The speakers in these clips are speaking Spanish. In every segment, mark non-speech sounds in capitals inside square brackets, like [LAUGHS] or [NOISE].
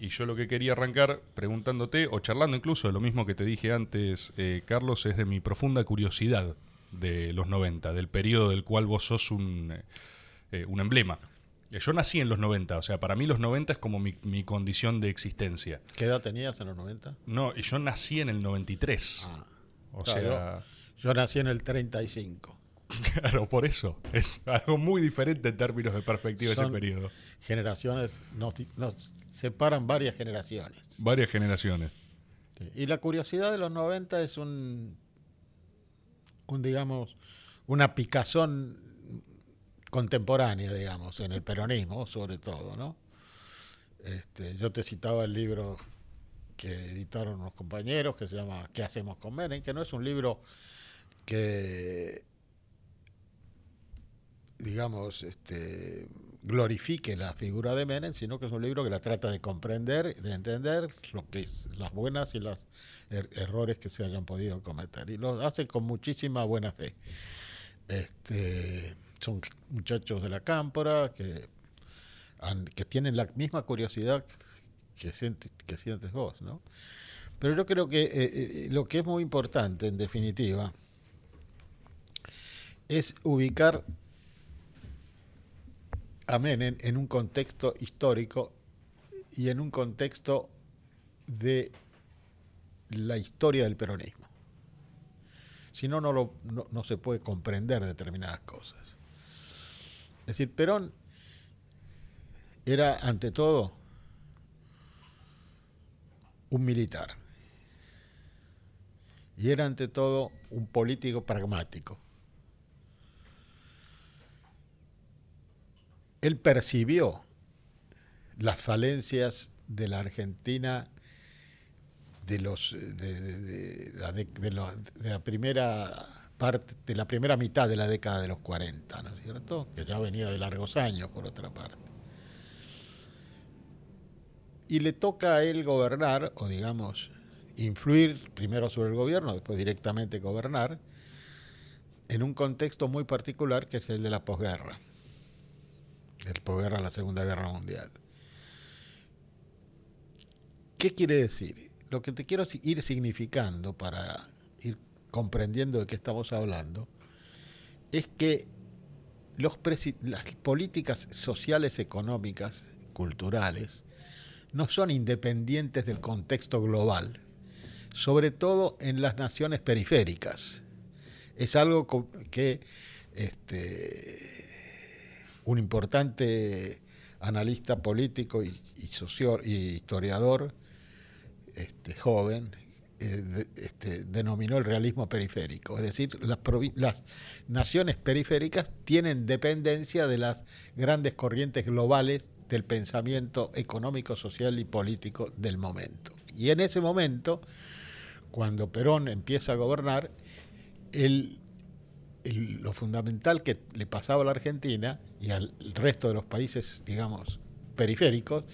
Y yo lo que quería arrancar preguntándote, o charlando incluso de lo mismo que te dije antes, eh, Carlos, es de mi profunda curiosidad de los 90, del periodo del cual vos sos un, eh, eh, un emblema. Yo nací en los 90, o sea, para mí los 90 es como mi, mi condición de existencia. ¿Qué edad tenías en los 90? No, y yo nací en el 93. Ah, o claro. sea, Yo nací en el 35. [LAUGHS] claro, por eso. Es algo muy diferente en términos de perspectiva de ese Son- periodo. Generaciones, nos, nos separan varias generaciones. Varias generaciones. Sí. Y la curiosidad de los 90 es un, un digamos, una picazón contemporánea, digamos, en el peronismo, sobre todo, ¿no? Este, yo te citaba el libro que editaron unos compañeros que se llama ¿Qué hacemos con Menem? que no es un libro que digamos, este, glorifique la figura de Menem, sino que es un libro que la trata de comprender, de entender lo que es las buenas y los er- errores que se hayan podido cometer. Y lo hace con muchísima buena fe. Este, son muchachos de la cámpora que, que tienen la misma curiosidad que sientes, que sientes vos, ¿no? Pero yo creo que eh, eh, lo que es muy importante, en definitiva, es ubicar a Menem en un contexto histórico y en un contexto de la historia del peronismo. Si no, no, lo- no, no se puede comprender determinadas cosas. Es decir, Perón era ante todo un militar y era ante todo un político pragmático. Él percibió las falencias de la Argentina de los lo- de la primera parte de la primera mitad de la década de los 40, ¿no es cierto? Que ya venía de largos años por otra parte. Y le toca a él gobernar o digamos influir primero sobre el gobierno, después directamente gobernar en un contexto muy particular que es el de la posguerra el posguerra a la Segunda Guerra Mundial. ¿Qué quiere decir? Lo que te quiero ir significando para ir comprendiendo de qué estamos hablando es que los las políticas sociales, económicas, culturales, no son independientes del contexto global, sobre todo en las naciones periféricas. Es algo que este, un importante analista político y, socio- y historiador este, joven eh, este, denominó el realismo periférico. Es decir, las, las naciones periféricas tienen dependencia de las grandes corrientes globales del pensamiento económico, social y político del momento. Y en ese momento, cuando Perón empieza a gobernar, el lo fundamental que le pasaba a la Argentina y al resto de los países, digamos, periféricos,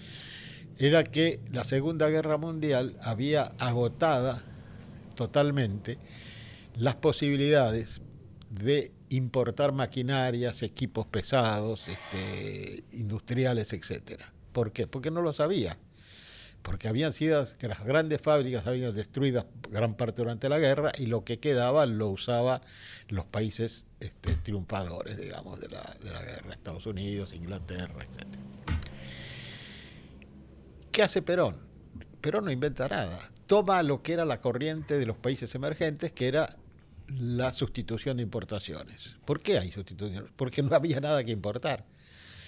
era que la Segunda Guerra Mundial había agotada totalmente las posibilidades de importar maquinarias, equipos pesados, este, industriales, etcétera. ¿Por qué? Porque no lo sabía. Porque habían sido que las grandes fábricas habían destruidas gran parte durante la guerra y lo que quedaba lo usaba los países este, triunfadores, digamos, de la, de la guerra, Estados Unidos, Inglaterra, etc. ¿Qué hace Perón? Perón no inventa nada. Toma lo que era la corriente de los países emergentes, que era la sustitución de importaciones. ¿Por qué hay sustitución? Porque no había nada que importar.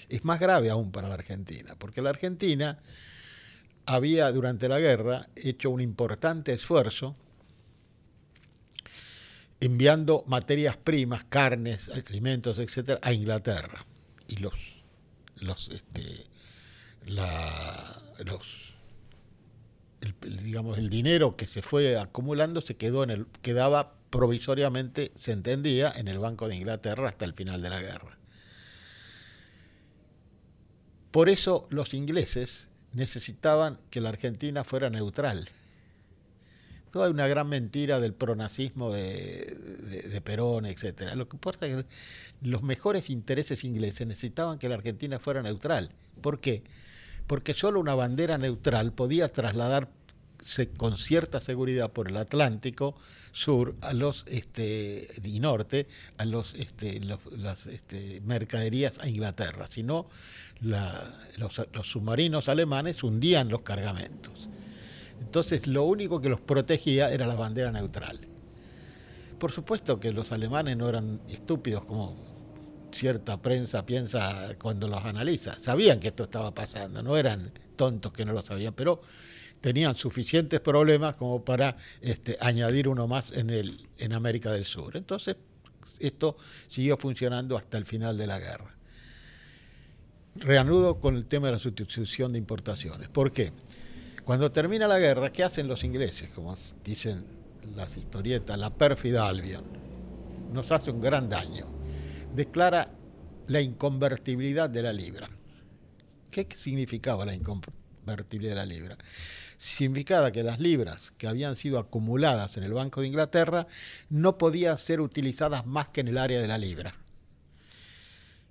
Es más grave aún para la Argentina, porque la Argentina había durante la guerra hecho un importante esfuerzo enviando materias primas, carnes, alimentos, etcétera, a Inglaterra. Y los, los, este, los, el, digamos, el dinero que se fue acumulando se quedó en el, quedaba provisoriamente, se entendía, en el Banco de Inglaterra hasta el final de la guerra. Por eso los ingleses necesitaban que la Argentina fuera neutral. Hay una gran mentira del pronazismo de, de, Perón, etcétera. Lo que importa es que los mejores intereses ingleses necesitaban que la Argentina fuera neutral. ¿Por qué? porque solo una bandera neutral podía con cierta seguridad por el Atlántico sur a los este, y norte a los, este, las este, mercaderías a Inglaterra, si no los, los submarinos alemanes hundían los cargamentos. Entonces lo único que los protegía era la bandera neutral. Por supuesto que los alemanes no eran estúpidos como cierta prensa piensa cuando los analiza. Sabían que esto estaba pasando, no eran tontos que no lo sabían, pero tenían suficientes problemas como para este, añadir uno más en, el, en América del Sur. Entonces, esto siguió funcionando hasta el final de la guerra. Reanudo con el tema de la sustitución de importaciones. ¿Por qué? Cuando termina la guerra, ¿qué hacen los ingleses? Como dicen las historietas, la pérfida Albion. Nos hace un gran daño. Declara la inconvertibilidad de la libra. ¿Qué significaba la inconvertibilidad de la libra? Significaba que las libras que habían sido acumuladas en el Banco de Inglaterra no podían ser utilizadas más que en el área de la libra.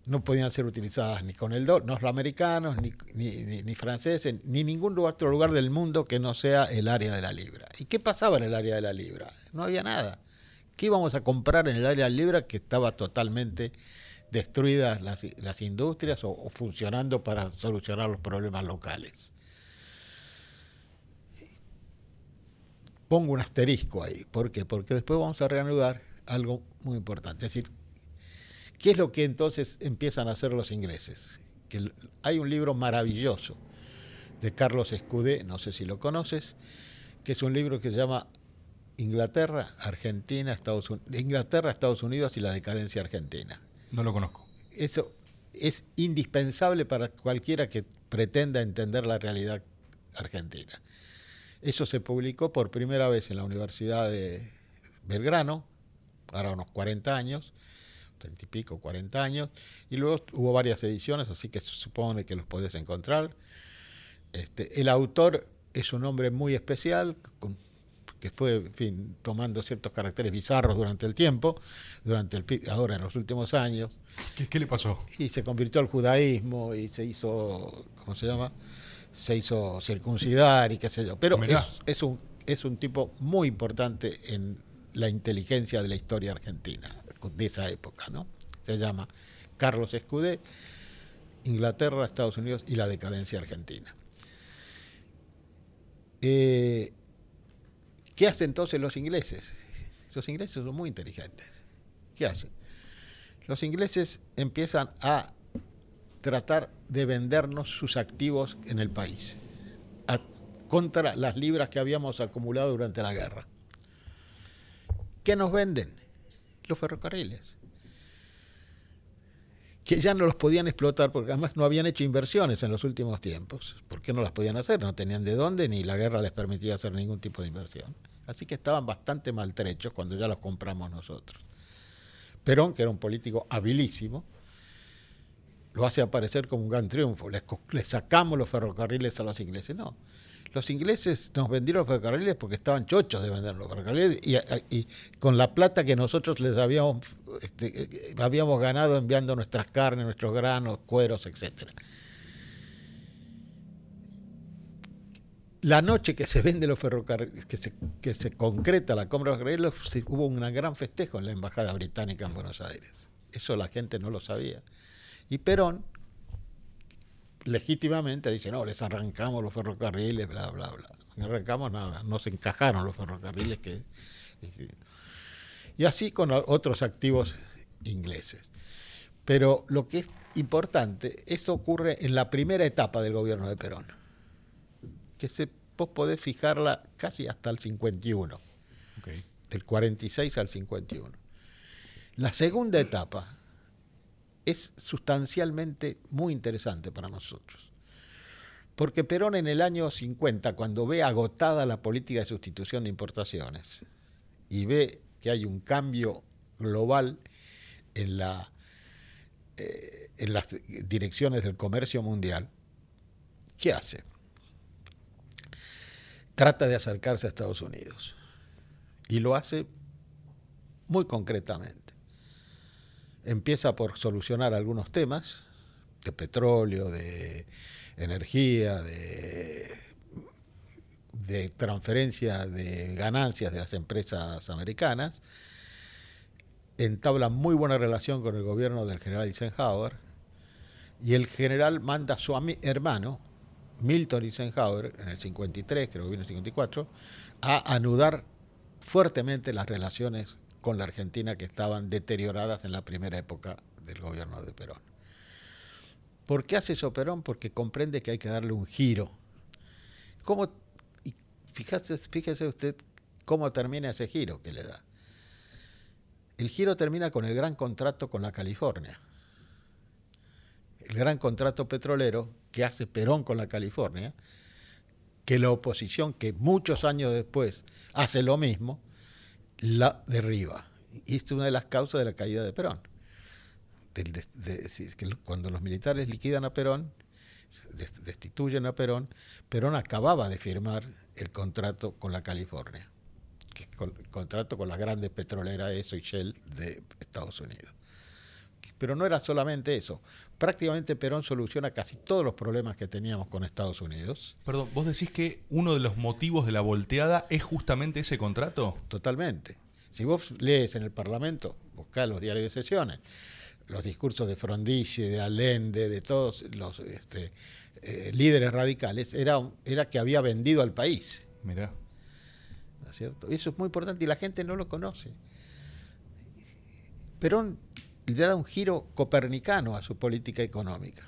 No podían ser utilizadas ni con el dólar, no los americanos, ni, ni, franceses, ni ningún otro lugar del mundo que no sea el área de la libra. ¿Y qué pasaba en el área de la libra? No había nada. ¿Qué íbamos a comprar en el área de la libra que estaba totalmente destruidas las, industrias o funcionando para solucionar los problemas locales? Pongo un asterisco ahí. ¿Por qué? Porque después vamos a reanudar algo muy importante. Es decir, ¿qué es lo que entonces empiezan a hacer los ingleses? Que hay un libro maravilloso de Carlos Escudé, no sé si lo conoces, que es un libro que se llama Inglaterra, Argentina, Estados Unidos, Inglaterra, Estados Unidos y la decadencia argentina. No lo conozco. Eso es indispensable para cualquiera que pretenda entender la realidad argentina. Eso se publicó por primera vez en la Universidad de Belgrano, ahora unos 40 años, 30 y pico, 40 años, y luego hubo varias ediciones, así que se supone que los podés encontrar. Este, el autor es un hombre muy especial, que fue fin, tomando ciertos caracteres bizarros durante el tiempo, durante el, ahora en los últimos años. ¿Qué, ¿Qué, le pasó? Y se convirtió al judaísmo y se hizo, ¿cómo se llama? Se hizo circuncidar y qué sé yo. Pero es, un, es un tipo muy importante en la inteligencia de la historia argentina, de esa época, ¿no? Se llama Carlos Escudé, Inglaterra, Estados Unidos y la decadencia argentina. Eh, ¿Qué hacen entonces los ingleses? Los ingleses son muy inteligentes. ¿Qué hacen? Los ingleses empiezan a tratar de vendernos sus activos en el país contra las libras que habíamos acumulado durante la guerra. ¿Qué nos venden? Los ferrocarriles. Que ya no los podían explotar porque además no habían hecho inversiones en los últimos tiempos. ¿Por qué no las podían hacer? No tenían de dónde ni la guerra les permitía hacer ningún tipo de inversión. Así que estaban bastante maltrechos cuando ya los compramos nosotros. Perón, que era un político habilísimo, lo hace aparecer como un gran triunfo. Les, sacamos los ferrocarriles a los ingleses. No. Los ingleses nos vendieron los ferrocarriles porque estaban chochos de vender los ferrocarriles y, con la plata que nosotros les habíamos, este, habíamos ganado enviando nuestras carnes, nuestros granos, cueros, etc. La noche que se vende los ferrocarriles, que se, que se concreta la compra de los ferrocarriles, hubo un gran festejo en la Embajada Británica en Buenos Aires. Eso la gente no lo sabía. Y Perón legítimamente dice, no, les arrancamos los ferrocarriles, bla, bla, bla. No arrancamos nada, no se encajaron los ferrocarriles que... Y así con otros activos ingleses. Pero lo que es importante, esto ocurre en la primera etapa del gobierno de Perón, que se, vos podés fijarla casi hasta el 51, del 46 al 51. La segunda etapa, es sustancialmente muy interesante para nosotros. Porque Perón en el año 50, cuando ve agotada la política de sustitución de importaciones y ve que hay un cambio global en, la, eh, en las direcciones del comercio mundial, ¿qué hace? Trata de acercarse a Estados Unidos. Y lo hace muy concretamente empieza por solucionar algunos temas, de petróleo, de energía, de, transferencia de ganancias de las empresas americanas, entabla muy buena relación con el gobierno del general Eisenhower. Y el general manda a su hermano, Milton Eisenhower, en el 53, creo que vino el 54, a anudar fuertemente las relaciones con la Argentina que estaban deterioradas en la primera época del gobierno de Perón. ¿Por qué hace eso Perón? Porque comprende que hay que darle un giro. ¿Cómo, y fíjese, fíjese usted cómo termina ese giro que le da. El giro termina con el gran contrato con la California. El gran contrato petrolero que hace Perón con la California, que la oposición, que muchos años después hace lo mismo, la derriba. Y esta es una de las causas de la caída de Perón. De, decir, que cuando los militares liquidan a Perón, destituyen a Perón, Perón acababa de firmar el contrato con la California, que el contrato con las grandes petroleras ESO y Shell de Estados Unidos. Pero no era solamente eso. Prácticamente Perón soluciona casi todos los problemas que teníamos con Estados Unidos. Perdón, ¿vos decís que uno de los motivos de la volteada es justamente ese contrato? Totalmente. Si vos lees en el Parlamento, buscás los diarios de sesiones, los discursos de Frondizi, de Allende, de todos los este, eh, líderes radicales, era, era que había vendido al país. Mirá. ¿No es cierto? Eso es muy importante y la gente no lo conoce. Perón le da un giro copernicano a su política económica.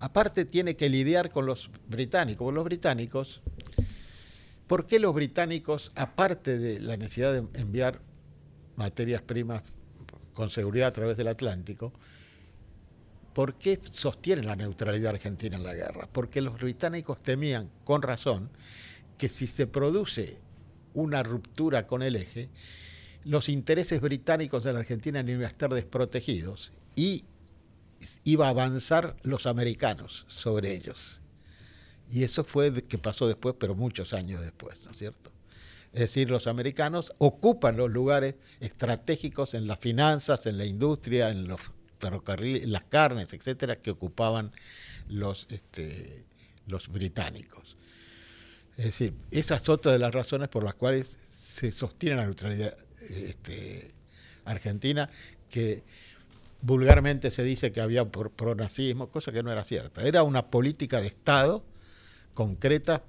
Aparte tiene que lidiar con los británicos. Los británicos, ¿por qué los británicos, aparte de la necesidad de enviar materias primas con seguridad a través del Atlántico, ¿por qué sostienen la neutralidad argentina en la guerra? Porque los británicos temían, con razón, que si se produce una ruptura con el eje, los intereses británicos de la Argentina iban a estar desprotegidos y iba a avanzar los americanos sobre ellos. Y eso fue que pasó después, pero muchos años después, ¿no es cierto? Es decir, los americanos ocupan los lugares estratégicos en las finanzas, en la industria, en los ferrocarriles, en las carnes, etcétera, que ocupaban los, este, los británicos. Es decir, esa es otra de las razones por las cuales se sostiene la neutralidad este, Argentina, que vulgarmente se dice que había pronazismo, cosa que no era cierta. Era una política de Estado concreta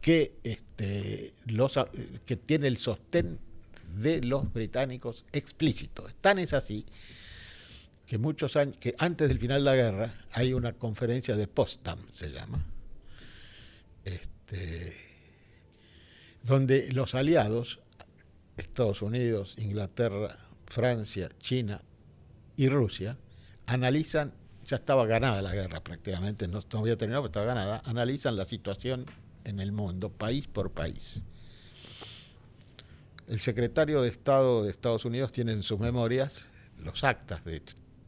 que, este, los, que tiene el sostén de los británicos explícito. Tan es así que muchos años, que antes del final de la guerra hay una conferencia de Potsdam, se llama, este, donde los aliados Estados Unidos, Inglaterra, Francia, China y Rusia analizan, ya estaba ganada la guerra prácticamente, no, había terminado, pero estaba ganada, analizan la situación en el mundo, país por país. El secretario de Estado de Estados Unidos tiene en sus memorias los actas de,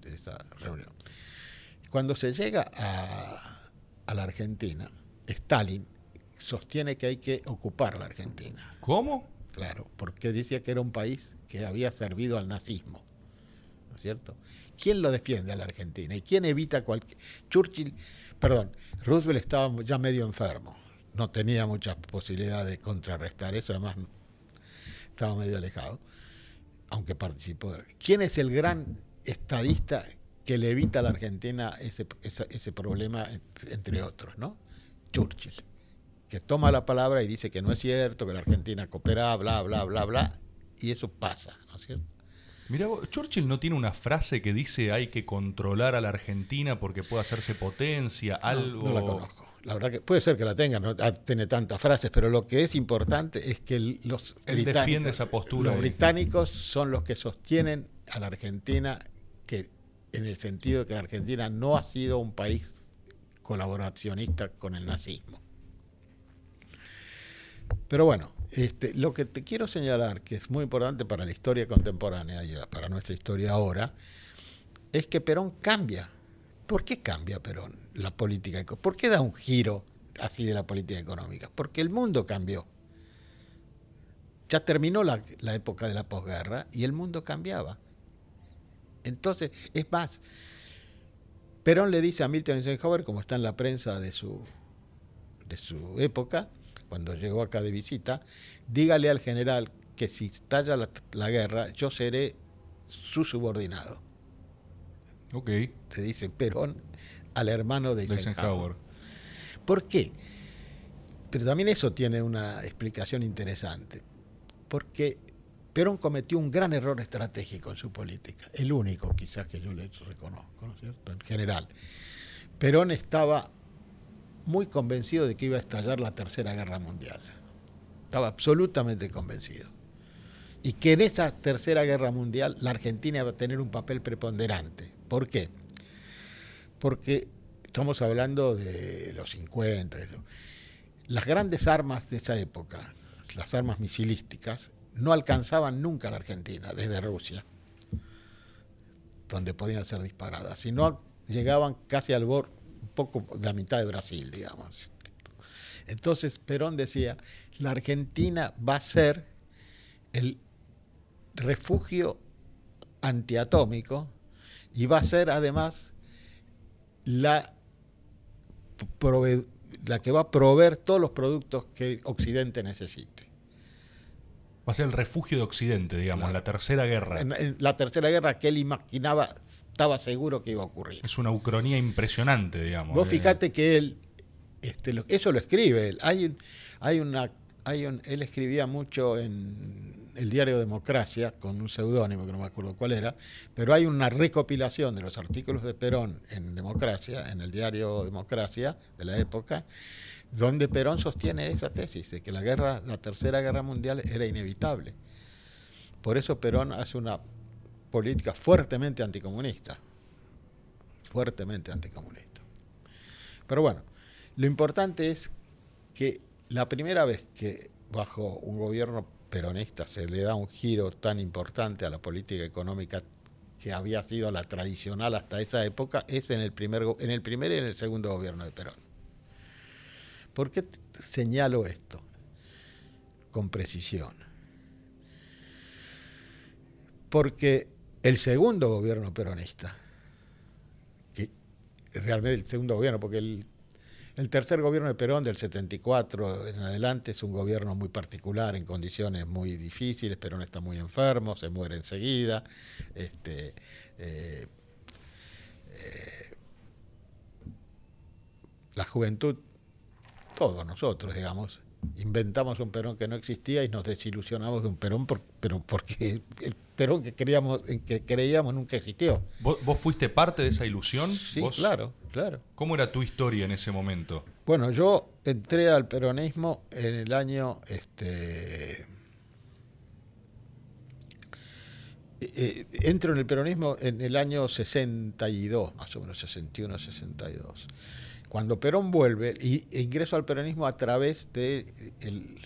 esta reunión. Cuando se llega a, a la Argentina, Stalin sostiene que hay que ocupar la Argentina. ¿Cómo? Claro, porque decía que era un país que había servido al nazismo. ¿No es cierto? ¿Quién lo defiende a la Argentina? ¿Y quién evita cualquier... Churchill, perdón, Roosevelt estaba ya medio enfermo. No tenía mucha posibilidad de contrarrestar eso, además estaba medio alejado, aunque participó. ¿Quién es el gran estadista que le evita a la Argentina ese, ese problema, entre otros, ¿no? Churchill que toma la palabra y dice que no es cierto, que la Argentina coopera, bla, bla, bla, bla, y eso pasa, ¿no es cierto? Mira, Churchill no tiene una frase que dice hay que controlar a la Argentina porque puede hacerse potencia, algo. No la conozco. La verdad que puede ser que la tenga, no tiene tantas frases, pero lo que es importante es que los Él defiende esa postura. Los británicos son los que sostienen a la Argentina que en el sentido de que la Argentina no ha sido un país colaboracionista con el nazismo. Pero bueno, este, lo que te quiero señalar, que es muy importante para la historia contemporánea y para nuestra historia ahora, es que Perón cambia. ¿Por qué cambia Perón la política? ¿Por qué da un giro así de la política económica? Porque el mundo cambió. Ya terminó la, la época de la posguerra y el mundo cambiaba. Entonces, es más, Perón le dice a Milton Eisenhower, como está en la prensa de su, de su época, cuando llegó acá de visita, dígale al general que si estalla la, guerra, yo seré su subordinado. Ok. Se dice Perón al hermano de Eisenhower. ¿Por qué? Pero también eso tiene una explicación interesante. Porque Perón cometió un gran error estratégico en su política, el único quizás que yo le reconozco, ¿no es cierto? En general. Perón estaba muy convencido de que iba a estallar la Tercera Guerra Mundial. Estaba absolutamente convencido. Y que en esa Tercera Guerra Mundial la Argentina iba a tener un papel preponderante. ¿Por qué? Porque estamos hablando de los 50. Las grandes armas de esa época, las armas misilísticas, no alcanzaban nunca a la Argentina desde Rusia, donde podían ser disparadas, sino llegaban casi al borde, un poco la mitad de Brasil, digamos. Entonces Perón decía, la Argentina va a ser el refugio antiatómico y va a ser además la, la que va a proveer todos los productos que Occidente necesite. Va a ser el refugio de Occidente, digamos, la tercera guerra. En, la tercera guerra que él imaginaba, estaba seguro que iba a ocurrir. Es una ucronía impresionante, digamos. Vos fijate que él, este, eso lo escribe él. Hay, hay una, hay un, él escribía mucho en el diario Democracia, con un seudónimo que no me acuerdo cuál era, pero hay una recopilación de los artículos de Perón en Democracia, en el diario Democracia de la época, donde Perón sostiene esa tesis de que la guerra, la tercera guerra mundial era inevitable. Por eso Perón hace una política fuertemente anticomunista, fuertemente anticomunista. Pero bueno, lo importante es que la primera vez que bajo un gobierno peronista se le da un giro tan importante a la política económica que había sido la tradicional hasta esa época es en el primer en el primer y en el segundo gobierno de Perón. ¿Por qué señalo esto con precisión? Porque el segundo gobierno peronista, realmente el segundo gobierno, porque el, tercer gobierno de Perón del 74 en adelante es un gobierno muy particular, en condiciones muy difíciles, Perón está muy enfermo, se muere enseguida, este, eh, eh, la juventud todos nosotros, digamos, inventamos un Perón que no existía y nos desilusionamos de un Perón, pero porque el Perón que, creíamos, que creíamos nunca existió. ¿Vos, fuiste parte de esa ilusión? Sí, claro, claro. ¿Cómo era tu historia en ese momento? Bueno, yo entré al peronismo en el año... Este, eh, eh, entro en el peronismo en el año 62, más o menos 61, 62 cuando Perón vuelve, y, e ingreso al peronismo a través del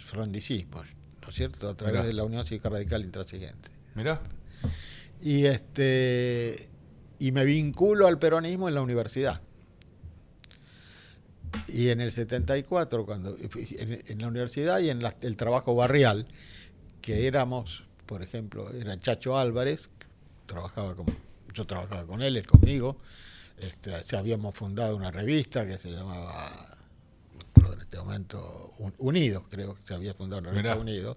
frondicismo, ¿no es cierto? A través de la Unión Cívica Radical Intransigente. Mirá. Y, este, y me vinculo al peronismo en la universidad. Y en el 74, cuando, en, la universidad y en el trabajo barrial, que éramos, por ejemplo, era Chacho Álvarez, trabajaba con, yo trabajaba con él, él conmigo, este, habíamos fundado una revista que se llamaba, en este momento, Unidos, creo que se había fundado una revista Unidos,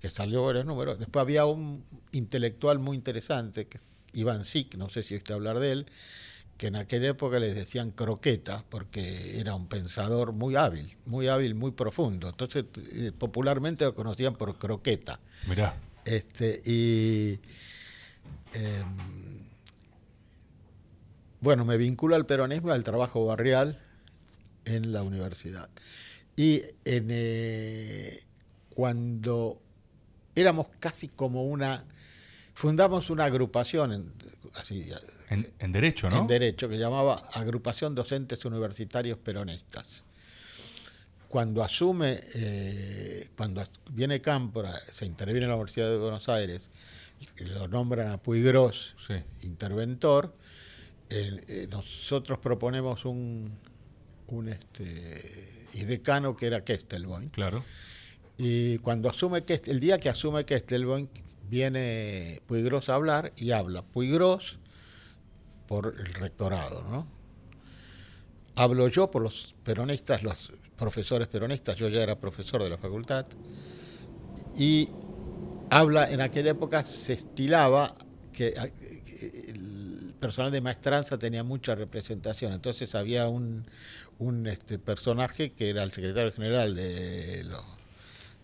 que salió varios números. Después había un intelectual muy interesante, que, Iván Sick, no sé si oíste hablar de él, que en aquella época les decían croqueta, porque era un pensador muy hábil, muy hábil, muy profundo. Entonces, eh, popularmente lo conocían por croqueta. Mirá. Este, y. Em, bueno, me vinculo al peronismo y al trabajo barrial en la universidad. Y en, eh, cuando éramos casi como una... Fundamos una agrupación, en, así, en, Derecho, ¿no? En Derecho, que llamaba Agrupación Docentes Universitarios Peronistas. Cuando asume, eh, cuando viene Cámpora, se interviene en la Universidad de Buenos Aires, lo nombran a Puigros, interventor, eh, nosotros proponemos un, un este, y decano que era Kestelboin. Claro. Y cuando asume que el día que asume Kestelboin, viene Puigros a hablar y habla Puigros por el rectorado, ¿no? Hablo yo por los peronistas, los profesores peronistas, yo ya era profesor de la facultad, y habla, en aquella época se estilaba que personal de maestranza tenía mucha representación, entonces había un, un este, personaje que era el secretario general de los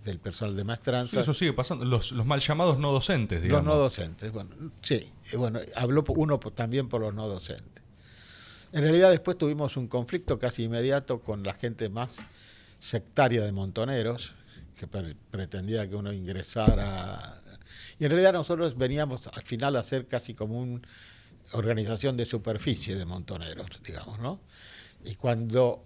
del personal de maestranza. eso sigue pasando. Los, mal llamados no docentes, digamos. Los no docentes, bueno, sí. Bueno, habló uno también por los no docentes. En realidad después tuvimos un conflicto casi inmediato con la gente más sectaria de Montoneros, que pretendía que uno ingresara. Y en realidad nosotros veníamos al final a ser casi como una organización de superficie de Montoneros, digamos, ¿no? Y cuando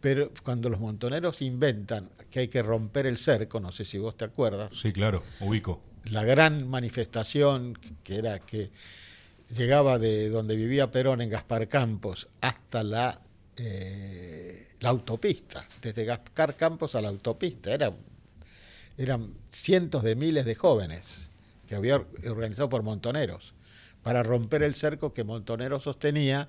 pero cuando los montoneros inventan que hay que romper el cerco, no sé si vos te acuerdas. Sí, claro, ubico. La gran manifestación que era que llegaba de donde vivía Perón en Gaspar Campos hasta la, eh, la autopista, desde Gaspar Campos a la autopista, era, eran cientos de miles de jóvenes que había organizado por montoneros para romper el cerco que Montoneros sostenía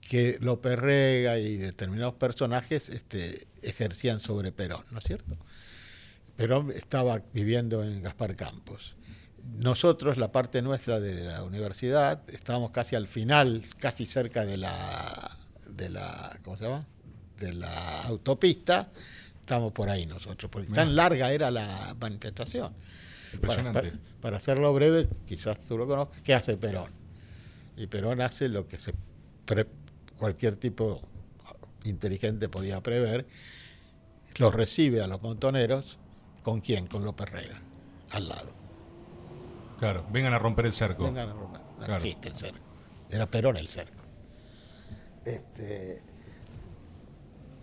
que López Rega y determinados personajes este, ejercían sobre Perón, ¿no es cierto? Perón estaba viviendo en Gaspar Campos. Nosotros, la parte nuestra de la universidad, estábamos casi al final, casi cerca de la, de la, ¿cómo se llama? De la autopista, estamos por ahí nosotros, porque tan larga era la manifestación. Para, para, hacerlo breve, quizás tú lo conozcas, ¿qué hace Perón? Y Perón hace lo que se cualquier tipo inteligente podía prever, los recibe a los montoneros, ¿con quién? Con López Rega, al lado. Claro, vengan a romper el cerco. Vengan a romper. No existe el cerco. Era Perón el cerco. Este,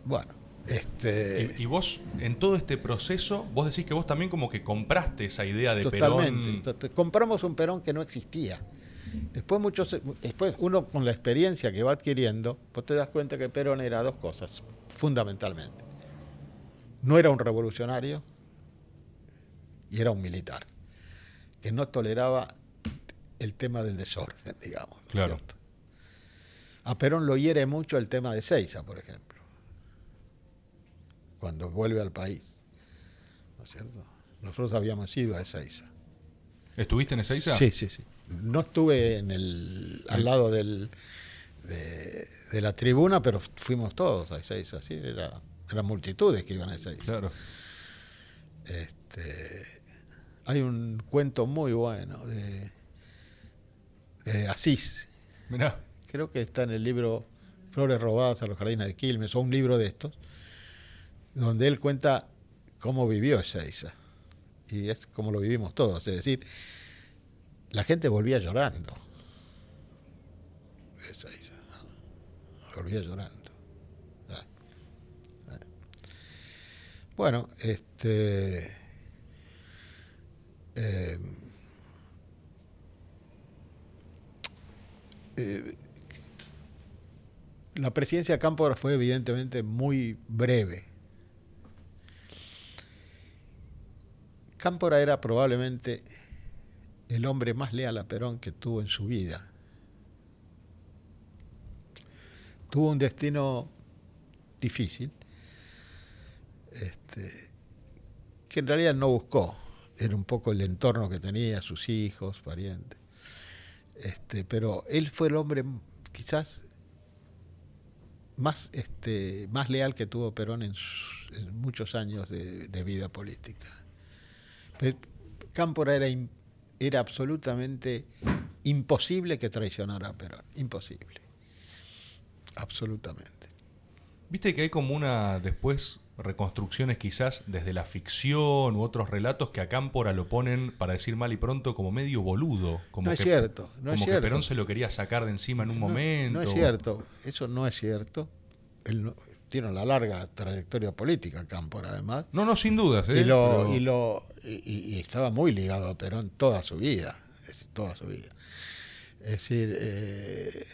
bueno, este... Y, vos, en todo este proceso, vos decís que vos también como que compraste esa idea de Perón. Totalmente. Compramos un Perón que no existía. Después, muchos, después uno con la experiencia que va adquiriendo, pues te das cuenta que Perón era dos cosas, fundamentalmente. No era un revolucionario y era un militar, que no toleraba el tema del desorden, digamos. Claro. A Perón lo hiere mucho el tema de Seiza, por ejemplo, cuando vuelve al país. ¿No es cierto? Nosotros habíamos ido a Ezeiza. ¿Estuviste en Ezeiza? Sí, sí, sí no estuve en el, al lado del, de, la tribuna, pero fuimos todos a seis, así, era, eran multitudes que iban a seis. Claro. Este, hay un cuento muy bueno de, de Asís. Mirá. Creo que está en el libro Flores robadas a los jardines de Quilmes, o un libro de estos, donde él cuenta cómo vivió Ezeiza. Y es como lo vivimos todos, es decir, la gente volvía llorando. Volvía llorando. Bueno, este. Eh, eh, la presidencia de Cámpora fue evidentemente muy breve. Cámpora era probablemente el hombre más leal a Perón que tuvo en su vida. Tuvo un destino difícil, este, que en realidad no buscó, era un poco el entorno que tenía, sus hijos, parientes. Este, pero él fue el hombre quizás más, este, más leal que tuvo Perón en, muchos años de, vida política. Cámpora era era absolutamente imposible que traicionara a Perón. Imposible. Absolutamente. Viste que hay como una después reconstrucciones quizás desde la ficción u otros relatos que a Cámpora lo ponen, para decir mal y pronto, como medio boludo. Como no es cierto. No como que Perón se lo quería sacar de encima en un momento. No es cierto. Eso no es cierto. Él tiene una larga trayectoria política, Cámpora, además. No, no, sin dudas. ¿eh? Y, lo, y, lo, y, estaba muy ligado a Perón toda su vida, toda su vida. Es decir, eh,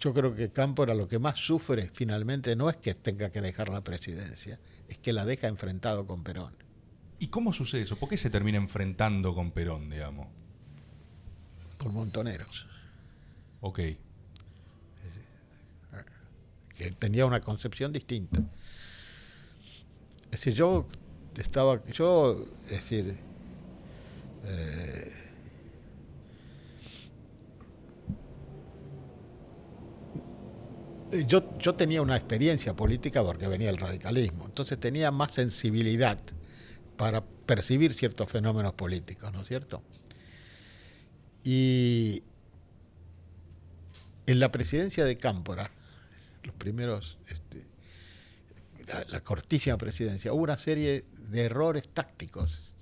yo creo que Cámpora lo que más sufre finalmente no es que tenga que dejar la presidencia, es que la deja enfrentado con Perón. ¿Y cómo sucede eso? ¿Por qué se termina enfrentando con Perón, digamos? Por montoneros. Ok. Que tenía una concepción distinta. Es decir, yo estaba, yo, es decir, eh, yo, yo tenía una experiencia política porque venía el radicalismo, entonces tenía más sensibilidad para percibir ciertos fenómenos políticos, ¿no es cierto? Y en la presidencia de Cámpora, los primeros, este, la, la cortísima presidencia, hubo una serie de errores tácticos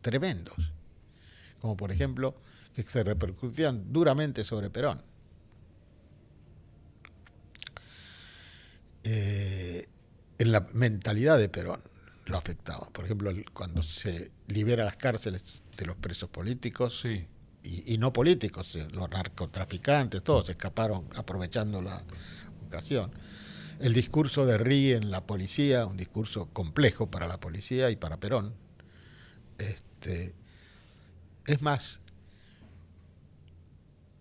tremendos, como por ejemplo que se repercutían duramente sobre Perón. Eh, en la mentalidad de Perón lo afectaba. Por ejemplo, cuando se libera las cárceles de los presos políticos Sí. y, y no políticos, eh, los narcotraficantes, todos escaparon aprovechando la ocasión. El discurso de Rí en la policía, un discurso complejo para la policía y para Perón. Este, es más,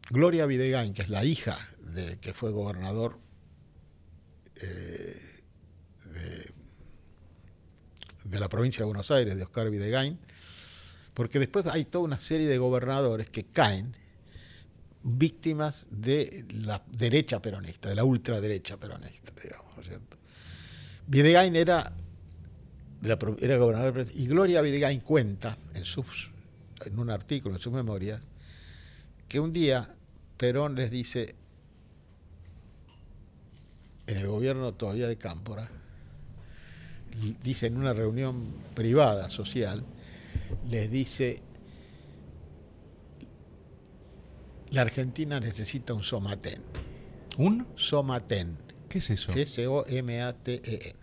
Gloria Videgain, que es la hija de que fue gobernador eh, de, de la provincia de Buenos Aires, de Oscar Videgain, porque después hay toda una serie de gobernadores que caen víctimas de la derecha peronista, de la ultraderecha peronista, digamos, ¿no es cierto? Videgain era, la era gobernador y Gloria Videgain cuenta en, sus, en un artículo, en sus memorias, que un día Perón les dice, en el gobierno todavía de Cámpora, dice en una reunión privada, social, les dice, la Argentina necesita un somatén. ¿Un? Somatén. ¿Qué es eso? S-O-M-A-T-E-N.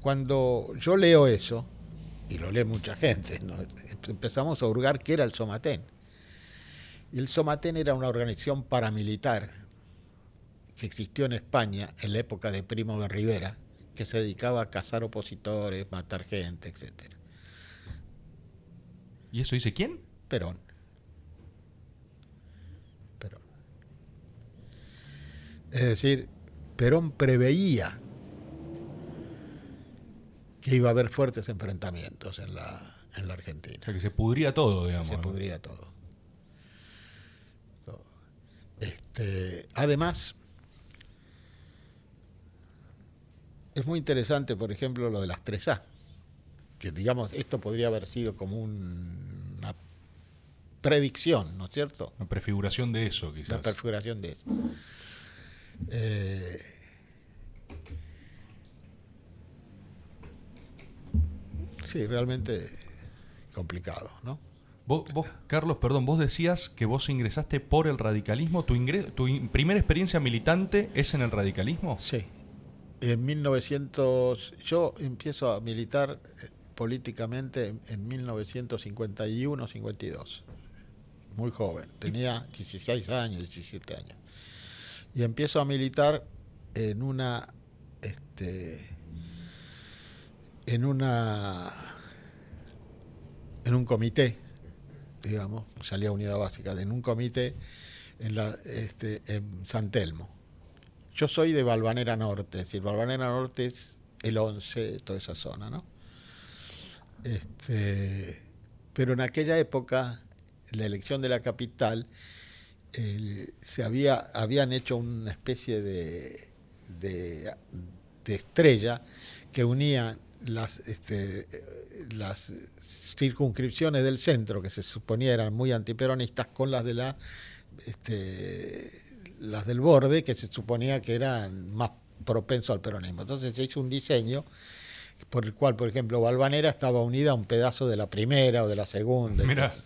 Cuando yo leo eso, y lo lee mucha gente, ¿no? empezamos a hurgar qué era el Somatén. Y el Somatén era una organización paramilitar que existió en España en la época de Primo de Rivera, que se dedicaba a cazar opositores, matar gente, etc. ¿Y eso dice quién? Perón. Perón. Es decir, Perón preveía que iba a haber fuertes enfrentamientos en la, en la O Argentina. sea, que se pudría todo, digamos. Se ¿no? pudría todo. Este, además, es muy interesante, por ejemplo, lo de las 3A. Que digamos, esto podría haber sido como un- una predicción, ¿no es cierto? Una prefiguración de eso, quizás. perfiguración de eso. Eh, sí, realmente complicado, ¿no? Vos, vos, Carlos, perdón, vos decías que vos ingresaste por el radicalismo. ¿Tu, ingre- tu in- primera experiencia militante es en el radicalismo? Sí. En 1900, yo empiezo a militar eh, políticamente en- en 1951-52. Muy joven, tenía 16 años, 17 años. Y empiezo a militar en una este en una en un comité, digamos, salía unidad básica, en un comité en la este en San Telmo. Yo soy de Balvanera Norte, es decir, Balvanera Norte es el 11, toda esa zona, ¿no? Este, pero en aquella época, la elección de la capital, el- se había, habían hecho una especie de, de, de estrella que unía las, este, las circunscripciones del centro, que se suponía eran muy antiperonistas, con las de la este, las del borde, que se suponía que eran más propensos al peronismo. Entonces se hizo un diseño por el cual, por ejemplo, Valvanera estaba unida a un pedazo de la primera o de la segunda. y Mirá. así.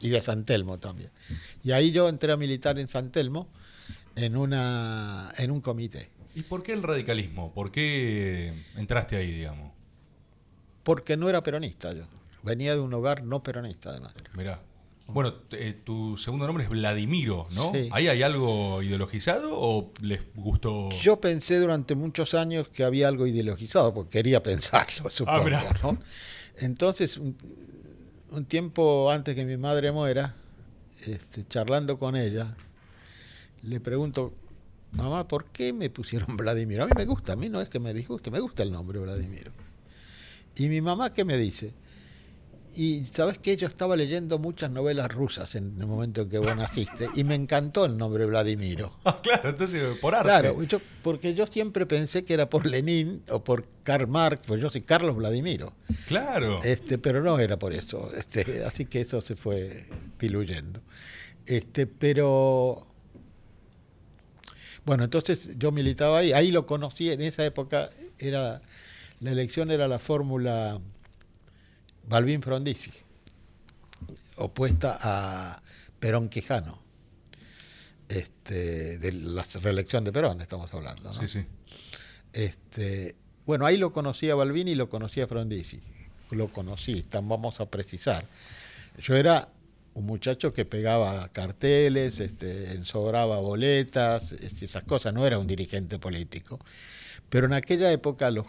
Y de San Telmo también. Y ahí yo entré a militar en San Telmo en, una, en un comité. ¿Y por qué el radicalismo? ¿Por qué entraste ahí, digamos? Porque no era peronista yo. Venía de un hogar no peronista, además. Mirá. Bueno, eh, tu segundo nombre es Vladimiro, ¿no? Sí. ¿Ahí hay algo ideologizado o les gustó? Yo pensé durante muchos años que había algo ideologizado, porque quería pensarlo, supongo. mirá. ¿no? Entonces, un, tiempo antes que mi madre muera, este, charlando con ella, le pregunto, mamá, ¿por qué me pusieron [LAUGHS] Vladimiro? A mí me gusta, a mí no es que me disguste, me gusta el nombre Vladimiro. Y mi mamá, ¿qué me dice? Y sabes que yo estaba leyendo muchas novelas rusas en el momento en que vos naciste y me encantó el nombre Vladimiro. [LAUGHS] Ah, claro, entonces por arte. Claro, yo- porque yo siempre pensé que era por Lenin o por Karl Marx, pues yo soy Carlos Vladimiro, Claro. este, pero no era por eso, este, así que eso se fue diluyendo. Este, pero bueno, entonces yo militaba ahí, ahí lo conocí, en esa época era la elección era la fórmula Balbín Frondizi, opuesta a Perón Quijano. Este, de la reelección de Perón estamos hablando. ¿no? Sí, sí. Este, bueno, ahí lo conocí a Balbini y lo conocí a Frondizi. Lo conocí, tam- vamos a precisar. Yo era un muchacho que pegaba carteles, este, ensobraba boletas, este, esas cosas, no era un dirigente político. Pero en aquella época los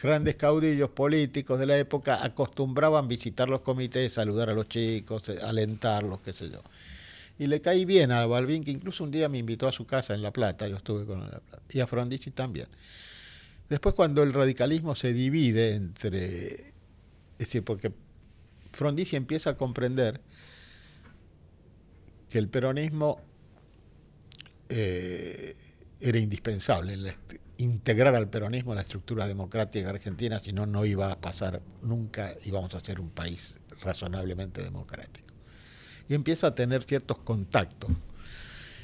grandes caudillos políticos de la época acostumbraban visitar los comités, saludar a los chicos, eh, alentarlos, qué sé yo. Y le caí bien a Balbín, que incluso un día me invitó a su casa en La Plata, yo estuve con La Plata, y a Frondizi también. Después cuando el radicalismo se divide entre, es decir, porque Frondizi empieza a comprender que el peronismo eh, era indispensable, en la integrar al peronismo en la estructura democrática argentina, si no, no iba a pasar, nunca íbamos a ser un país razonablemente democrático. Y empieza a tener ciertos contactos.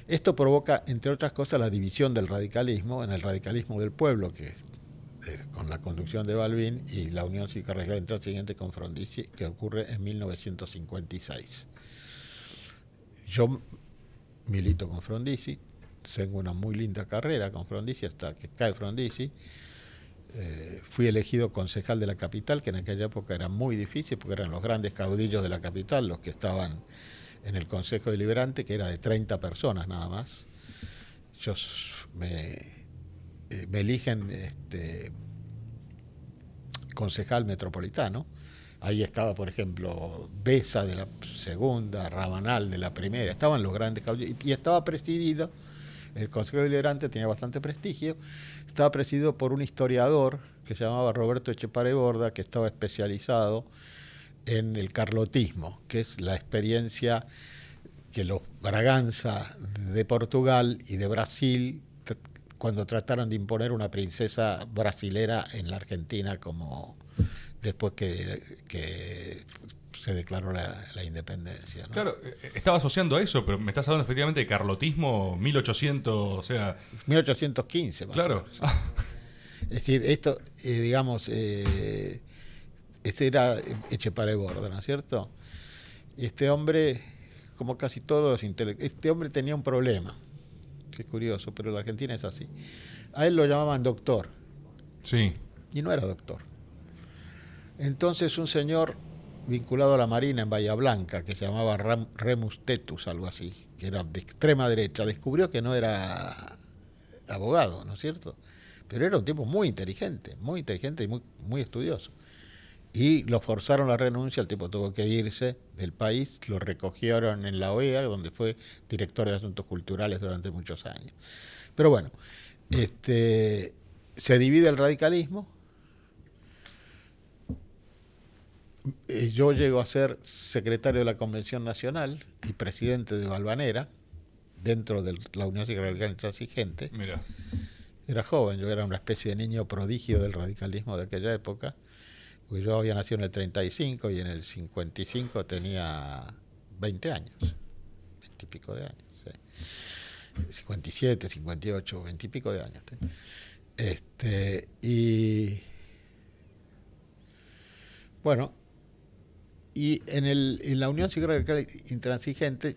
Esto provoca, entre otras cosas, la división del radicalismo en el radicalismo del pueblo, que eh, con la conducción de Balbín y la Unión Cívica Radical Intransigente con Frondizi, que ocurre en 1956. Yo milito con Frondizi, tengo una muy linda carrera con Frondizi hasta que cae Frondizi. Eh, fui elegido concejal de la capital, que en aquella época era muy difícil porque eran los grandes caudillos de la capital los que estaban en el Consejo Deliberante, que era de 30 personas nada más. Yo me, eh, me eligen este, concejal metropolitano. Ahí estaba, por ejemplo, Besa de la segunda, Rabanal de la primera, estaban los grandes caudillos, y estaba presidido, el Consejo Deliberante tenía bastante prestigio, estaba presidido por un historiador que se llamaba Roberto Echepare Borda, que estaba especializado en el carlotismo, que es la experiencia que los Braganza de Portugal y de Brasil, cuando trataron de imponer una princesa brasilera en la Argentina, como después que, que se declaró la, la independencia. ¿no? Claro, eh, estaba asociando a eso, pero me estás hablando efectivamente de carlotismo 1800, o sea, 1815, más o claro. menos. Es decir, esto, eh, digamos, eh, este era Echepare Borda, ¿no es cierto? Este hombre, como casi todos los intelectuales, este hombre tenía un problema, que es curioso, pero la Argentina es así. A él lo llamaban doctor, Sí, y no era doctor. Entonces un señor vinculado a la Marina en Bahía Blanca, que se llamaba Ram- Remus Tetus, algo así, que era de extrema derecha, descubrió que no era abogado, ¿no es cierto? Pero era un tipo muy inteligente, muy inteligente y muy, muy estudioso. Y lo forzaron a la renuncia, el tipo tuvo que irse del país, lo recogieron en la OEA, donde fue director de Asuntos Culturales durante muchos años. Pero bueno, este, se divide el radicalismo. Eh, Yo llego a ser secretario de la Convención Nacional y presidente de Balvanera, dentro de la Unión Radical Intransigente. mira. Era joven, yo era una especie de niño prodigio del radicalismo de aquella época, porque yo había nacido en el 35 y en el 55 tenía 20 años, 20 y pico de años. sí. 57, 58, 20 y pico de años. Este, y bueno, y en, el, en la Unión Cívica Radical Intransigente,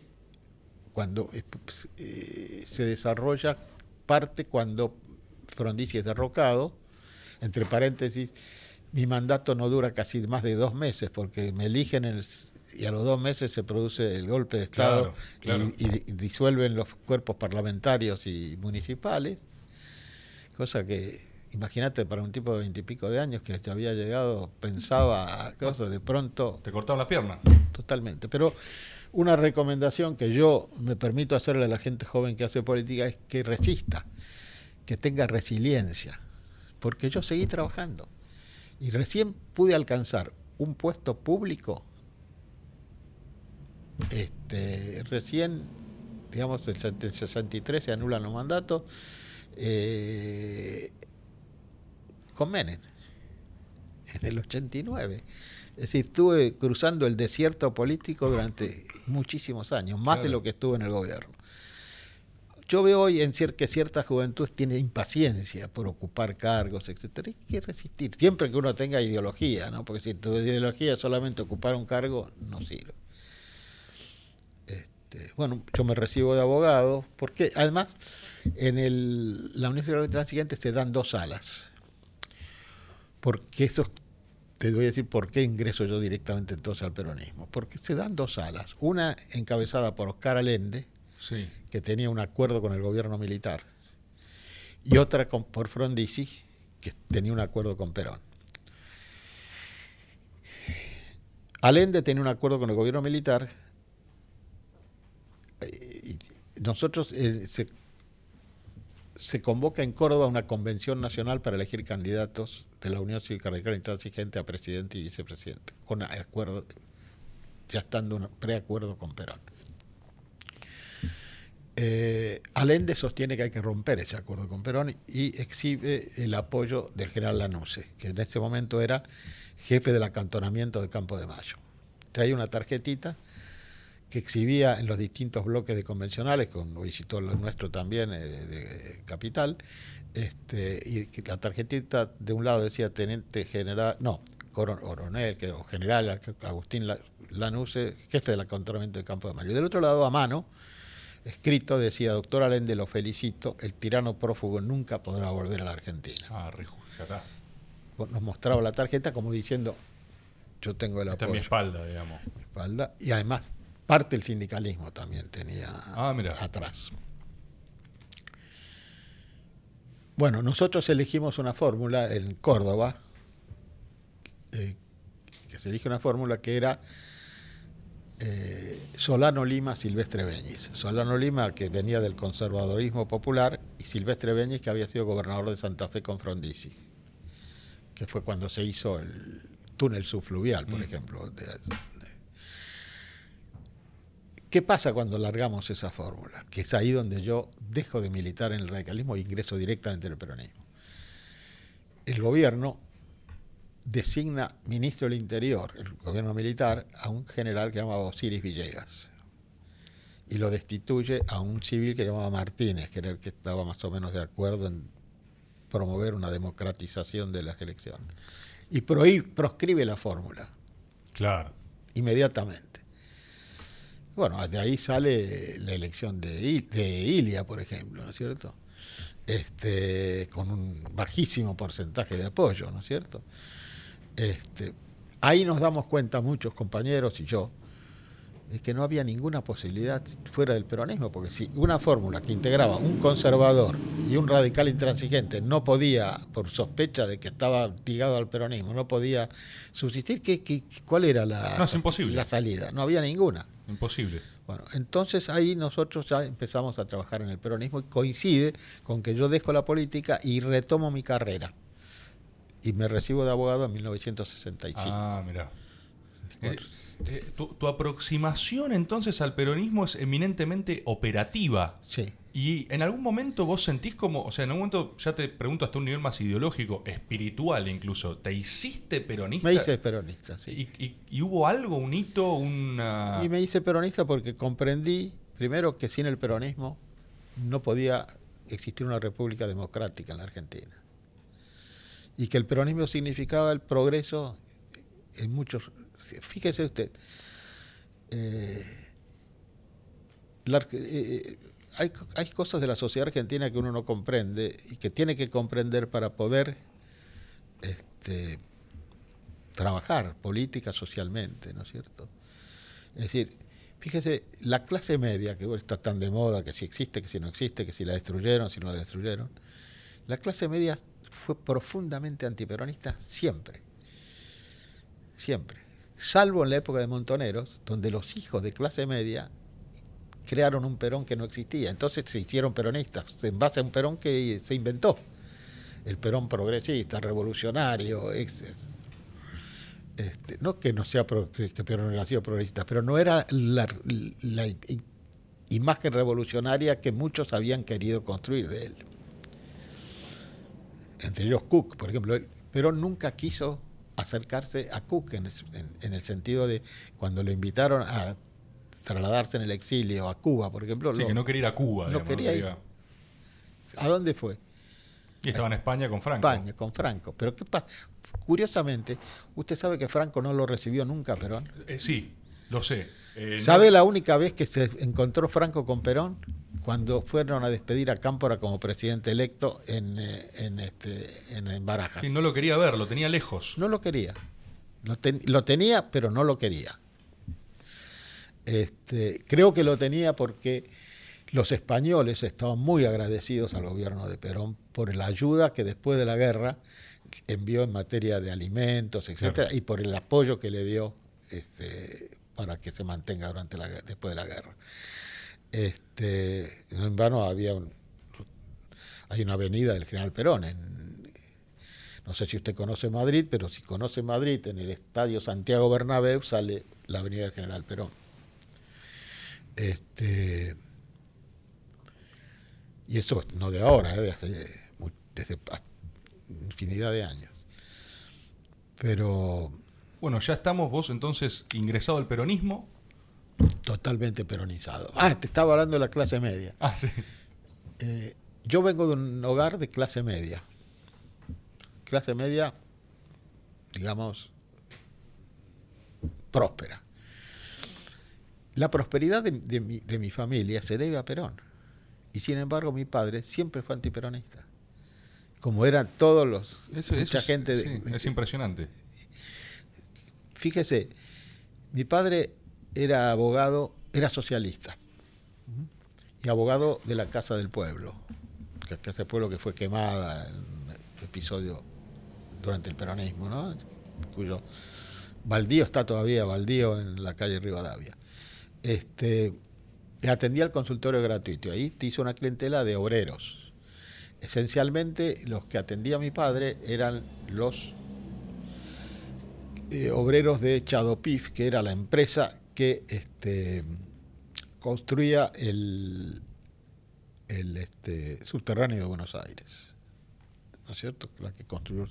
cuando eh, pues, eh, se desarrolla parte cuando Frondizi es derrocado, entre paréntesis, mi mandato no dura casi más de dos meses porque me eligen en el, y a los dos meses se produce el golpe de Estado Y, disuelven los cuerpos parlamentarios y municipales, cosa que, imagínate, para un tipo de veintipico de años que había llegado, pensaba cosas, de pronto... Te cortaban las piernas. Totalmente, pero una recomendación que yo me permito hacerle a la gente joven que hace política es que resista, que tenga resiliencia, porque yo seguí trabajando y recién pude alcanzar un puesto público, este, recién, digamos, el 63 se anulan los mandatos, eh, con Menem, en el 89. Es decir, estuve cruzando el desierto político durante muchísimos años, más de lo que estuve en el gobierno. Yo veo hoy en que cierta juventud tiene impaciencia por ocupar cargos, etcétera. Hay que resistir, siempre que uno tenga ideología, ¿no? Porque si tu ideología es solamente ocupar un cargo, no sirve. Este, bueno, yo me recibo de abogado, porque además en el, la Universidad Transigente se dan dos salas. Porque eso, te voy a decir por qué ingreso yo directamente entonces al peronismo. Porque se dan dos salas. Una encabezada por Oscar Allende, que tenía un acuerdo con el gobierno militar, y otra con, por Frondizi, que tenía un acuerdo con Perón. Allende tenía un acuerdo con el gobierno militar. Eh, y nosotros eh, se, se, convoca en Córdoba una convención nacional para elegir candidatos de la Unión Cívica Radical Intransigente a presidente y vicepresidente, con acuerdo, ya estando un preacuerdo con Perón. Eh, Allende sostiene que hay que romper ese acuerdo con Perón y exhibe el apoyo del general Lanuse, que en ese momento era jefe del acantonamiento de Campo de Mayo. Traía una tarjetita que exhibía en los distintos bloques de convencionales, con visitó lo nuestro también, eh, de Capital, este, y la tarjetita de un lado decía teniente general, no, coronel, que, o general Agustín Lanuse, jefe del acantonamiento de Campo de Mayo. Y del otro lado, a mano, escrito decía, doctor Allende, lo felicito, el tirano prófugo nunca podrá volver a la Argentina. Ah, rijo, ya está. Nos mostraba la tarjeta como diciendo, yo tengo el apoyo. Está mi espalda, digamos. espalda, y además, parte del sindicalismo también tenía ah, atrás. Bueno, nosotros elegimos una fórmula en Córdoba, eh, que se elige una fórmula que era eh, Solano Lima, Silvestre Beñiz. Solano Lima, que venía del conservadorismo popular, y Silvestre Beñiz, que había sido gobernador de Santa Fe con Frondizi, que fue cuando se hizo el túnel subfluvial, por mm. ejemplo. ¿Qué pasa cuando largamos esa fórmula? Que es ahí donde yo dejo de militar en el radicalismo e ingreso directamente en el peronismo. El gobierno designa ministro del Interior, el gobierno militar, a un general que llamaba Osiris Villegas. Y lo destituye a un civil que llamaba Martínez, que era el que estaba más o menos de acuerdo en promover una democratización de las elecciones. Y proscribe la fórmula. Claro. Inmediatamente. Bueno, de ahí sale la elección de, de Ilia, por ejemplo, ¿no es cierto? Este, con un bajísimo porcentaje de apoyo, ¿no es cierto? Este, ahí nos damos cuenta muchos compañeros y yo de que no había ninguna posibilidad fuera del peronismo, porque si una fórmula que integraba un conservador y un radical intransigente no podía, por sospecha de que estaba ligado al peronismo, no podía subsistir, ¿qué, cuál era la, la salida? No había ninguna. Imposible. Bueno, entonces ahí nosotros ya empezamos a trabajar en el peronismo y coincide con que yo dejo la política y retomo mi carrera y me recibo de abogado en 1965. Ah, mira. Eh, eh, tu, aproximación entonces al peronismo es eminentemente operativa. Sí. Y en algún momento vos sentís como, o sea, en algún momento, ya te pregunto hasta un nivel más ideológico, espiritual incluso, ¿te hiciste peronista? Me hice peronista, sí. ¿Y, y hubo algo, un hito, una...? Y me hice peronista porque comprendí, primero, que sin el peronismo no podía existir una república democrática en la Argentina y que el peronismo significaba el progreso en muchos... Fíjese usted, eh, eh, hay, hay, cosas de la sociedad argentina que uno no comprende y que tiene que comprender para poder este, trabajar política, socialmente, ¿no es cierto? Es decir, fíjese, la clase media, que está tan de moda, que si existe, que si no existe, que si la destruyeron, si no la destruyeron, la clase media fue profundamente antiperonista siempre. Siempre. Salvo en la época de Montoneros, donde los hijos de clase media crearon un Perón que no existía. Entonces se hicieron peronistas en base a un Perón que se inventó. El Perón progresista, revolucionario, este, no que no sea que Perón era sido progresista, pero no era la, la imagen revolucionaria que muchos habían querido construir de él. Entre ellos Cook, por ejemplo. Perón nunca quiso acercarse a Cook en, el sentido de cuando lo invitaron a trasladarse en el exilio a Cuba, por ejemplo. Sí, que no quería ir a Cuba. No quería ir. ¿A dónde fue? Y estaba en España con Franco. España, con Franco. Pero qué pasa? Curiosamente, usted sabe que Franco no lo recibió nunca, Perón. Eh, sí, lo sé. Eh, ¿Sabe la única vez que se encontró Franco con Perón? Cuando fueron a despedir a Cámpora como presidente electo en, eh, en, este, en, Barajas. Sí, no lo quería ver, lo tenía lejos. No lo quería. Lo, tenía, pero no lo quería. Este, creo que lo tenía porque los españoles estaban muy agradecidos al gobierno de Perón por la ayuda que después de la guerra envió en materia de alimentos, etcétera, y por el apoyo que le dio este, para que se mantenga durante la, después de la guerra. Este, en vano había hay una avenida del General Perón. En, no sé si usted conoce Madrid, pero si conoce Madrid, en el Estadio Santiago Bernabéu sale la avenida del General Perón. Este, y eso no de ahora, ¿eh? de hace, desde infinidad de años. Pero bueno, ya estamos vos entonces ingresado al peronismo. Totalmente peronizado. Ah, te estaba hablando de la clase media. Ah, sí. Eh, yo vengo de un hogar de clase media. Clase media, digamos, próspera. La prosperidad de, mi, familia se debe a Perón. Y sin embargo, mi padre siempre fue antiperonista. Como eran todos los. mucha gente. es impresionante. Fíjese, mi padre era abogado, era socialista y abogado de la Casa del Pueblo, que Casa del Pueblo que fue quemada en un episodio durante el peronismo, ¿no? cuyo baldío está todavía, baldío en la calle Rivadavia. Este, atendía al consultorio gratuito, ahí te hizo una clientela de obreros. Esencialmente los que atendía a mi padre eran los eh, obreros de Chadopif, que era la empresa que este, construía el, este, subterráneo de Buenos Aires. ¿No es cierto? La que construyó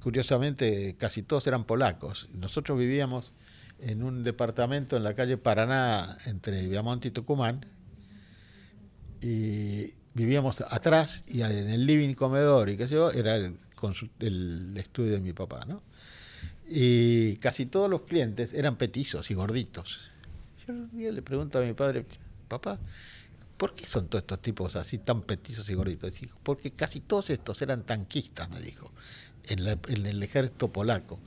Curiosamente, casi todos eran polacos. Nosotros vivíamos en un departamento en la calle Paraná, entre Viamonte y Tucumán, y vivíamos atrás y en el living comedor y qué sé yo, era el el estudio de mi papá, ¿no? Y casi todos los clientes eran petizos y gorditos. Yo le pregunto a mi padre, papá, ¿por qué son todos estos tipos así tan petizos y gorditos? Dijo, porque casi todos estos eran tanquistas, me dijo, en, en el ejército polaco.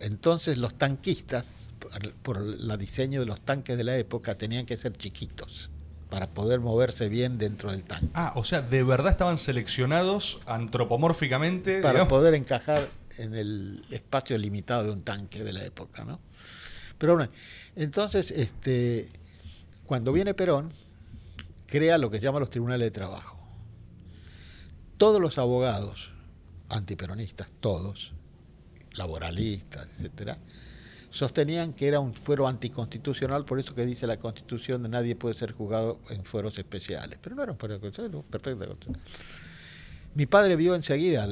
Entonces los tanquistas, por el diseño de los tanques de la época, tenían que ser chiquitos para poder moverse bien dentro del tanque. Ah, o sea, de verdad estaban seleccionados antropomórficamente. Para poder encajar en el espacio limitado de un tanque de la época, ¿no? Pero bueno, entonces, este, cuando viene Perón, crea lo que llama los tribunales de trabajo. Todos los abogados antiperonistas, todos, laboralistas, etcétera, sostenían que era un fuero anticonstitucional, por eso que dice la Constitución de nadie puede ser juzgado en fueros especiales. Pero no era un fuero constitucional, perfecto. Mi padre vio enseguida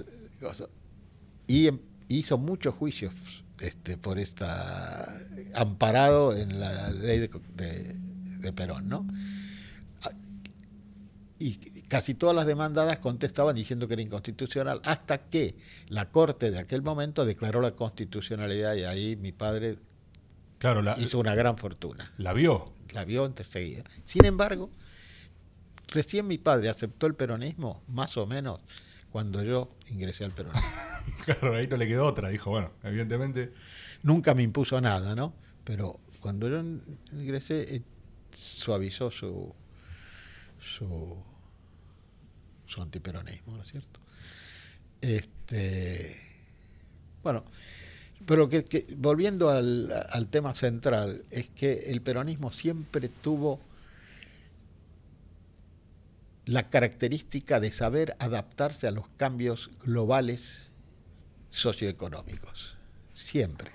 y em, hizo muchos juicios este, por esta amparado en la ley de, de Perón, ¿no? y casi todas las demandadas contestaban diciendo que era inconstitucional, hasta que la Corte de aquel momento declaró la constitucionalidad y ahí mi padre claro, hizo una gran fortuna. ¿La vio? La vio enseguida. Sin embargo, recién mi padre aceptó el peronismo, más o menos, cuando yo ingresé al peronismo. [LAUGHS] claro, ahí no le quedó otra, dijo, bueno, evidentemente... Nunca me impuso nada, ¿no? pero cuando yo ingresé eh, suavizó su, su, su antiperonismo, ¿no es cierto? Este, bueno, pero que, volviendo al, al, tema central, es que el peronismo siempre tuvo la característica de saber adaptarse a los cambios globales socioeconómicos. Siempre.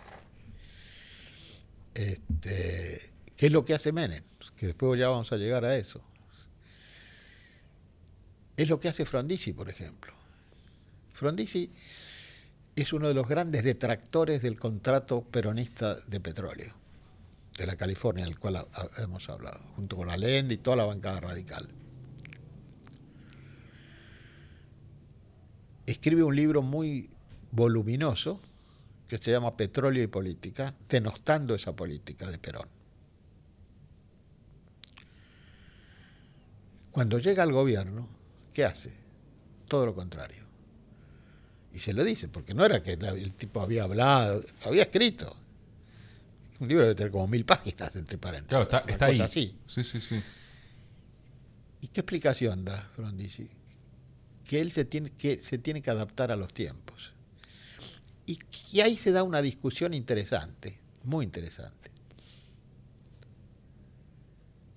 Este, ¿Qué es lo que hace Menem? Que después ya vamos a llegar a eso. Es lo que hace Frondizi, por ejemplo. Frondizi es uno de los grandes detractores del contrato peronista de petróleo de la California, del cual hemos hablado, junto con Allende y toda la bancada radical. Escribe un libro muy voluminoso que se llama Petróleo y Política, denostando esa política de Perón. Cuando llega al gobierno, ¿qué hace? Todo lo contrario. Y se lo dice, porque no era que el tipo había hablado, había escrito. Un libro debe tener como mil páginas, entre paréntesis. Claro, está, ahí. Así. Sí, sí, sí. ¿Y qué explicación da Frondizi? Que él se tiene que, se tiene que adaptar a los tiempos. Y, y ahí se da una discusión interesante, muy interesante.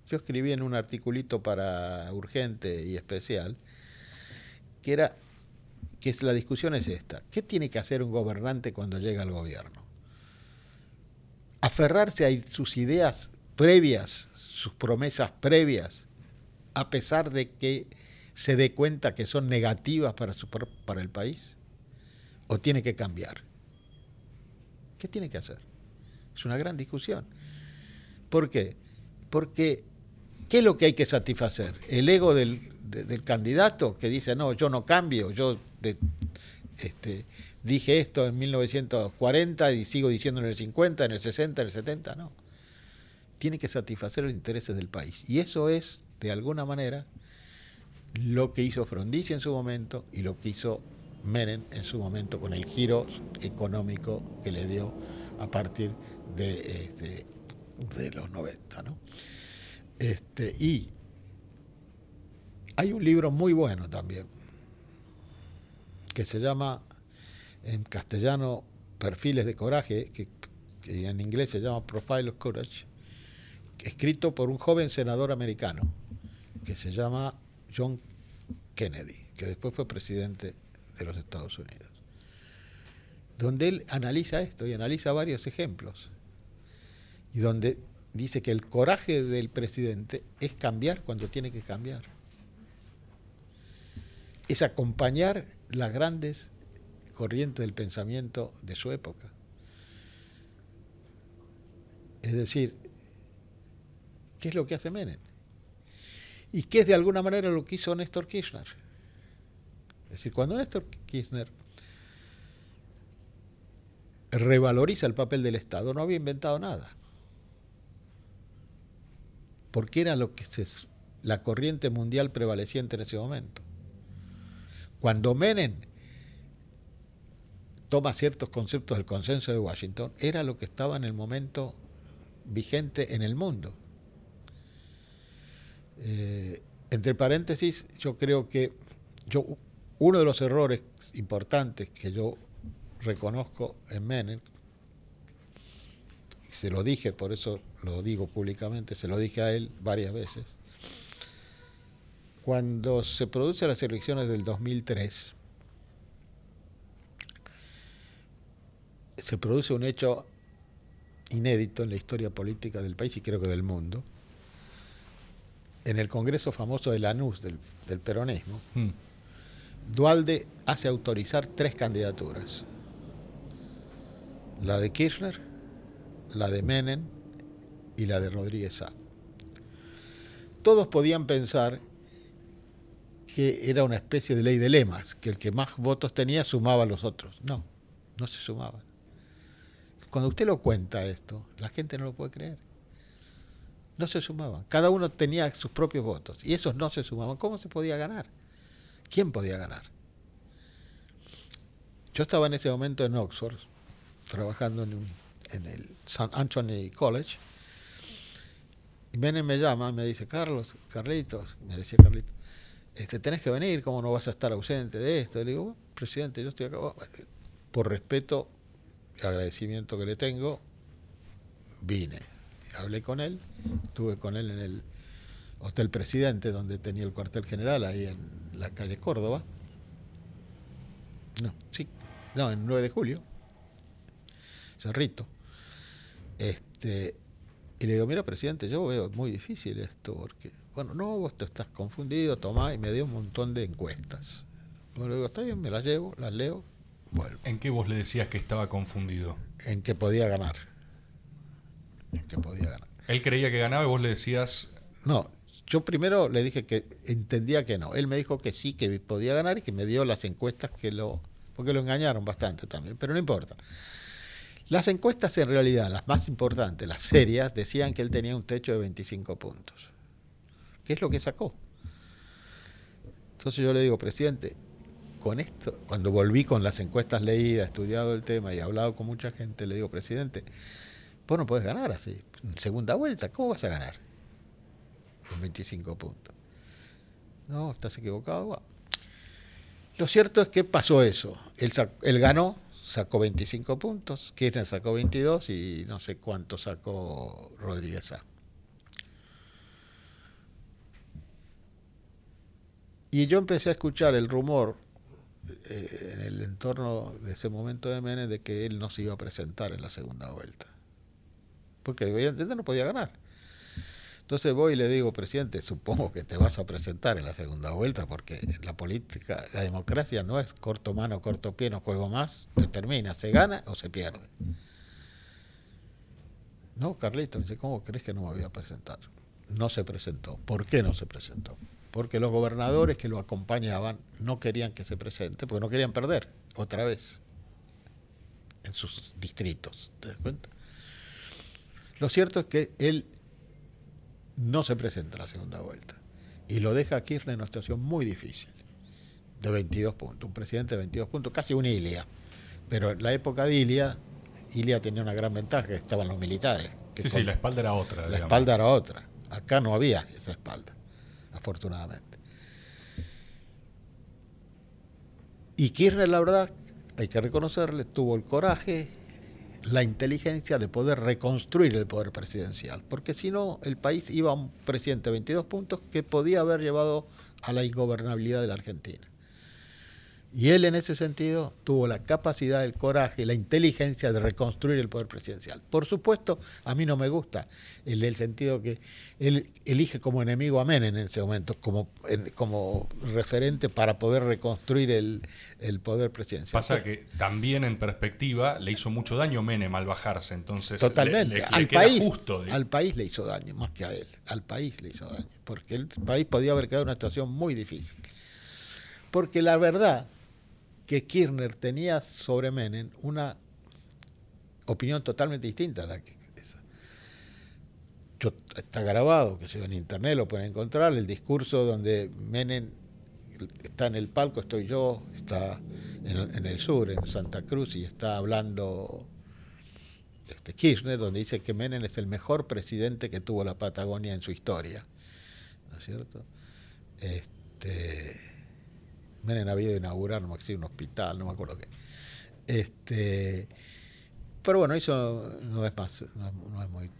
Yo escribí en un articulito para urgente y especial que era que la discusión es esta. ¿Qué tiene que hacer un gobernante cuando llega al gobierno? Aferrarse a sus ideas previas, sus promesas previas, a pesar de que se dé cuenta que son negativas para, su, para el país? ¿O tiene que cambiar? ¿Qué tiene que hacer? Es una gran discusión. ¿Por qué? Porque ¿qué es lo que hay que satisfacer? ¿El ego del, del candidato que dice, no, yo no cambio, yo este, dije esto en 1940 y sigo diciendo en el 50, en el 60, en el 70, no. Tiene que satisfacer los intereses del país. Y eso es, de alguna manera, lo que hizo Frondizi en su momento y lo que hizo Menem en su momento con el giro económico que le dio a partir de, este, los 90. ¿no? Este, y hay un libro muy bueno también, que se llama en castellano Perfiles de Coraje, que, en inglés se llama Profile of Courage, escrito por un joven senador americano que se llama John Kennedy, que después fue presidente de los Estados Unidos, donde él analiza esto y analiza varios ejemplos, y donde dice que el coraje del presidente es cambiar cuando tiene que cambiar. Es acompañar las grandes corrientes del pensamiento de su época. Es decir, ¿qué es lo que hace Menem? Y qué es de alguna manera lo que hizo Néstor Kirchner. Es decir, cuando Néstor Kirchner revaloriza el papel del Estado, no había inventado nada porque era lo que es la corriente mundial prevaleciente en ese momento. Cuando Menem toma ciertos conceptos del consenso de Washington, era lo que estaba en el momento vigente en el mundo. Eh, entre paréntesis, yo creo que yo, uno de los errores importantes que yo reconozco en Menem, se lo dije, por eso lo digo públicamente, se lo dije a él varias veces. Cuando se producen las elecciones del 2003, se produce un hecho inédito en la historia política del país y creo que del mundo. En el Congreso famoso de Lanús del, del peronismo, hmm. Dualde hace autorizar tres candidaturas. La de Kirchner, la de Menem y la de Rodríguez A. Todos podían pensar que era una especie de ley de lemas, que el que más votos tenía sumaba a los otros. No, no se sumaban. Cuando usted lo cuenta esto, la gente no lo puede creer. No se sumaban. Cada uno tenía sus propios votos y esos no se sumaban. ¿Cómo se podía ganar? ¿Quién podía ganar? Yo estaba en ese momento en Oxford, trabajando en un en el St. Anthony College. Y Menem me llama, me dice, Carlos, Carlitos, me decía Carlitos, este, tenés que venir, ¿cómo no vas a estar ausente de esto? Le digo, presidente, yo estoy acá. Por respeto y agradecimiento que le tengo, vine. Hablé con él, estuve con él en el Hotel Presidente, donde tenía el cuartel general, ahí en la calle Córdoba. No, sí, no, en 9 de julio. Cerrito. Este, y le digo, mira, presidente, yo veo muy difícil esto, porque, bueno, no, vos te estás confundido, tomá, y me dio un montón de encuestas. Bueno, le digo, está bien, me las llevo, las leo, vuelvo. ¿En qué vos le decías que estaba confundido? En que podía ganar. Que podía ganar. Él creía que ganaba y vos le decías... No, yo primero le dije que entendía que no. Él me dijo que sí, que podía ganar y que me dio las encuestas que lo... porque lo engañaron bastante también, pero no importa. Las encuestas en realidad, las más importantes, las serias, decían que él tenía un techo de 25 puntos. ¿Qué es lo que sacó? Entonces yo le digo, presidente, con esto, cuando volví con las encuestas leídas, estudiado el tema y hablado con mucha gente, le digo, presidente, vos no puedes ganar así. En segunda vuelta, ¿cómo vas a ganar? Con 25 puntos. No, estás equivocado. Lo cierto es que pasó eso. Él, él ganó, sacó 25 puntos, Kirchner sacó 22 y no sé cuánto sacó Rodríguez A. Y yo empecé a escuchar el rumor eh, en el entorno de ese momento de Menem de que él no se iba a presentar en la segunda vuelta. Porque evidentemente no podía ganar. Entonces voy y le digo, presidente, supongo que te vas a presentar en la segunda vuelta porque la política, la democracia no es corto mano, corto pie, no juego más, se termina, se gana o se pierde. No, Carlito, dice, ¿cómo crees que no me voy a presentar? No se presentó. ¿Por qué no se presentó? Porque los gobernadores que lo acompañaban no querían que se presente, porque no querían perder otra vez en sus distritos. ¿Te das cuenta? Lo cierto es que él no se presenta la segunda vuelta. Y lo deja a Kirchner en una situación muy difícil, de 22 puntos. Un presidente de 22 puntos, casi un Ilia. Pero en la época de Ilia, Ilia tenía una gran ventaja, que estaban los militares. sí, sí, la espalda era otra. La espalda era otra. Acá no había esa espalda, afortunadamente. Y Kirchner, la verdad, hay que reconocerle, tuvo el coraje la inteligencia de poder reconstruir el poder presidencial, porque si no, el país iba a un presidente de 22 puntos que podía haber llevado a la ingobernabilidad de la Argentina. Y él en ese sentido tuvo la capacidad, el coraje, la inteligencia de reconstruir el poder presidencial. Por supuesto, a mí no me gusta el, el sentido que él elige como enemigo a Menem en ese momento, como, como referente para poder reconstruir el, poder presidencial. Pasa que también en perspectiva le hizo mucho daño Menem al bajarse, entonces totalmente al país, al país le hizo daño más que a él, al país le hizo daño, porque el país podía haber quedado en una situación muy difícil. Porque la verdad que Kirchner tenía sobre Menem una opinión totalmente distinta a la que esa. Yo, está grabado, que en internet, lo pueden encontrar, el discurso donde Menem está en el palco, estoy yo, está en, el sur, en Santa Cruz, y está hablando este, Kirchner, donde dice que Menem es el mejor presidente que tuvo la Patagonia en su historia. ¿No es cierto? Este, Menem había de inaugurar, no me un hospital, no me acuerdo qué. Este, pero bueno, eso no es más, no, es muy,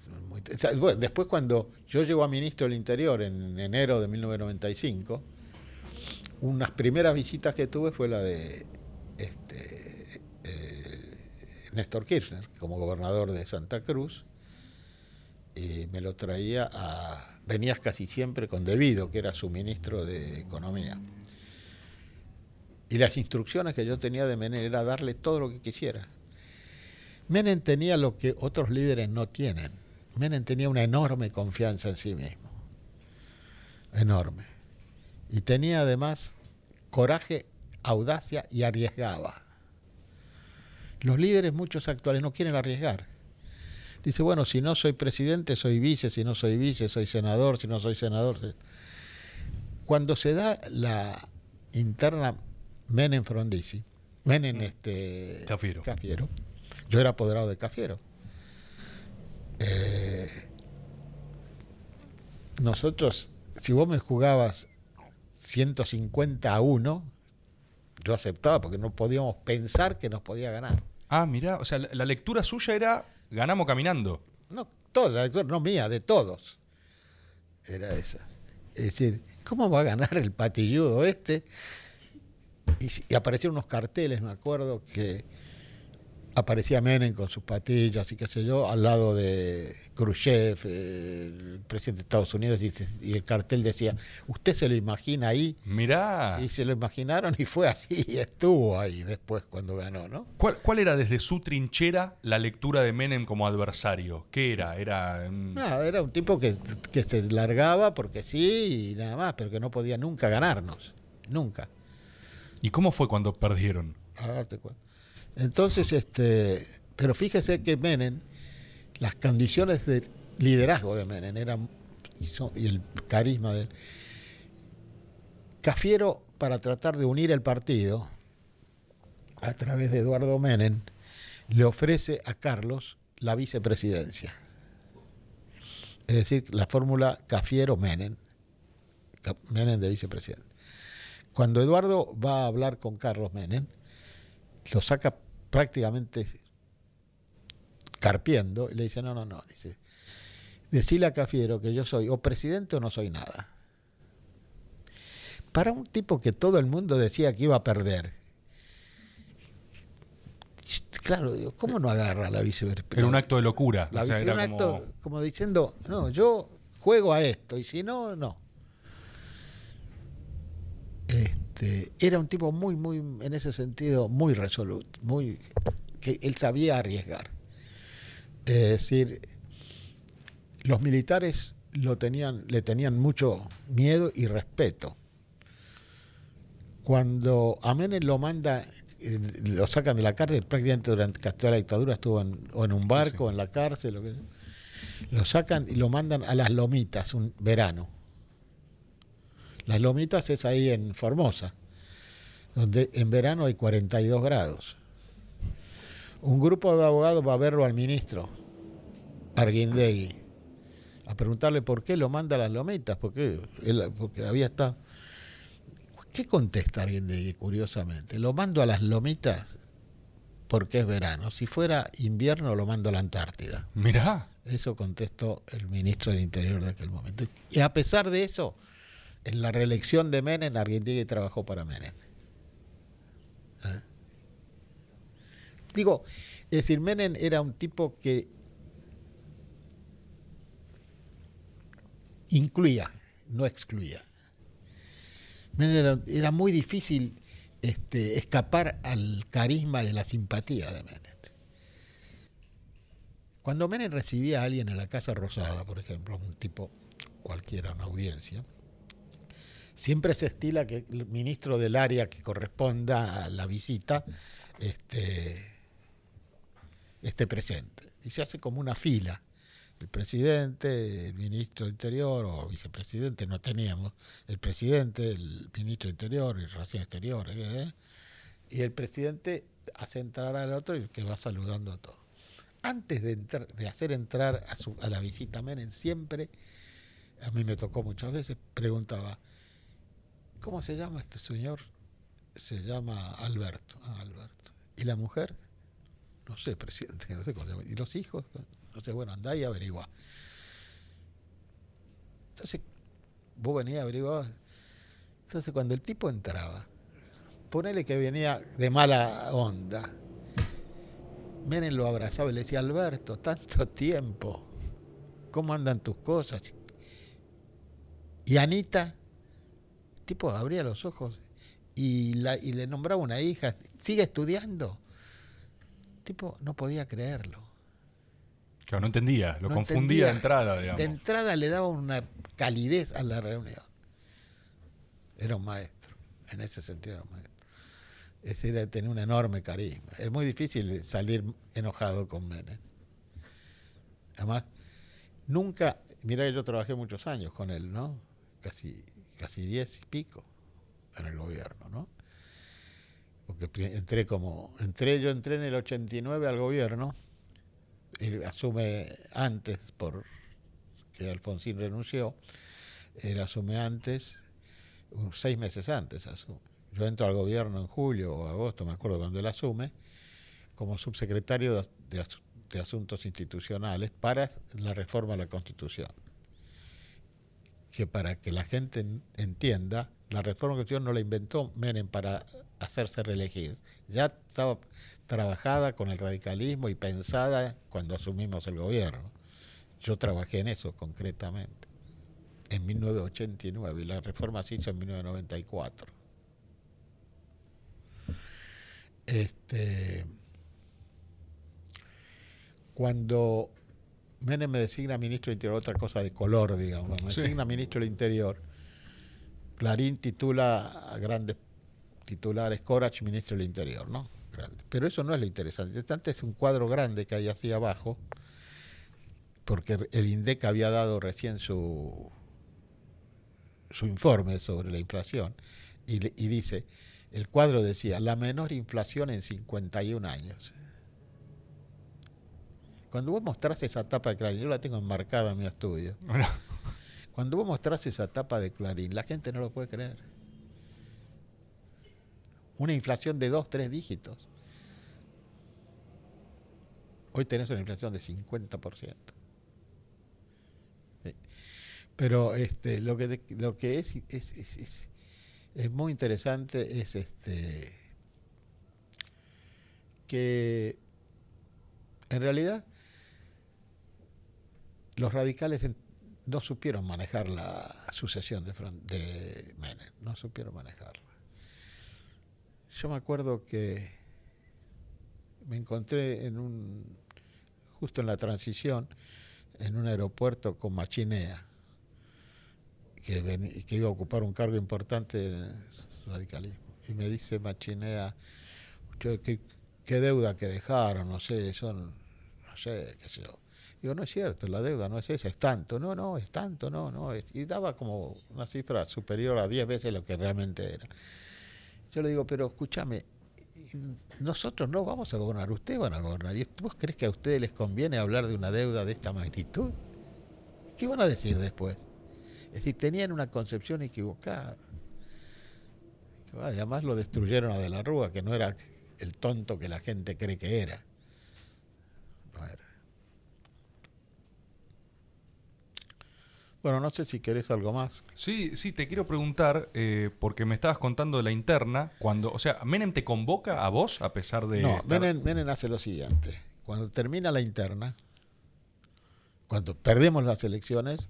después cuando yo llego a ministro del Interior en enero de 1995, unas primeras visitas que tuve fue la de este, eh, Néstor Kirchner, como gobernador de Santa Cruz, y me lo traía a... Venías casi siempre con Debido, que era su ministro de Economía. Y las instrucciones que yo tenía de Menem era darle todo lo que quisiera. Menem tenía lo que otros líderes no tienen. Menem tenía una enorme confianza en sí mismo. Enorme. Y tenía además coraje, audacia y arriesgaba. Los líderes, muchos actuales, no quieren arriesgar. Dice, bueno, si no soy presidente, soy vice, si no soy vice, soy senador, si no soy senador. Cuando se da la interna Menem Frondizi, Menem este, Cafiero. Cafiero. Yo era apoderado de Cafiero. eh, nosotros, si vos me jugabas 150 a 1, yo aceptaba porque no podíamos pensar que nos podía ganar. Ah, mirá, o sea, la, la lectura suya era ganamos caminando. No, toda la lectura, no mía, de todos. Era esa. Es decir, ¿cómo va a ganar el patilludo este? Y, y aparecieron unos carteles, me acuerdo, que aparecía Menem con sus patillas y qué sé yo, al lado de Khrushchev, eh, el presidente de Estados Unidos, y, el cartel decía, ¿usted se lo imagina ahí? Mirá. Y se lo imaginaron y fue así, y estuvo ahí después cuando ganó, ¿no? ¿Cuál, cuál era desde su trinchera la lectura de Menem como adversario? ¿Qué era? Era Nada, era un tipo que, que se largaba porque sí y nada más, pero que no podía nunca ganarnos. Nunca. ¿Y cómo fue cuando perdieron? A darte cuenta. Entonces, este, pero fíjese que Menem, las condiciones de liderazgo de Menem eran, y, y el carisma de él, Cafiero, para tratar de unir el partido, a través de Eduardo Menem, le ofrece a Carlos la vicepresidencia. Es decir, la fórmula Cafiero-Menem, Ca- Menem de vicepresidente. Cuando Eduardo va a hablar con Carlos Menem, lo saca prácticamente carpiendo y le dice, no, no, no, dice, decile a Cafiero que yo soy o presidente o no soy nada. Para un tipo que todo el mundo decía que iba a perder. Claro, digo, ¿cómo no agarra la vicepresidencia? Era un acto de locura. La o sea, vice- era un como- acto como diciendo, no, yo juego a esto y si no, no. Este, era un tipo muy, muy, en ese sentido, muy resoluto, muy, que él sabía arriesgar. Es decir, los militares lo tenían, le tenían mucho miedo y respeto. Cuando a Menem lo manda, eh, lo sacan de la cárcel, prácticamente durante toda la dictadura estuvo en, o en un barco, Sí. en la cárcel, lo, que, lo sacan y lo mandan a las Lomitas un verano. Las Lomitas es ahí en Formosa, donde en verano hay 42 grados. Un grupo de abogados va a verlo al ministro, Arguindegui, a preguntarle por qué lo manda a las Lomitas, porque, él, porque había estado... ¿Qué contesta Arguindegui, curiosamente? Lo mando a las Lomitas porque es verano. Si fuera invierno, lo mando a la Antártida. Mirá. Eso contestó el ministro del Interior de aquel momento. Y a pesar de eso, en la reelección de Menem, Arguindegui trabajó para Menem. ¿Eh? Digo, es decir, Menem era un tipo que incluía, no excluía. Menem era, era muy difícil este, escapar al carisma y a la simpatía de Menem. Cuando Menem recibía a alguien en la Casa Rosada, por ejemplo, un tipo cualquiera, una audiencia, siempre se estila que el ministro del área que corresponda a la visita este, esté presente. Y se hace como una fila. El presidente, el ministro de Interior o vicepresidente, no teníamos, el presidente, el ministro de Interior y Relaciones Exteriores, ¿eh? y el presidente hace entrar al otro y que va saludando a todos antes de, hacer entrar a, a, la visita Menem, siempre, a mí me tocó muchas veces, preguntaba, ¿cómo se llama este señor? Se llama Alberto. Ah, Alberto. ¿Y la mujer? No sé, presidente, no sé cómo se llama. ¿Y los hijos? No sé, bueno, andá y averigua. Entonces, vos venías a averiguar. Entonces, cuando el tipo entraba, ponele que venía de mala onda, Menem lo abrazaba y le decía, Alberto, tanto tiempo, ¿cómo andan tus cosas? Y Anita, tipo, abría los ojos y, la, y le nombraba una hija, ¿sigue estudiando? Tipo, no podía creerlo. Claro, no entendía, lo no confundía entendía. de entrada, digamos. De entrada le daba una calidez a la reunión. Era un maestro, en ese sentido era un maestro es decir, tener un enorme carisma. Es muy difícil salir enojado con Menem. Además, nunca, mira, yo trabajé muchos años con él, ¿no? Casi, casi diez y pico en el gobierno, ¿no? Porque entré como, entré, yo entré en el 89 al gobierno, él asume antes por que Alfonsín renunció, él asume antes, seis meses antes asume. Yo entro al gobierno en julio o agosto, me acuerdo cuando él asume, como subsecretario de, de Asuntos Institucionales para la reforma de la Constitución. Que para que la gente entienda, la reforma de la Constitución no la inventó Menem para hacerse reelegir. Ya estaba trabajada con el radicalismo y pensada cuando asumimos el gobierno. Yo trabajé en eso concretamente, en 1989, y la reforma se hizo en 1994. Este, cuando Menem me designa ministro del Interior, otra cosa de color, digamos, me designa ministro del Interior, Clarín titula a grandes titulares Corach, ministro del Interior, ¿no? Grande. Pero eso no es lo interesante. Lo es un cuadro grande que hay así abajo, porque el INDEC había dado recién su, su informe sobre la inflación, y, y dice, el cuadro decía, la menor inflación en 51 años. Cuando vos mostrás esa tapa de Clarín, yo la tengo enmarcada en mi estudio. Cuando vos mostrás esa tapa de Clarín, la gente no lo puede creer. Una inflación de dos, tres dígitos. Hoy tenés una inflación de 50%. Pero este, lo que, lo que es, es, es, muy interesante es este que en realidad los radicales no supieron manejar la sucesión de, de Menem, no supieron manejarla. Yo me acuerdo que me encontré en un, justo en la transición, en un aeropuerto con Machinea, que, iba a ocupar un cargo importante en el radicalismo. Y me dice Machinea, ¿qué, qué deuda que dejaron? No sé, son, no sé, qué sé yo Digo, no es cierto, la deuda no es esa, es tanto. No, no, es tanto, no, no. Y daba como una cifra superior a 10 veces lo que realmente era. Yo le digo, pero escúchame, nosotros no vamos a gobernar, ustedes van a gobernar. ¿Y vos crees que a ustedes les conviene hablar de una deuda de esta magnitud? ¿Qué van a decir después? Es decir, tenían una concepción equivocada. Además lo destruyeron a De la Rúa, que no era el tonto que la gente cree que era. No era. Bueno, no sé si querés algo más. Sí, sí, te quiero preguntar, eh, porque me estabas contando de la interna, cuando, o sea, ¿Menem te convoca a vos a pesar de...? No, Menem, hace lo siguiente. Cuando termina la interna, cuando perdemos las elecciones,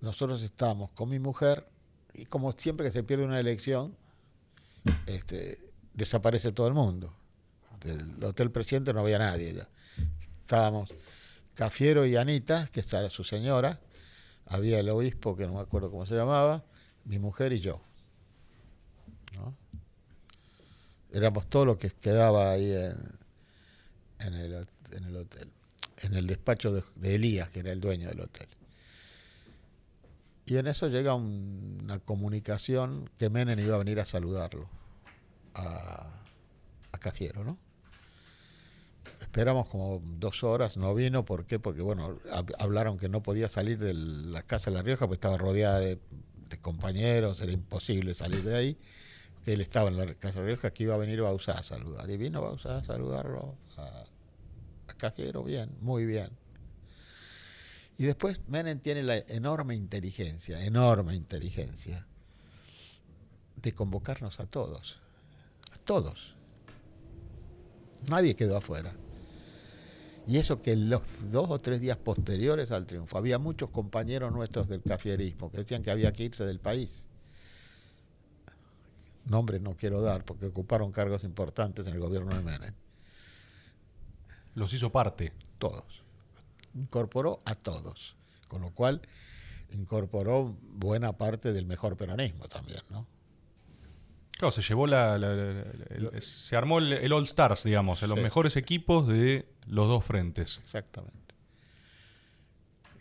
nosotros estábamos con mi mujer y como siempre que se pierde una elección, este, desaparece todo el mundo. Del hotel presidente no había nadie ya. Estábamos Cafiero y Anita, que era su señora, había el obispo, que no me acuerdo cómo se llamaba, mi mujer y yo. Éramos todo lo que quedaba ahí en, el, hotel, en el despacho de, Elías, que era el dueño del hotel. Y en eso llega una comunicación que Menem iba a venir a saludarlo, a, a Cafiero, ¿no? Esperamos como dos horas, no vino, ¿por qué? Porque bueno, hablaron que no podía salir de la casa de La Rioja, porque estaba rodeada de, compañeros, era imposible salir de ahí, que él estaba en la casa de La Rioja, que iba a venir Bausá a saludar, y vino Bausá a saludarlo a, a Cajero, bien, muy bien. Y después Menem tiene la enorme inteligencia, enorme inteligencia, de convocarnos a todos, a todos. Nadie quedó afuera. Y eso que los dos o tres días posteriores al triunfo había muchos compañeros nuestros del cafierismo que decían que había que irse del país. Nombre no quiero dar porque ocuparon cargos importantes en el gobierno de Menem. Los hizo parte. Todos. Incorporó a todos. Con lo cual incorporó buena parte del mejor peronismo también, ¿no? Claro, se llevó la, se armó el, All Stars, digamos, los mejores equipos de los dos frentes. Exactamente.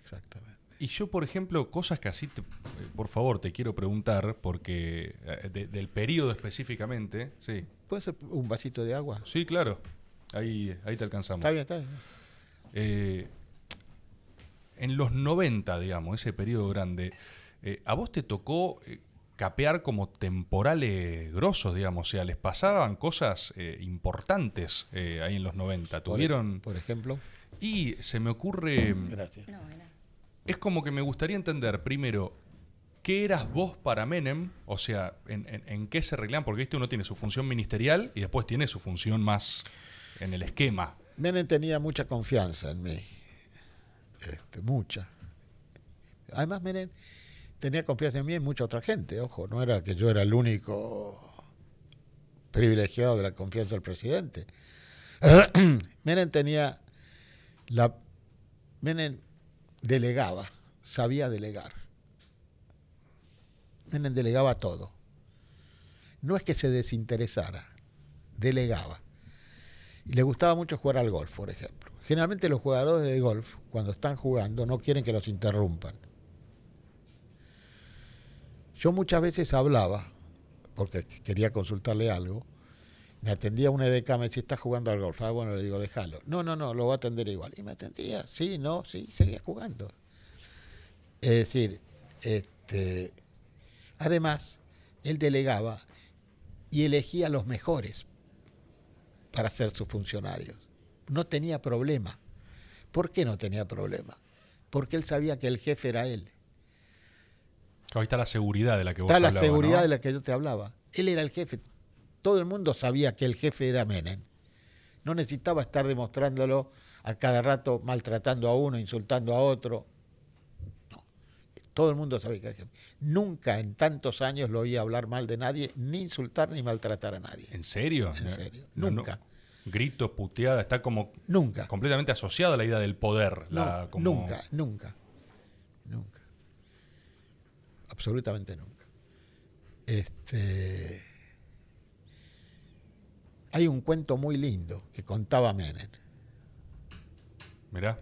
Exactamente. Y yo, por ejemplo, cosas que así, por favor, te quiero preguntar, porque eh, del periodo específicamente, sí. ¿Puede ser un vasito de agua? Sí, claro. Ahí, ahí te alcanzamos. Está bien, está bien. Eh, en los 90, digamos, ese periodo grande, eh, ¿a vos te tocó eh, capear como temporales grosos, digamos? O sea, les pasaban cosas eh, importantes eh, ahí en los 90. Por- Tuvieron... Por ejemplo. Y se me ocurre... Gracias. No, era- Es como que me gustaría entender, primero, ¿qué eras vos para Menem? O sea, ¿en, en- en qué se arreglan? Porque este uno tiene su función ministerial y después tiene su función más en el esquema. Menem tenía mucha confianza en mí. Este, mucha. Además, Menem tenía confianza en mí y mucha otra gente. Ojo, no era que yo era el único privilegiado de la confianza del presidente. [CLEARS THROAT] Menem tenía la. Menem delegaba, sabía delegar. Menem delegaba todo. No es que se desinteresara, delegaba. Y le gustaba mucho jugar al golf, por ejemplo. Generalmente los jugadores de golf, cuando están jugando, no quieren que los interrumpan. Yo muchas veces hablaba, porque quería consultarle algo, me atendía una EDK, me decía, ¿estás jugando al golf? Ah, bueno, le digo, déjalo. No, no, no, lo voy a atender igual. Y me atendía, sí, no, sí, seguía jugando. Es decir, este, además, él delegaba y elegía a los mejores para ser sus funcionarios. No tenía problema. ¿Por qué no tenía problema? Porque él sabía que el jefe era él. Ahí está la seguridad de la que vos Está la seguridad ¿no? de la que yo te hablaba. Él era el jefe. Todo el mundo sabía que el jefe era Menem. No necesitaba estar demostrándolo a cada rato, maltratando a uno, insultando a otro. No. Todo el mundo sabía que era el jefe. Nunca en tantos años lo oía hablar mal de nadie, ni insultar ni maltratar a nadie. ¿En serio? En serio. No, no. Nunca. Gritos, puteadas, está como Nunca. completamente asociado a la idea del poder. la- No, como- Nunca, nunca, nunca. Absolutamente nunca. Este, hay un cuento muy lindo que contaba Menem. Mirá.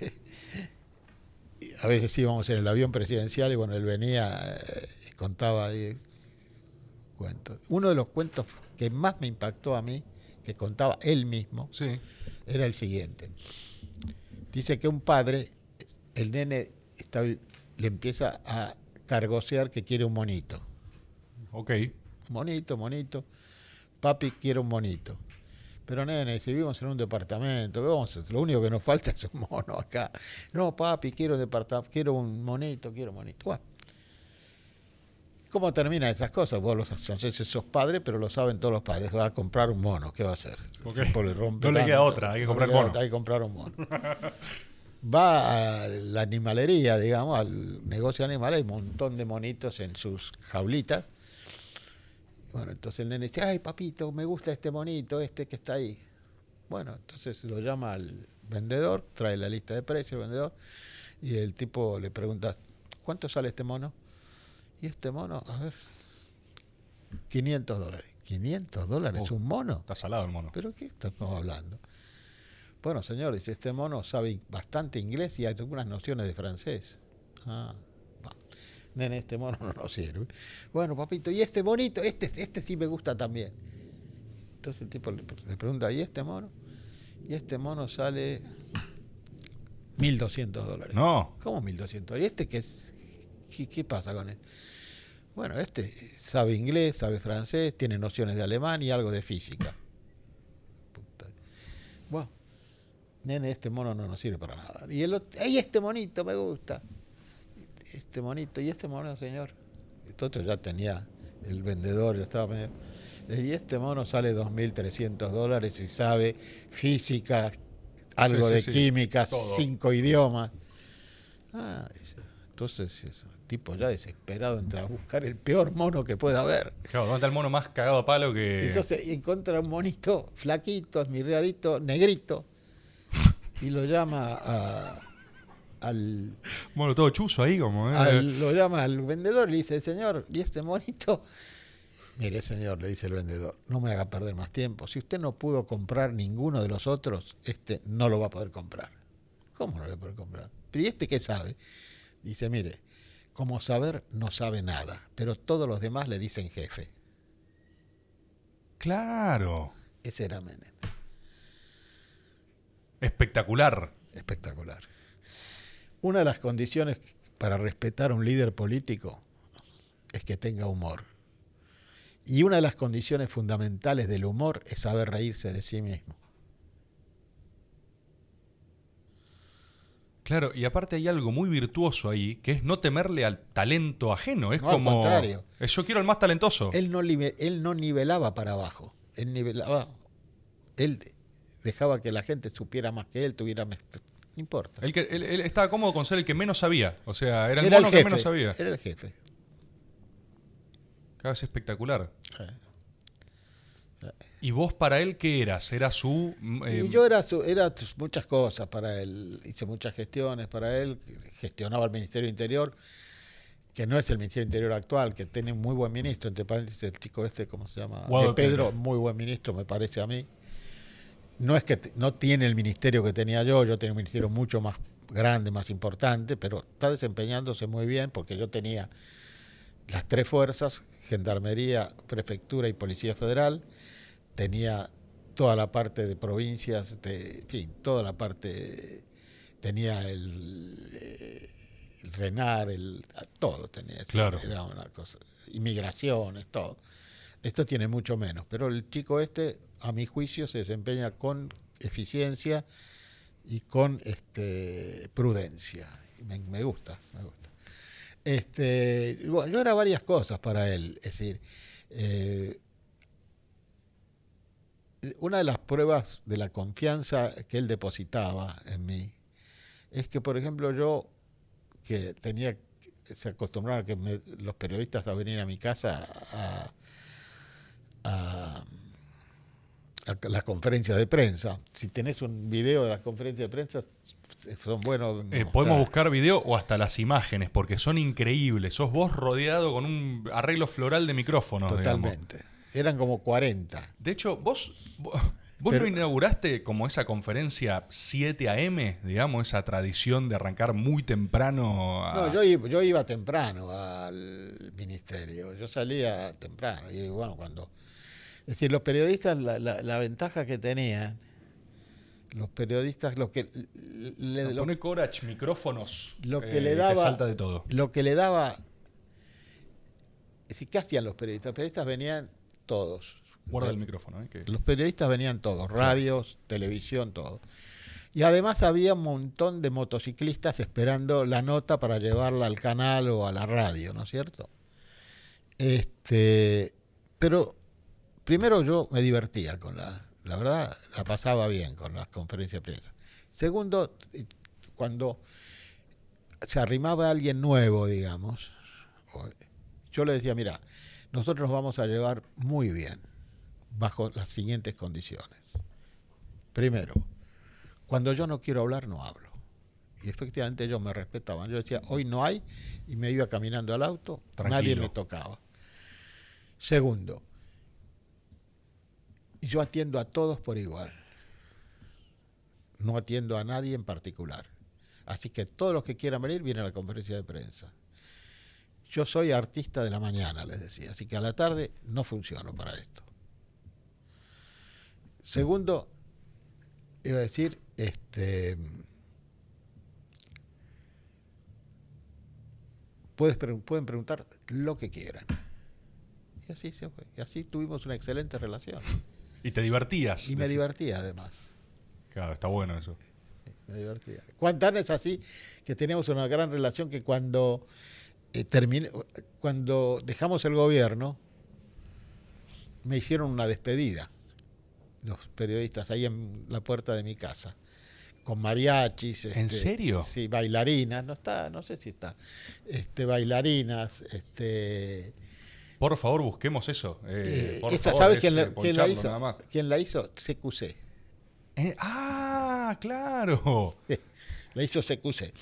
[LAUGHS] A veces íbamos en el avión presidencial y bueno, él venía eh, y contaba ahí cuentos. Uno de los cuentos que más me impactó a mí, que contaba él mismo, Sí. era el siguiente. Dice que un padre, el nene está, le empieza a cargosear que quiere un monito. Ok. Monito, monito. Papi quiere un monito. Pero nene, si vivimos en un departamento, ¿qué vamos a hacer? Lo único que nos [LAUGHS] falta es un mono acá. No, papi, quiero un departamento, quiero un monito, quiero un monito. Bueno. ¿Cómo terminan esas cosas? Vos los, si sos padre, pero lo saben todos los padres. Va a comprar un mono, ¿qué va a hacer? Ok. El tipo le rompe No le queda tanto, otra, hay que no comprar le queda mono. otra, Hay que comprar un mono. [LAUGHS] Va a la animalería, digamos, al negocio de animales, hay un montón de monitos en sus jaulitas. Bueno, entonces el nene dice, ay papito, me gusta este monito, este que está ahí. Bueno, entonces lo llama al vendedor, trae la lista de precios el vendedor, y el tipo le pregunta, ¿cuánto sale este mono? Y este mono, a ver, 500 dólares. ¿500 dólares Oh. un mono? Está salado el mono. ¿Pero qué estamos hablando? Bueno, señor, dice, este mono sabe bastante inglés y hay algunas nociones de francés. Ah, va. Nene, este mono no nos sirve. Bueno, papito, ¿y este bonito? Este, este sí me gusta también. Entonces el tipo le, le pregunta, ¿y este mono? Y este mono sale 1.200 dólares. No. ¿Cómo 1.200? ¿Y este qué, es? ¿Qué, qué pasa con él? Bueno, este sabe inglés, sabe francés, tiene nociones de alemán y algo de física. Puta. Bueno, nene, este mono no nos sirve para nada. Y el otro, ¡ay, este monito me gusta! Este monito, ¿y este mono, señor? El otro ya tenía el vendedor, ya estaba medio... Y este mono sale 2.300 dólares y sabe física, algo Sí, sí, de sí, química, todo. cinco idiomas. Ah, entonces eso, el tipo ya desesperado entra a buscar el peor mono que pueda haber. Claro, ¿dónde está el mono más cagado a palo que. Entonces encuentra un monito flaquito, esmirriadito, negrito, y lo llama a- al, Mono todo chuzo ahí, como. ¿eh? al- lo llama al vendedor y le dice, señor, ¿y este monito? Mire, señor, le dice el vendedor, no me haga perder más tiempo. Si usted no pudo comprar ninguno de los otros, este no lo va a poder comprar. ¿Cómo no lo va a poder comprar? ¿Pero y este qué sabe? Dice, mire, como saber no sabe nada, pero todos los demás le dicen jefe. Claro. Ese era Menem. Espectacular. Espectacular. Una de las condiciones para respetar a un líder político es que tenga humor. Y una de las condiciones fundamentales del humor es saber reírse de sí mismo. Claro, y aparte hay algo muy virtuoso ahí, que es no temerle al talento ajeno. Es No, al como. contrario. Yo quiero al más talentoso. Él no, él no nivelaba para abajo. Él nivelaba. Él dejaba que la gente supiera más que él, tuviera. más- No importa. Él, que- él- él estaba cómodo con ser el que menos sabía. O sea, era el Era el mono que jefe. menos sabía. Era el jefe. Cada vez espectacular. Eh. ¿Y vos para él qué eras? ¿Era su. mm, eh, Y yo era, su- era muchas cosas para él, hice muchas gestiones para él, gestionaba el Ministerio Interior, que no es el Ministerio Interior actual, que tiene un muy buen ministro, entre paréntesis el chico este, ¿cómo se llama? Guado de Pedro, Pedro. muy buen ministro, me parece a mí. No es que no tiene el ministerio que tenía yo, yo tenía un ministerio mucho más grande, más importante, pero está desempeñándose muy bien porque yo tenía las tres fuerzas, Gendarmería, Prefectura y Policía Federal, tenía toda la parte de provincias, de, en fin, toda la parte, tenía el, eh, el RENAR, el, todo tenía, Claro. era una cosa, inmigraciones, todo. Esto tiene mucho menos, pero el chico este, a mi juicio, se desempeña con eficiencia y con este, prudencia. Me, gusta, me gusta. Este, bueno, yo era varias cosas para él, es decir, eh, una de las pruebas de la confianza que él depositaba en mí es que, por ejemplo, yo que tenía se acostumbraba que me- los periodistas a venir a mi casa a, a, a las conferencias de prensa. Si tenés un video de las conferencias de prensa, son buenos. eh, podemos buscar video o hasta las imágenes, porque son increíbles. Sos vos rodeado con un arreglo floral de micrófonos. digamos. Totalmente. Eran como 40. De hecho, vos, vos, vos Pero- no inauguraste como esa conferencia 7 AM, digamos, esa tradición de arrancar muy temprano. a- No, yo iba, yo iba temprano al ministerio, yo salía temprano. Y bueno, cuando. Es decir, los periodistas, la, la- la ventaja que tenían, los periodistas, lo que, le, lo, pone Corach micrófonos. lo que eh, le daba. salta de todo. Lo que le daba. Es decir, ¿qué hacían los periodistas? Los periodistas venían todos. Guarda el micrófono. eh, que- Los periodistas venían todos, radios, televisión, todo. Y además había un montón de motociclistas esperando la nota para llevarla al canal o a la radio, ¿no es cierto? Este, pero primero yo me divertía con la, la verdad, la pasaba bien con las conferencias de prensa. Segundo, cuando se arrimaba alguien nuevo, digamos, yo le decía, mira, nosotros nos vamos a llevar muy bien bajo las siguientes condiciones. Primero, cuando yo no quiero hablar, no hablo. Y efectivamente ellos me respetaban. Yo decía, hoy no hay, y me iba caminando al auto, nadie me tocaba. Segundo, yo atiendo a todos por igual. No atiendo a nadie en particular. Así que todos los que quieran venir vienen a la conferencia de prensa. Yo soy artista de la mañana, les decía, así que a la tarde no funciono para esto. Segundo, iba a decir, este, puedes pueden preguntar lo que quieran. Y así se fue. Y así tuvimos una excelente relación. Y te divertías. Y me decís. divertía además. Claro, está bueno eso. Me divertía. Cuan tan es así que teníamos una gran relación que cuando eh, terminé, cuando dejamos el gobierno, me hicieron una despedida los periodistas ahí en la puerta de mi casa con mariachis ¿En este, serio? sí bailarinas no está no sé si está este bailarinas este Por favor, busquemos eso. eh, eh, por esa, favor, sabes es, quién, eh, la- quién la hizo quién la hizo CQC Eh, ah, claro. [LAUGHS] la hizo CQC.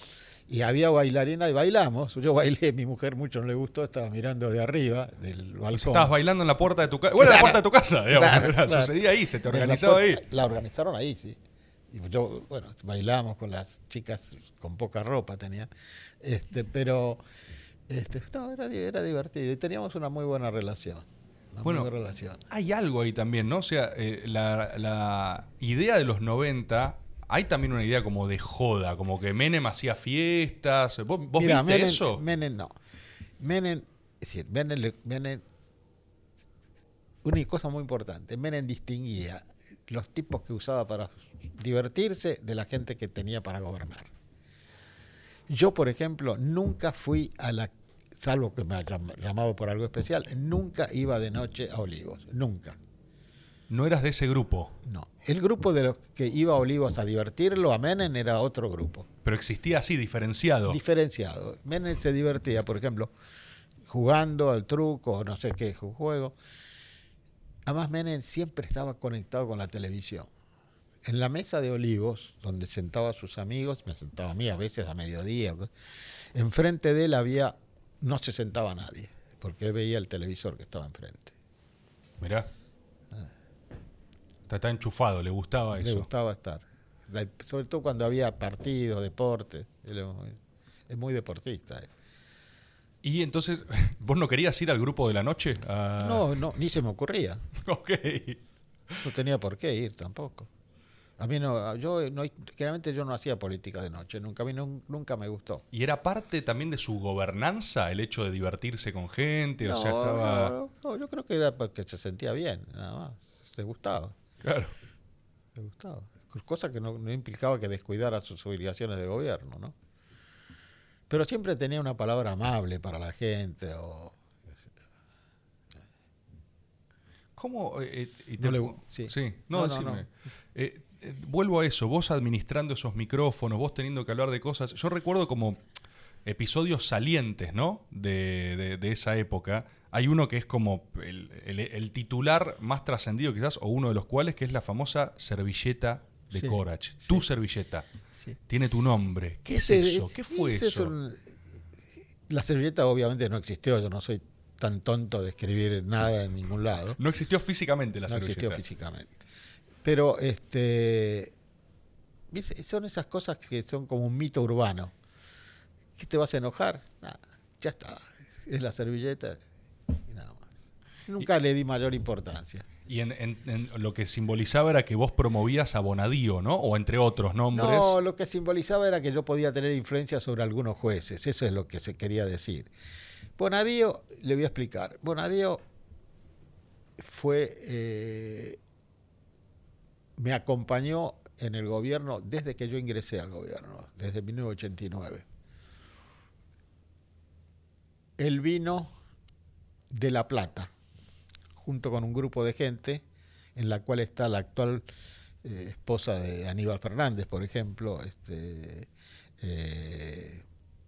Y había bailarina y bailamos. Yo bailé, mi mujer mucho no le gustó, estaba mirando de arriba del balcón. Estabas bailando en la puerta de tu casa. Bueno, en la puerta de tu casa, digamos. Claro. Sucedía ahí, se te la organizaba ahí. La organizaron ahí, sí. Y yo, bueno, bailamos con las chicas con poca ropa tenían. Este, pero este, no, era, era divertido. Y teníamos una muy buena relación. Una Bueno, muy buena relación. Hay algo ahí también, ¿no? O sea, eh, la, la idea de los 90 hay también una idea como de joda, como que Menem hacía fiestas. ¿Vos, viste Menem, eso? Menem no. Menem, es decir, Menem, Menem- una cosa muy importante, Menem distinguía los tipos que usaba para divertirse de la gente que tenía para gobernar. Yo, por ejemplo, nunca fui a la, salvo que me haya llamado por algo especial, nunca iba de noche a Olivos, nunca. No eras de ese grupo, No. El grupo de los que iba a Olivos a divertirlo a Menem era otro grupo. pero existía así, diferenciado. diferenciado. Menem se divertía, por ejemplo, jugando al truco o no sé qué juego. Además, Menem siempre estaba conectado con la televisión. En la mesa de olivos, donde sentaba a sus amigos, me sentaba a mí a veces a mediodía, enfrente de él había, no se sentaba nadie, porque él veía el televisor que estaba enfrente. Mirá. Está, está enchufado, le gustaba Le eso. gustaba estar. La- sobre todo cuando había partidos, deportes. Él es muy- es muy deportista. Y entonces, [LAUGHS] ¿vos no querías ir al grupo de la noche? Ah, No, no, ni se me ocurría. [LAUGHS] Ok. No tenía por qué ir tampoco. A mí no, yo no, generalmente yo no hacía política de noche, nunca a mí nun- nunca me gustó. ¿Y era parte también de su gobernanza el hecho de divertirse con gente? o sea, estaba... no, no, yo creo que era porque se sentía bien, nada más. Le gustaba, Claro. le gustaba. Cosa que no, no implicaba que descuidara sus obligaciones de gobierno, ¿no? Pero siempre tenía una palabra amable para la gente o ¿Cómo? eh, eh, y No te- le- sí. no, No, no, decime. no. Eh, eh, vuelvo a eso, vos administrando esos micrófonos, vos teniendo que hablar de cosas. Yo recuerdo como episodios salientes, ¿no? De, de- de esa época. Hay uno que es como el, el- el titular más trascendido quizás, o uno de los cuales, que es la famosa servilleta de Sí, Corach. sí. Tu servilleta. Sí. Tiene tu nombre. ¿Qué es eso? ¿Qué fue es eso? la servilleta obviamente no existió, yo no soy tan tonto de escribir nada en ningún lado. No existió físicamente la no servilleta. existió físicamente. Pero este son esas cosas que son como un mito urbano. ¿Qué te vas a enojar? Nada, ya está. Es la servilleta y nada más. Nunca le di mayor importancia. Y en, en- en lo que simbolizaba era que vos promovías a Bonadío, ¿no? O entre otros nombres. No, lo que simbolizaba era que yo podía tener influencia sobre algunos jueces. Eso es lo que se quería decir. Bonadío, le voy a explicar. Bonadío fue. eh, me acompañó en el gobierno desde que yo ingresé al gobierno, desde 1989. Él vino de La Plata, junto con un grupo de gente, en la cual está la actual eh, esposa de Aníbal Fernández, por ejemplo, este, eh,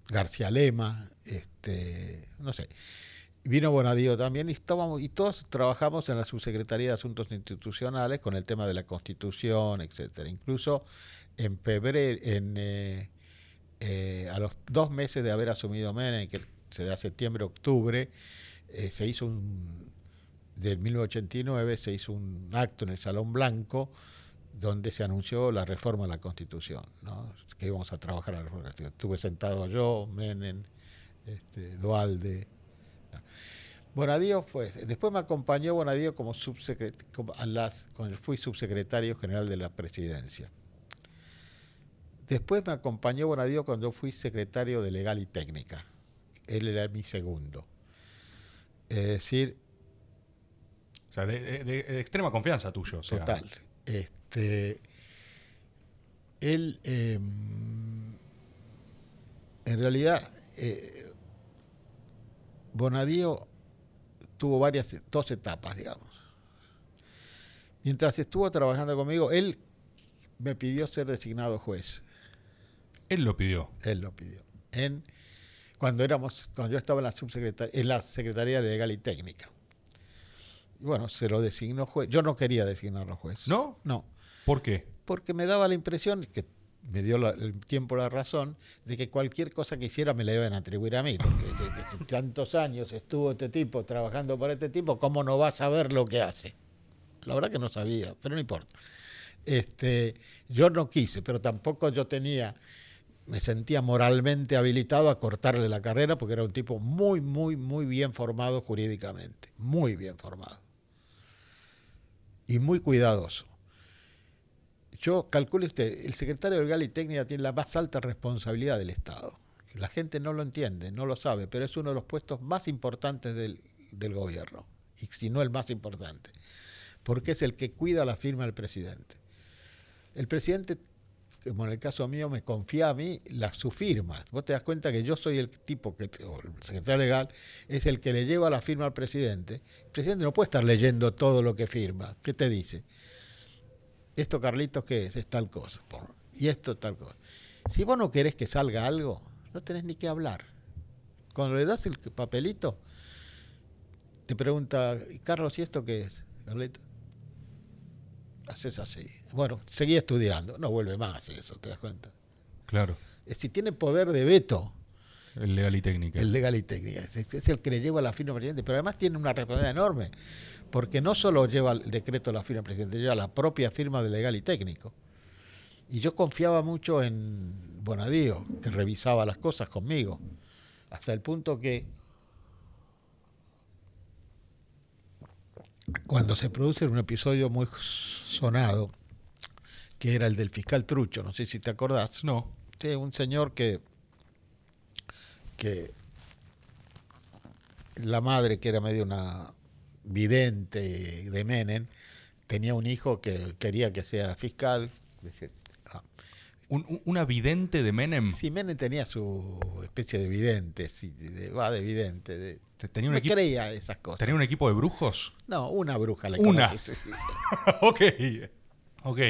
García Lema, este, no sé. Vino Bonadío también y, estábamos, y todos trabajamos en la Subsecretaría de Asuntos Institucionales con el tema de la Constitución, etcétera. Incluso en febrero, en, eh, eh, a los dos meses de haber asumido Menem, que será septiembre, octubre, eh, se hizo un, del 1989, se hizo un acto en el Salón Blanco donde se anunció la reforma de la Constitución, ¿no? que íbamos a trabajar a la reforma. Estuve sentado yo, Menem, este, Dualde. Bonadío fue, después me acompañó Bonadío como a las, cuando fui subsecretario general de la presidencia. Después me acompañó Bonadío cuando fui secretario de Legal y Técnica. Él era mi segundo. Es decir, O sea, de, de- de extrema confianza tuyo. o sea. Total. Este, él, eh, en realidad, eh, Bonadío tuvo varias, dos etapas, digamos. Mientras estuvo trabajando conmigo, él me pidió ser designado juez. Él lo pidió. Él lo pidió. En, cuando éramos, cuando yo estaba en la subsecretaría, en la Secretaría de Legal y Técnica. Y bueno, se lo designó juez. Yo no quería designarlo juez. ¿No? No, ¿Por qué? porque me daba la impresión, que me dio el tiempo la razón, de que cualquier cosa que hiciera me la iban a atribuir a mí. Tantos años estuvo este tipo trabajando para este tipo, ¿cómo no va a saber lo que hace? La verdad que no sabía, pero no importa. Este, yo no quise, pero tampoco yo tenía, me sentía moralmente habilitado a cortarle la carrera porque era un tipo muy, muy, muy bien formado jurídicamente, muy bien formado y muy cuidadoso. Yo calculo usted, el secretario Legal y Técnica tiene la más alta responsabilidad del Estado. La gente no lo entiende, no lo sabe, pero es uno de los puestos más importantes del, del gobierno, y si no el más importante, porque es el que cuida la firma del presidente. El presidente, como en el caso mío, me confía a mí la, su firma. Vos te das cuenta que yo soy el tipo, que, o el secretario legal, es el que le lleva la firma al presidente. El presidente no puede estar leyendo todo lo que firma. ¿Qué te dice? Esto, Carlitos, ¿qué es? Es tal cosa. Y esto, tal cosa. Si vos no querés que salga algo, no tenés ni que hablar. Cuando le das el papelito, te pregunta, Carlos, ¿y esto qué es? Carlitos. Haces así. Bueno, seguí estudiando. No vuelve más eso, ¿te das cuenta? Claro. Si tiene poder de veto. El legal y técnica. El legal y técnica. Es el que le lleva la firma al presidente, pero además tiene una responsabilidad enorme, porque no solo lleva el decreto la firma del presidente, lleva la propia firma del legal y técnico. Y yo confiaba mucho en Bonadío, que revisaba las cosas conmigo, hasta el punto que cuando se produce un episodio muy sonado, que era el del fiscal Trucho, no sé si te acordás. No. Sí, un señor que, que la madre, que era medio una vidente de Menem, tenía un hijo que quería que sea fiscal. ¿Un, ¿Una vidente de Menem? Sí, Menem tenía su especie de vidente, sí, de, va de vidente. De, tenía un no equipo, creía esas cosas. ¿Tenía un equipo de brujos? No, una bruja. La una. [LAUGHS] ok. Ok.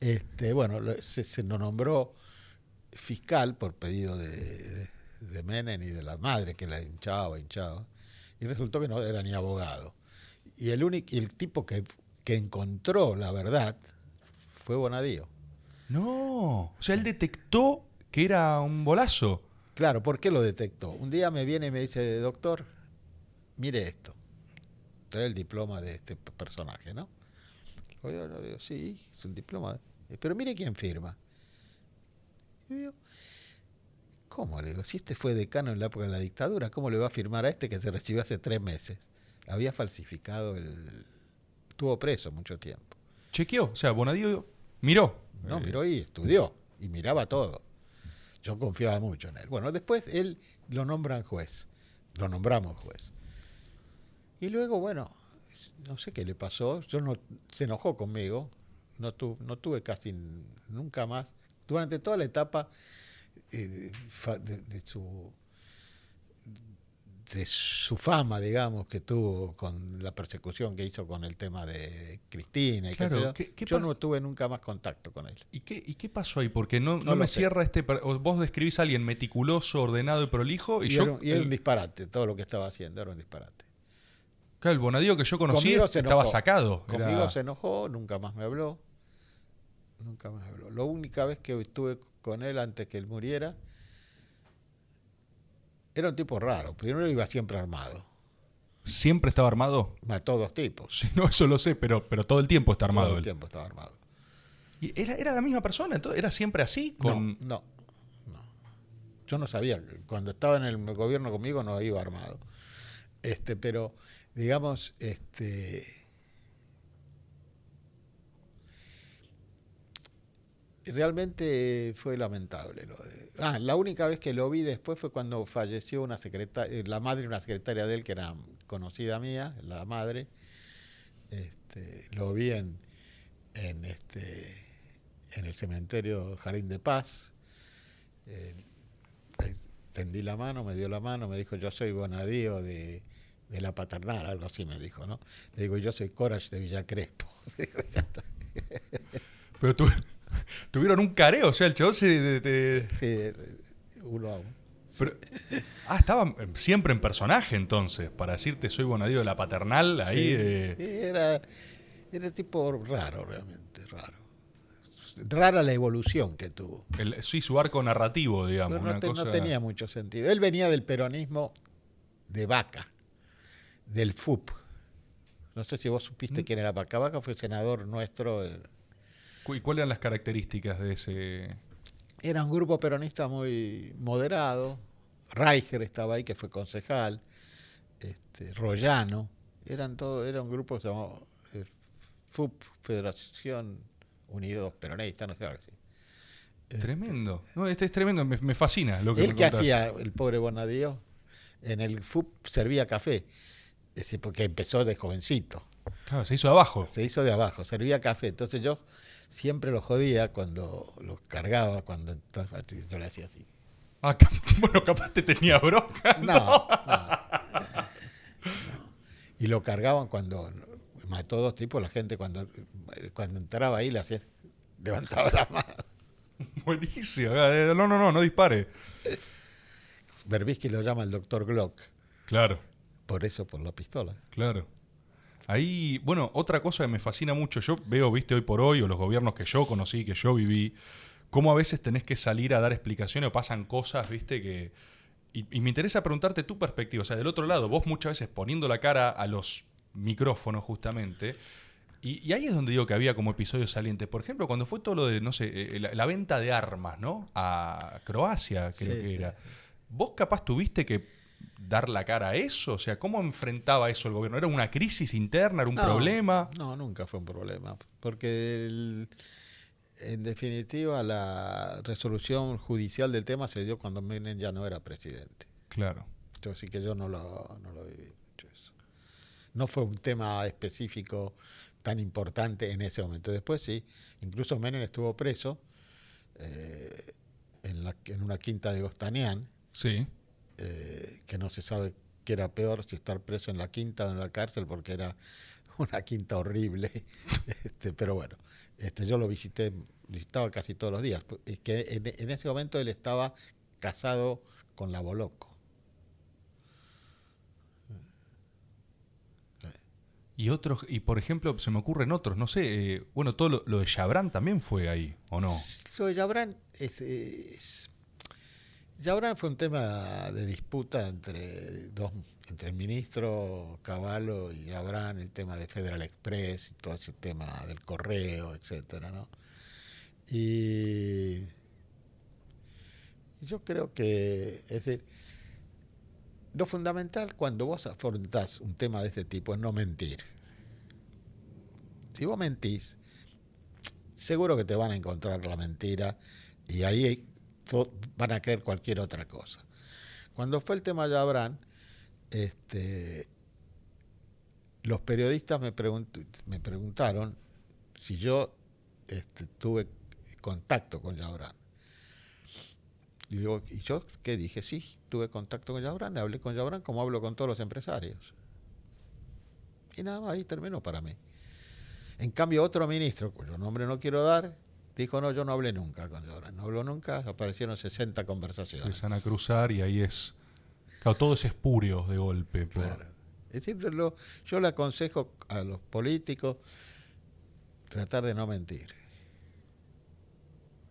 Este, bueno, se, se nos nombró fiscal por pedido de, de, Menem y de la madre que la hinchaba, hinchaba. Y resultó que no era ni abogado. Y el único, el tipo que, que encontró la verdad fue Bonadío. No, o sea, él detectó que era un bolazo. Claro, ¿por qué lo detectó? Un día me viene y me dice, doctor, mire esto. Trae el diploma de este personaje, ¿no? Yo, digo, sí, es un diploma. Pero mire quién firma. Y yo, ¿cómo le digo? Si este fue decano en la época de la dictadura, ¿cómo le va a firmar a este que se recibió hace tres meses? Había falsificado el... Estuvo preso mucho tiempo. Chequeó, o sea, Bonadío miró. No, miró y estudió. Y miraba todo. Yo confiaba mucho en él. Bueno, después él lo nombran juez. Lo nombramos juez. Y luego, bueno, no sé qué le pasó. Yo no, se enojó conmigo. No, tu, no tuve casi nunca más. Durante toda la etapa eh, de, de, su de su fama, digamos, que tuvo con la persecución que hizo con el tema de Cristina y claro, ¿qué, qué yo no tuve nunca más contacto con él. ¿Y qué, y qué pasó ahí? Porque no, no, no me cierra este... Vos describís a alguien meticuloso, ordenado y prolijo y, y yo... Era, y era el, un disparate, todo lo que estaba haciendo era un disparate. Claro, el Bonadío que yo conocí estaba sacado. Conmigo era... se enojó, nunca más me habló. Nunca más me habló. La única vez que estuve con él antes que él muriera era un tipo raro. Primero iba siempre armado. ¿Siempre estaba armado? A todos tipos. Sí, no, eso lo sé, pero, pero todo el tiempo está armado. Todo el él. tiempo estaba armado. ¿Y era, era la misma persona? Entonces, ¿Era siempre así? Con... No, no, no. Yo no sabía. Cuando estaba en el gobierno conmigo no iba armado. Este, pero, digamos, este. Realmente fue lamentable. Lo de... ah, la única vez que lo vi después fue cuando falleció una secretaria, la madre de una secretaria de él que era conocida mía, la madre. Este, lo vi en, en, este, en el cementerio Jardín de Paz. Eh, tendí la mano, me dio la mano, me dijo, yo soy Bonadío de, de la paternal, algo así me dijo, ¿no? Le digo, yo soy Courage de Villa Crespo. [LAUGHS] Pero tú, [LAUGHS] tuvieron un careo, o sea, el chavo se... Sí, uno a uno. Pero, ah, estaba siempre en personaje entonces, para decirte soy Bonadío de la paternal, ahí... Sí, eh... era, era tipo raro, realmente, raro. Rara la evolución que tuvo. El, sí, su arco narrativo, digamos. Pero no, una te, cosa... no tenía mucho sentido. Él venía del peronismo de Vaca, del FUP. No sé si vos supiste Mm. quién era Vaca. Vaca fue senador nuestro. el- ¿Y cuáles eran las características de ese...? Era un grupo peronista muy moderado. Reicher estaba ahí, que fue concejal. Este, Rollano. Eran todo, era un grupo que se llamaba eh, FUP, Federación Unidos Peronistas, no sé algo así. Tremendo. No, este es tremendo, me, me fascina lo que Él que hacía, el pobre Bonadío, en el FUP servía café, porque empezó de jovencito, Claro, se hizo de abajo. se hizo de abajo, servía café. Entonces yo siempre lo jodía cuando lo cargaba, cuando entonces, yo le hacía así. Ah, [LAUGHS] bueno, capaz te tenía bronca. No, no. Y lo cargaban cuando mató dos tipos, la gente cuando, cuando entraba ahí le hacía, levantaba la mano. [LAUGHS] Buenísimo. Eh, No, no, no, no dispare. Berbisky lo llama el doctor Glock, Claro, por eso, por la pistola. claro. Ahí, bueno, otra cosa que me fascina mucho, yo veo, viste, hoy por hoy, o los gobiernos que yo conocí, que yo viví, cómo a veces tenés que salir a dar explicaciones o pasan cosas, viste, que... Y, y me interesa preguntarte tu perspectiva, o sea, del otro lado, vos muchas veces poniendo la cara a los micrófonos justamente, y, y ahí es donde digo que había como episodios salientes. Por ejemplo, cuando fue todo lo de, no sé, eh, la, la venta de armas, ¿no? A Croacia, creo Sí, que sí. era. ¿Vos capaz tuviste que dar la cara a eso? O sea, ¿cómo enfrentaba eso el gobierno? ¿Era una crisis interna? ¿Era un No, problema? No, nunca fue un problema, porque el- en definitiva la resolución judicial del tema se dio cuando Menem ya no era presidente. Claro. Yo sí que yo no lo, no lo viví mucho eso. No fue un tema específico tan importante en ese momento. Después sí, incluso Menem estuvo preso eh, en, la, en una quinta de Gostanián, Sí. Eh, que no se sabe qué era peor, si estar preso en la quinta o en la cárcel, porque era [LAUGHS] una quinta horrible. [LAUGHS] Este, pero bueno, este, yo lo visité, visitaba casi todos los días. Es que en, en ese momento él estaba casado con la Boloco. Y otros, y por ejemplo, se me ocurren otros, no sé, eh, bueno, todo lo, lo de Chabran también fue ahí, ¿o no? Lo de Yabrán es, es- Yabrán fue un tema de disputa entre dos, entre el ministro Cavallo y Yabrán, el tema de Federal Express y todo ese tema del correo, etcétera, ¿no? Y yo creo que es decir, lo fundamental cuando vos afrontás un tema de este tipo es no mentir. Si vos mentís, seguro que te van a encontrar la mentira y ahí van a creer cualquier otra cosa. Cuando fue el tema de Abraham, este, los periodistas me, pregunt- me preguntaron si yo este, tuve contacto con Yabran. Y, digo, ¿y yo qué dije? Sí, tuve contacto con Yabran, hablé con Yabran como hablo con todos los empresarios. Y nada más, ahí terminó para mí. En cambio, otro ministro, cuyo nombre no quiero dar, dijo, no, yo no hablé nunca con Yabran. No habló nunca, aparecieron 60 conversaciones. Empiezan a cruzar y ahí es... Claro, todo es espurio de golpe. por- Claro. Es decir, lo- yo le aconsejo a los políticos tratar de no mentir.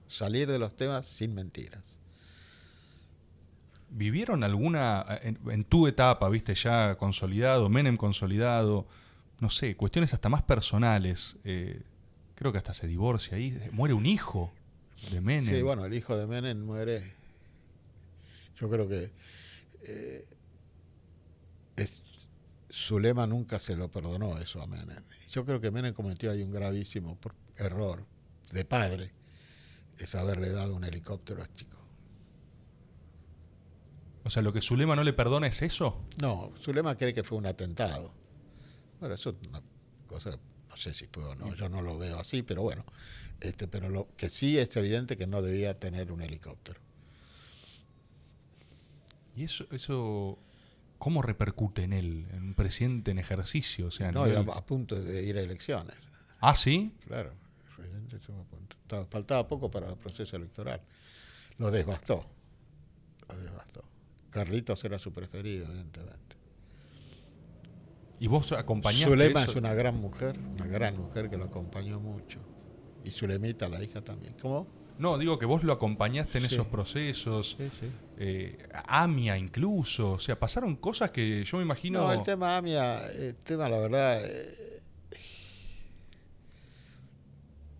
Salir de los temas sin mentiras. ¿Vivieron alguna, en, en tu etapa, viste, ya consolidado, Menem consolidado, no sé, cuestiones hasta más personales? eh, creo que hasta se divorcia ahí, muere un hijo de Menem. Sí, bueno, el hijo de Menem muere. Yo creo que eh, es- Zulema nunca se lo perdonó eso a Menem. Yo creo que Menem cometió ahí un gravísimo error de padre, es haberle dado un helicóptero a chico. O sea, lo que Zulema no le perdona es eso. No, Zulema cree que fue un atentado. Bueno, eso es una cosa, no sé si fue o no, yo no lo veo así, pero bueno, este, pero lo que sí es evidente que no debía tener un helicóptero. ¿Y eso, eso cómo repercute en él, en un presidente en ejercicio? O sea, No, a, nivel- a punto de ir a elecciones. Ah, sí. Claro, el presidente estuvo a punto. Estaba- faltaba poco para el proceso electoral. Lo devastó. Lo devastó. Carlitos era su preferido, evidentemente. ¿Y vos acompañaste Zulema eso? es una gran mujer, una gran mujer que lo acompañó mucho. Y Zulemita, la hija también. ¿Cómo? No, digo que vos lo acompañaste en Sí. esos procesos. Sí, sí. eh, AMIA incluso. O sea, pasaron cosas que yo me imagino... No, el tema AMIA, el tema, la verdad, eh,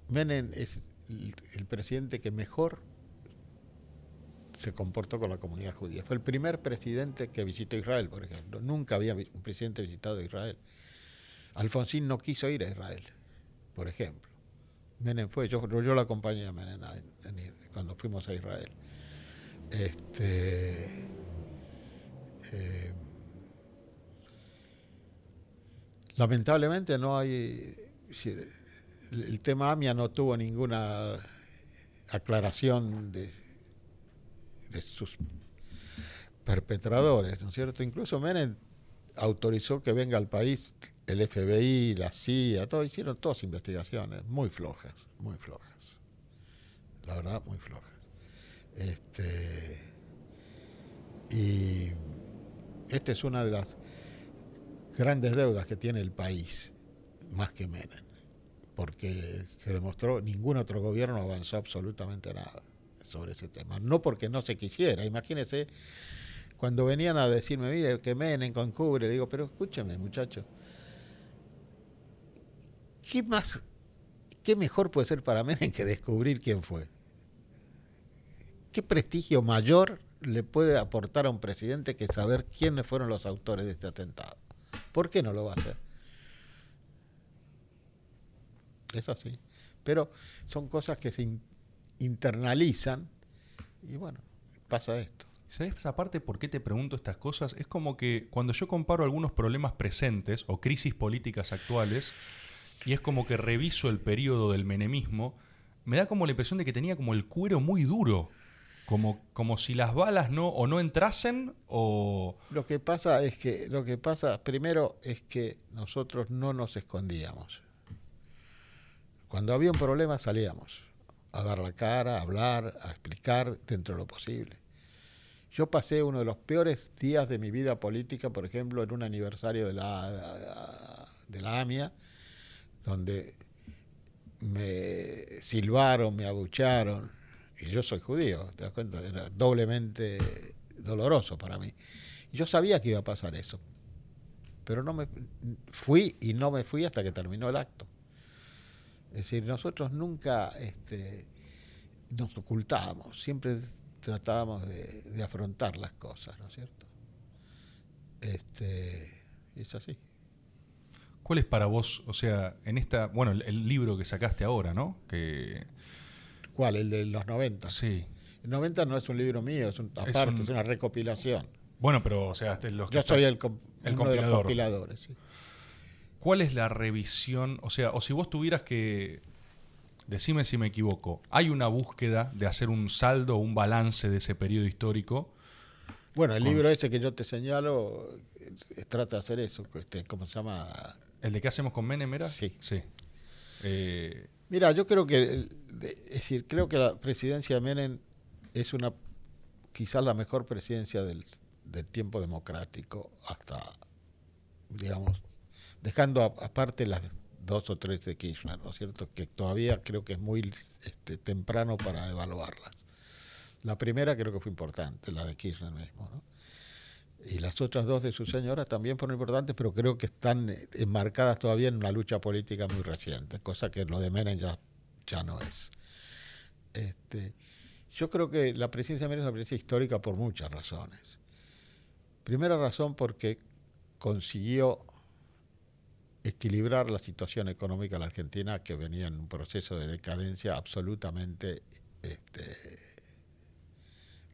Menem es el, el presidente que mejor se comportó con la comunidad judía. Fue el primer presidente que visitó Israel, por ejemplo. Nunca había un presidente visitado Israel. Alfonsín no quiso ir a Israel, por ejemplo. Menem fue, yo, yo lo acompañé a Menem cuando fuimos a Israel. Este, eh, lamentablemente no hay, el tema AMIA no tuvo ninguna aclaración de, de sus perpetradores, ¿no es cierto? Incluso Menem autorizó que venga al país el FBI, la CIA, todo, hicieron todas investigaciones muy flojas, muy flojas. La verdad, muy flojas. Este, y esta es una de las grandes deudas que tiene el país, más que Menem, porque se demostró ningún otro gobierno avanzó absolutamente nada sobre ese tema. No porque no se quisiera, imagínense cuando venían a decirme, mire, que Menem con cubre, digo, pero escúchame, muchacho, ¿qué más, qué mejor puede ser para Menem que descubrir quién fue? ¿Qué prestigio mayor le puede aportar a un presidente que saber quiénes fueron los autores de este atentado? ¿Por qué no lo va a hacer? Es así. Pero son cosas que se internalizan y bueno, pasa esto. ¿Sabes aparte por qué te pregunto estas cosas? Es como que cuando yo comparo algunos problemas presentes o crisis políticas actuales, y es como que reviso el periodo del menemismo, me da como la impresión de que tenía como el cuero muy duro. Como, como si las balas no o no entrasen o... Lo que pasa es que, lo que pasa primero es que nosotros no nos escondíamos. Cuando había un problema salíamos a dar la cara, a hablar, a explicar dentro de lo posible. Yo pasé uno de los peores días de mi vida política, por ejemplo, en un aniversario de la, de la AMIA, donde me silbaron, me abucharon, y yo soy judío, ¿te das cuenta? Era doblemente doloroso para mí. Yo sabía que iba a pasar eso, pero no me fui y no me fui hasta que terminó el acto. Es decir, nosotros nunca este, nos ocultábamos, siempre tratábamos de, afrontar las cosas, ¿no es cierto? Este, es así. ¿Cuál es para vos, o sea, en esta, bueno, el, libro que sacaste ahora, ¿no? Que... ¿Cuál? El de los 90. Sí. El 90 no es un libro mío, es un, aparte, es, una recopilación. Bueno, pero, o sea, los que Yo soy el, el uno de los compiladores, sí. ¿Cuál es la revisión? O sea, o si vos tuvieras que decime si me equivoco, ¿hay una búsqueda de hacer un saldo o un balance de ese periodo histórico? Bueno, el libro ese que yo te señalo trata de hacer eso, este, ¿cómo se llama? ¿El de qué hacemos con Menem era? Sí. sí. Eh, Mira, yo creo que, es decir, creo que la presidencia de Menem es una, quizás la mejor presidencia del, del tiempo democrático hasta, digamos, dejando aparte las dos o tres de Kirchner, ¿no es cierto? Que todavía creo que es muy este, temprano para evaluarlas. La primera creo que fue importante, la de Kirchner mismo, ¿no? Y las otras dos de su señora también fueron importantes, pero creo que están eh, enmarcadas todavía en una lucha política muy reciente, cosa que lo de Menem ya, ya no es. Este, yo creo que la presidencia de Menem es una presidencia histórica por muchas razones. Primera razón porque consiguió equilibrar la situación económica de la Argentina que venía en un proceso de decadencia absolutamente este,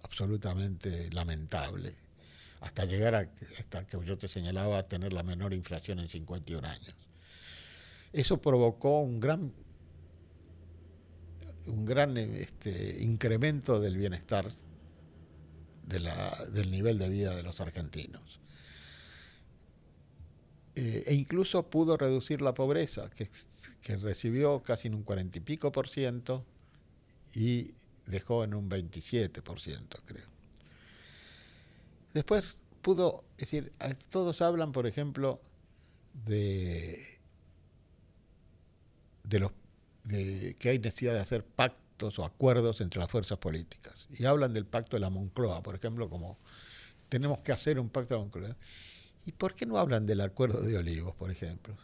absolutamente lamentable hasta llegar a hasta que yo te señalaba a tener la menor inflación en 51 años. Eso provocó un gran un gran este, incremento del bienestar del nivel de vida de los argentinos. Eh, e incluso pudo reducir la pobreza, que, recibió casi en un cuarenta y pico por ciento y dejó en un 27 por ciento, creo. Después pudo, es decir, todos hablan, por ejemplo, de, de los de que hay necesidad de hacer pactos o acuerdos entre las fuerzas políticas. Y hablan del pacto de la Moncloa, por ejemplo, como tenemos que hacer un pacto de la Moncloa. ¿Y por qué no hablan del acuerdo de Olivos, por ejemplo?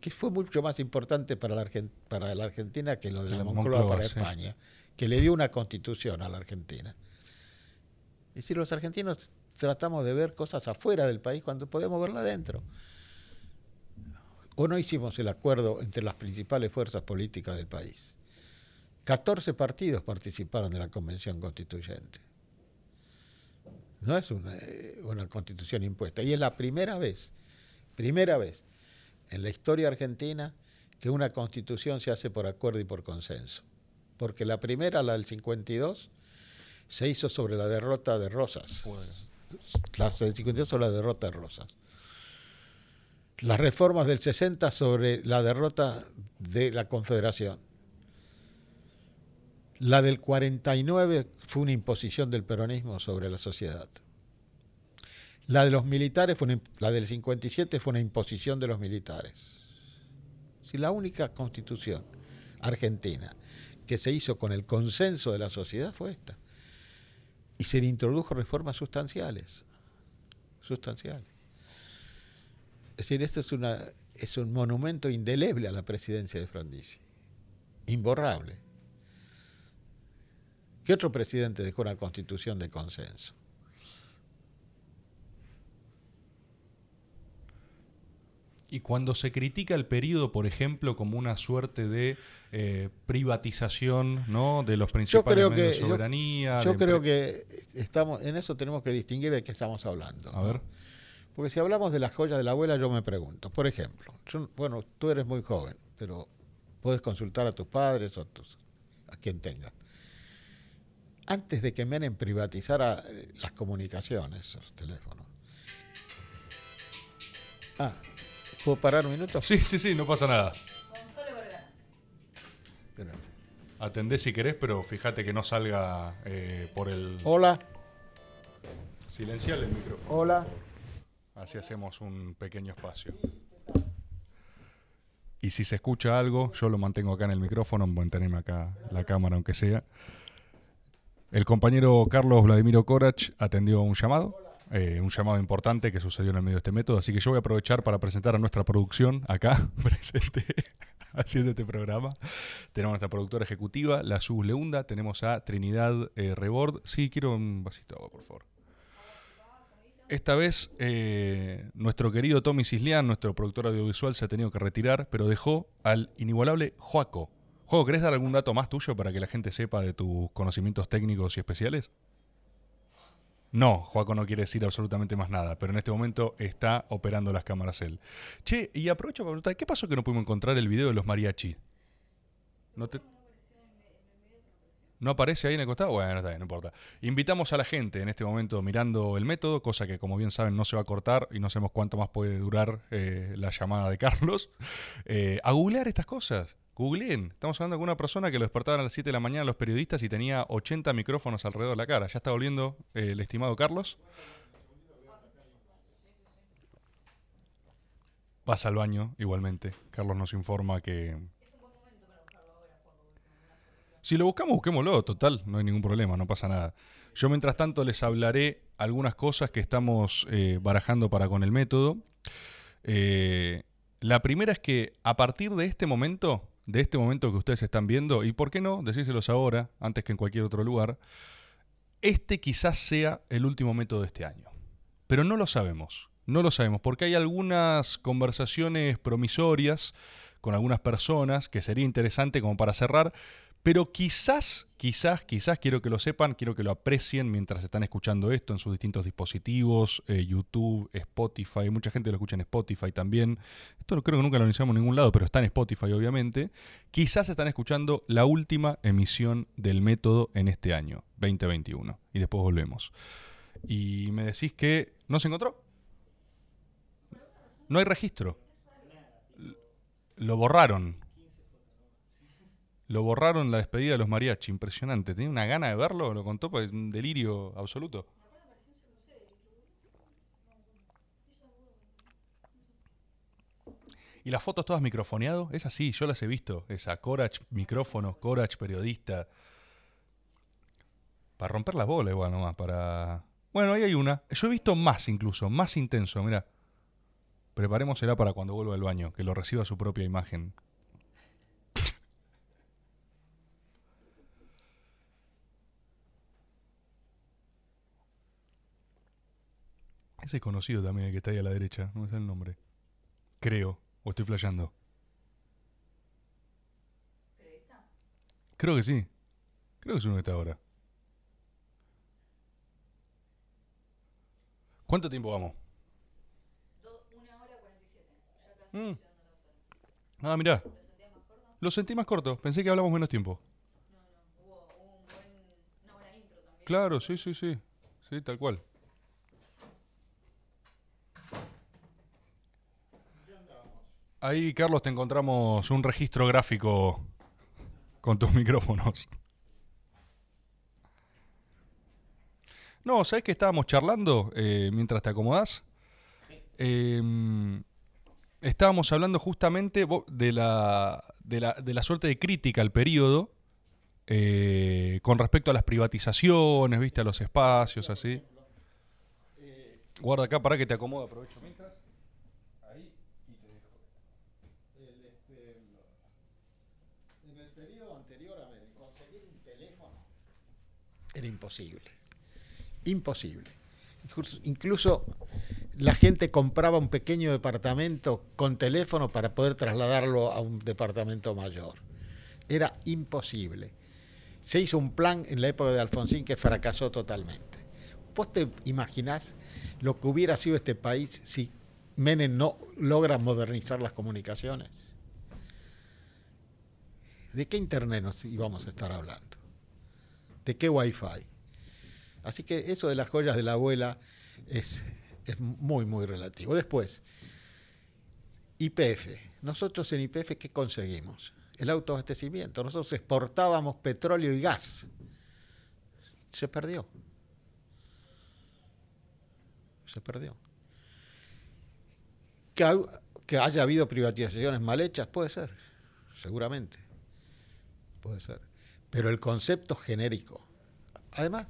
Que fue mucho más importante para la, para la Argentina que lo de la, Moncloa, para España, que le dio una constitución a la Argentina. Es decir, los argentinos tratamos de ver cosas afuera del país cuando podemos verla adentro. o no hicimos el acuerdo entre las principales fuerzas políticas del país. 14 partidos participaron de la convención constituyente. No es una, eh, una, constitución impuesta. Y es la primera vez, primera vez en la historia argentina que una constitución se hace por acuerdo y por consenso. Porque la primera, la del 52, se hizo sobre la derrota de Rosas. La del 52 sobre la derrota de Rosas. Las reformas del 60 sobre la derrota de la Confederación. La del 49 fue una imposición del peronismo sobre la sociedad. La de los militares, fue la del 57 fue una imposición de los militares. Si la única constitución argentina que se hizo con el consenso de la sociedad fue esta. Y se le introdujo reformas sustanciales. Sustanciales. Es decir, esto es, una, es un monumento indeleble a la presidencia de Frondizi. Imborrable. ¿Qué otro presidente dejó una constitución de consenso? Y cuando se critica el periodo, por ejemplo, como una suerte de eh, privatización ¿no? de los principales medios de soberanía. Yo, creo que estamos, en eso tenemos que distinguir de qué estamos hablando. A ver. Porque si hablamos de las joyas de la abuela, yo me pregunto, por ejemplo, bueno, tú eres muy joven, pero puedes consultar a tus padres o a, a quien tengas. Antes de que Menem privatizara eh, las comunicaciones, los teléfonos. Ah, ¿Puedo parar un minuto? Sí, sí, sí, no pasa nada. Gonzalo Vergara. Atendé si querés, pero fíjate que no salga eh, por el. Hola. Silenciar el micrófono. Hola. Así hacemos un pequeño espacio. Y si se escucha algo, yo lo mantengo acá en el micrófono, mantenerme acá la cámara aunque sea. El compañero Carlos Vladimiro Corach atendió un llamado. Eh, un llamado importante que sucedió en el medio de este método. Así que yo voy a aprovechar para presentar a nuestra producción acá, [LAUGHS] presente, haciendo este programa. Tenemos a nuestra productora ejecutiva, la Sus Leunda. Tenemos a Trinidad eh, Rebord. Sí, quiero un vasito agua, por favor. Esta vez eh, nuestro querido Tommy Cislián, nuestro productor audiovisual, se ha tenido que retirar, pero dejó al inigualable Joaco. Joaco, ¿querés dar algún dato más tuyo para que la gente sepa de tus conocimientos técnicos y especiales? No, Joaco no quiere decir absolutamente más nada, pero en este momento está operando las cámaras él. Che, y aprovecho para preguntar, ¿qué pasó que no pudimos encontrar el video de los mariachi? ¿No, ¿No aparece ahí en el costado? Bueno, está bien, no importa. Invitamos a la gente en este momento mirando el método, cosa que como bien saben no se va a cortar y no sabemos cuánto más puede durar eh, la llamada de Carlos, eh, a googlear estas cosas. Googleen. Estamos hablando con una persona que lo despertaban a las 7 de la mañana los periodistas y tenía 80 micrófonos alrededor de la cara. ¿Ya está volviendo eh, el estimado Carlos? Pasa al baño, igualmente. Carlos nos informa que... Si lo buscamos, busquémoslo, total, no hay ningún problema, no pasa nada. Yo mientras tanto les hablaré algunas cosas que estamos eh, barajando para con el método. Eh, la primera es que a partir de este momento de este momento que ustedes están viendo, y por qué no, decírselos ahora, antes que en cualquier otro lugar, este quizás sea el último método de este año. Pero no lo sabemos, no lo sabemos, porque hay algunas conversaciones promisorias con algunas personas que sería interesante como para cerrar, pero quizás, quizás, quizás quiero que lo sepan, quiero que lo aprecien mientras están escuchando esto en sus distintos dispositivos, eh, YouTube, Spotify, mucha gente lo escucha en Spotify también. Esto creo que nunca lo anunciamos en ningún lado, pero está en Spotify obviamente. Quizás están escuchando la última emisión del método en este año, 2021. Y después volvemos. Y me decís que no se encontró. No hay registro. Lo borraron. Lo borraron la despedida de los mariachi, impresionante. Tenía una gana de verlo, lo contó, pues un delirio absoluto. ¿Y las fotos todas microfoneado? Es así, yo las he visto. Esa, Corach micrófono, Corach periodista. Para romper la bola igual nomás, para... Bueno, ahí hay una. Yo he visto más incluso, más intenso, mira. Preparemos será para cuando vuelva al baño, que lo reciba su propia imagen. Ese es conocido también, el que está ahí a la derecha. No sé el nombre. Creo. ¿O estoy flasheando? Creo que sí. Creo que es uno que está ahora. ¿Cuánto tiempo vamos? Una hora cuarenta y siete. Ya casi Mm. horas. Ah, mirá. ¿Lo sentías más corto? Lo sentí más corto. Pensé que hablamos menos tiempo. No, no. Hubo, hubo un buen, una buena intro también. Claro, sí, sí, sí. Sí, tal cual. Ahí, Carlos, te encontramos un registro gráfico con tus [LAUGHS] micrófonos. No, ¿sabes que estábamos charlando eh, mientras te acomodás? Eh, estábamos hablando justamente de la, de la, de la suerte de crítica al periodo eh, con respecto a las privatizaciones, viste, a los espacios, así. Guarda acá para que te acomode, aprovecho mientras. Ahí y te dejo. En el periodo anterior a conseguir un teléfono era imposible. Imposible. Incluso, la gente compraba un pequeño departamento con teléfono para poder trasladarlo a un departamento mayor. Era imposible. Se hizo un plan en la época de Alfonsín que fracasó totalmente. ¿Vos te imaginás lo que hubiera sido este país si Menem no logra modernizar las comunicaciones? ¿De qué internet nos íbamos a estar hablando? ¿De qué wifi? Así que eso de las joyas de la abuela es, es muy, muy relativo. Después, IPF. Nosotros en IPF, ¿qué conseguimos? El autoabastecimiento. Nosotros exportábamos petróleo y gas. Se perdió. Se perdió. Que, que haya habido privatizaciones mal hechas, puede ser, seguramente. Puede ser. Pero el concepto genérico, además,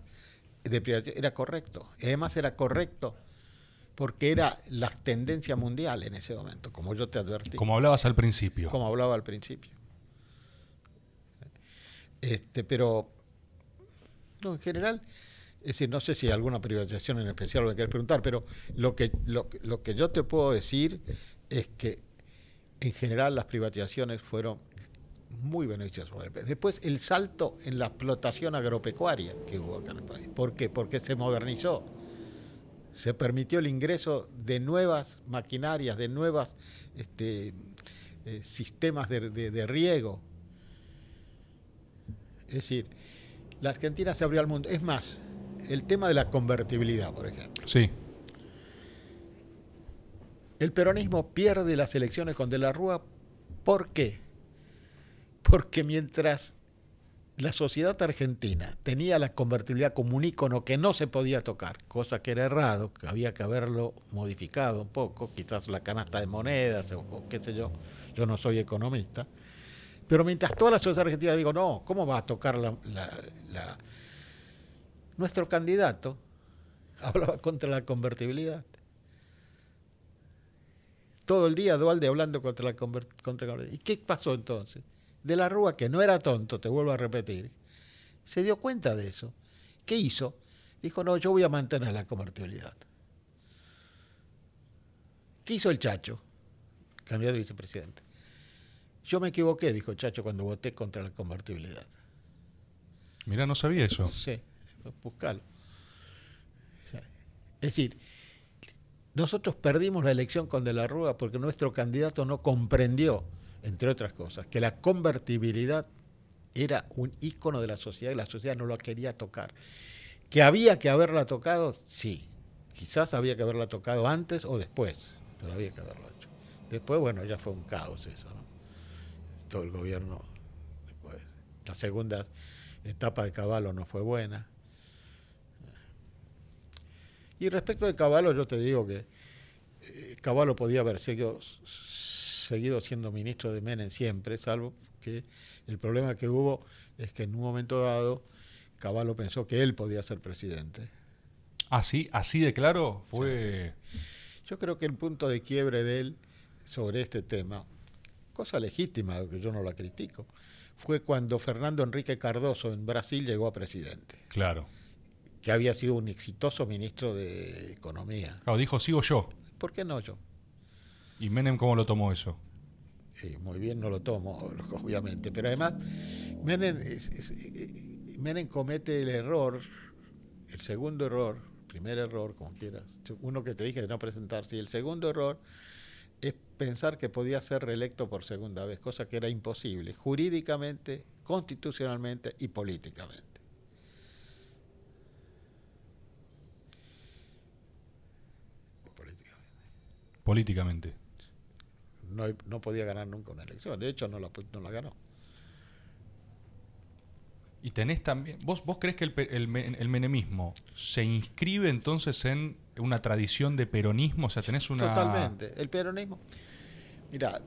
de privatización era correcto. Además era correcto porque era la tendencia mundial en ese momento, como yo te advertí, Como hablabas al principio. como hablaba al principio. Este, pero, no, en general, es decir, no sé si hay alguna privatización en especial lo que querés preguntar, pero lo que, lo, lo que yo te puedo decir es que en general las privatizaciones fueron muy beneficiosas para el país. Después el salto en la explotación agropecuaria que hubo acá en el país. ¿Por qué? Porque se modernizó. Se permitió el ingreso de nuevas maquinarias, de nuevos este, eh, sistemas de, de- de riego. Es decir, la Argentina se abrió al mundo. Es más, el tema de la convertibilidad, por ejemplo. Sí. El peronismo pierde las elecciones con De la Rúa. ¿Por qué? Porque mientras la sociedad argentina tenía la convertibilidad como un ícono que no se podía tocar, cosa que era errado, que había que haberlo modificado un poco, quizás la canasta de monedas o, qué sé yo, yo no soy economista, pero mientras toda la sociedad argentina digo, no, ¿cómo va a tocar la... la- la-?" Nuestro candidato [LAUGHS] hablaba contra la convertibilidad todo el día Dualde hablando contra la conver- contra la- ¿Y qué pasó entonces? De la Rúa, que no era tonto, te vuelvo a repetir, se dio cuenta de eso. ¿Qué hizo? Dijo, no, yo voy a mantener la convertibilidad. ¿Qué hizo el Chacho? Candidato a vicepresidente. Yo me equivoqué, dijo el Chacho, cuando voté contra la convertibilidad. Mirá, no sabía eso. Sí, buscalo. Es decir, nosotros perdimos la elección con De la Rúa porque nuestro candidato no comprendió, entre otras cosas, que la convertibilidad era un ícono de la sociedad y la sociedad no lo quería tocar. Que había que haberla tocado, sí. Quizás había que haberla tocado antes o después, pero había que haberlo hecho. Después, bueno, ya fue un caos eso, ¿no? Todo el gobierno, después. La segunda etapa de Caballo no fue buena. Y respecto de Caballo, yo te digo que eh, Caballo podía haber seguido, seguido siendo ministro de Menem siempre, salvo que el problema que hubo es que en un momento dado Caballo pensó que él podía ser presidente. Así, así de claro fue. Yo creo que el punto de quiebre de él sobre este tema, cosa legítima, que yo no la critico, fue cuando Fernando Enrique Cardoso en Brasil llegó a presidente, Claro. que había sido un exitoso ministro de Economía. Claro, dijo, sigo yo. ¿Por qué no yo? ¿Y Menem cómo lo tomó eso? eh, muy bien no lo tomo, [LAUGHS] obviamente, pero además Menem, es- es- eh, Menem comete el error, el segundo error, primer error, como quieras, uno que te dije de no presentarse, y el segundo error es pensar que podía ser reelecto por segunda vez, cosa que era imposible, jurídicamente, constitucionalmente y políticamente. Políticamente. políticamente. No, no podía ganar nunca una elección, de hecho no la, pu- no la ganó. Y tenés también. ¿Vos, vos crees que el, el me- el menemismo se inscribe entonces en una tradición de peronismo? O sea, tenés una. Totalmente. El peronismo. Mira,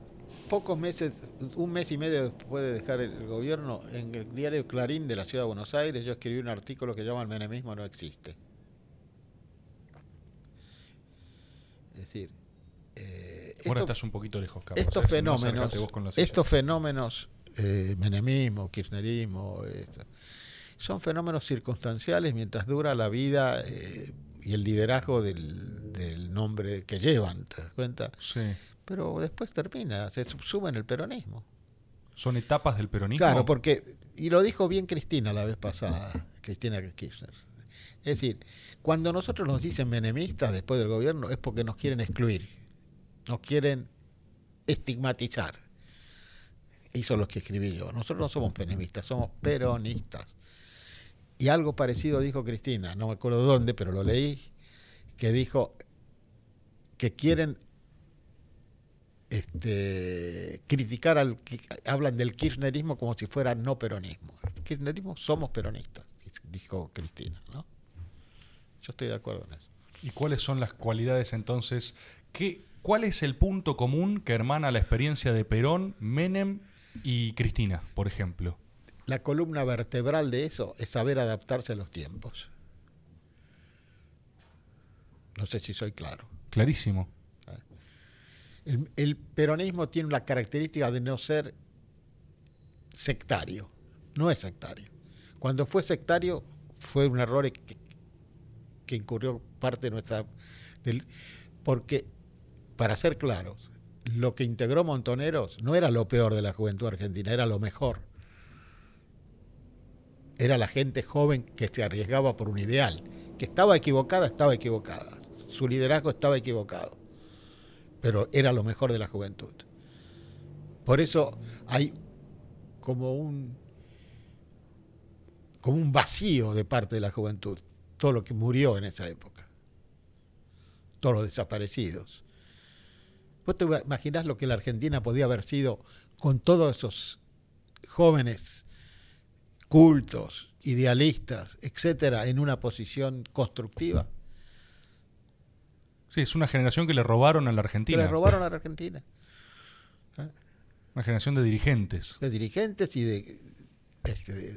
pocos meses, un mes y medio después de dejar el gobierno, en el diario Clarín de la Ciudad de Buenos Aires, yo escribí un artículo que llama El menemismo no existe. Es decir, eh, Ahora esto- estás un poquito lejos, Carlos. estos ¿eh? No, fenómenos, estos fenómenos, eh, menemismo, kirchnerismo, esto, son fenómenos circunstanciales mientras dura la vida eh, y el liderazgo del, del nombre que llevan, ¿te das cuenta? Sí. Pero después termina, se subsume en el peronismo. ¿Son etapas del peronismo? Claro, porque, y lo dijo bien Cristina la vez pasada, [LAUGHS] Cristina Kirchner. Es decir, cuando nosotros nos dicen menemistas después del gobierno es porque nos quieren excluir, nos quieren estigmatizar. Hizo lo que escribí yo. Nosotros no somos menemistas, somos peronistas. Y algo parecido dijo Cristina, no me acuerdo dónde, pero lo leí, que dijo que quieren este, criticar al hablan del kirchnerismo como si fuera no peronismo. El kirchnerismo somos peronistas, dijo Cristina, ¿no? Yo estoy de acuerdo en eso. ¿Y cuáles son las cualidades entonces? ¿Qué, ¿Cuál es el punto común que hermana la experiencia de Perón, Menem y Cristina, por ejemplo? La columna vertebral de eso es saber adaptarse a los tiempos. No sé si soy claro. Clarísimo. El, el peronismo tiene la característica de no ser sectario. No es sectario. Cuando fue sectario fue un error que, que incurrió parte de nuestra... del- porque, para ser claros, lo que integró Montoneros no era lo peor de la juventud argentina, era lo mejor. Era la gente joven que se arriesgaba por un ideal. Que estaba equivocada, estaba equivocada. Su liderazgo estaba equivocado pero era lo mejor de la juventud. Por eso hay como un como un vacío de parte de la juventud, todo lo que murió en esa época, todos los desaparecidos. ¿Vos te imaginás lo que la Argentina podía haber sido con todos esos jóvenes cultos, idealistas, etcétera, en una posición constructiva? Sí, es una generación que le robaron a la Argentina. le robaron a la Argentina. Una generación de dirigentes. de dirigentes y de, de,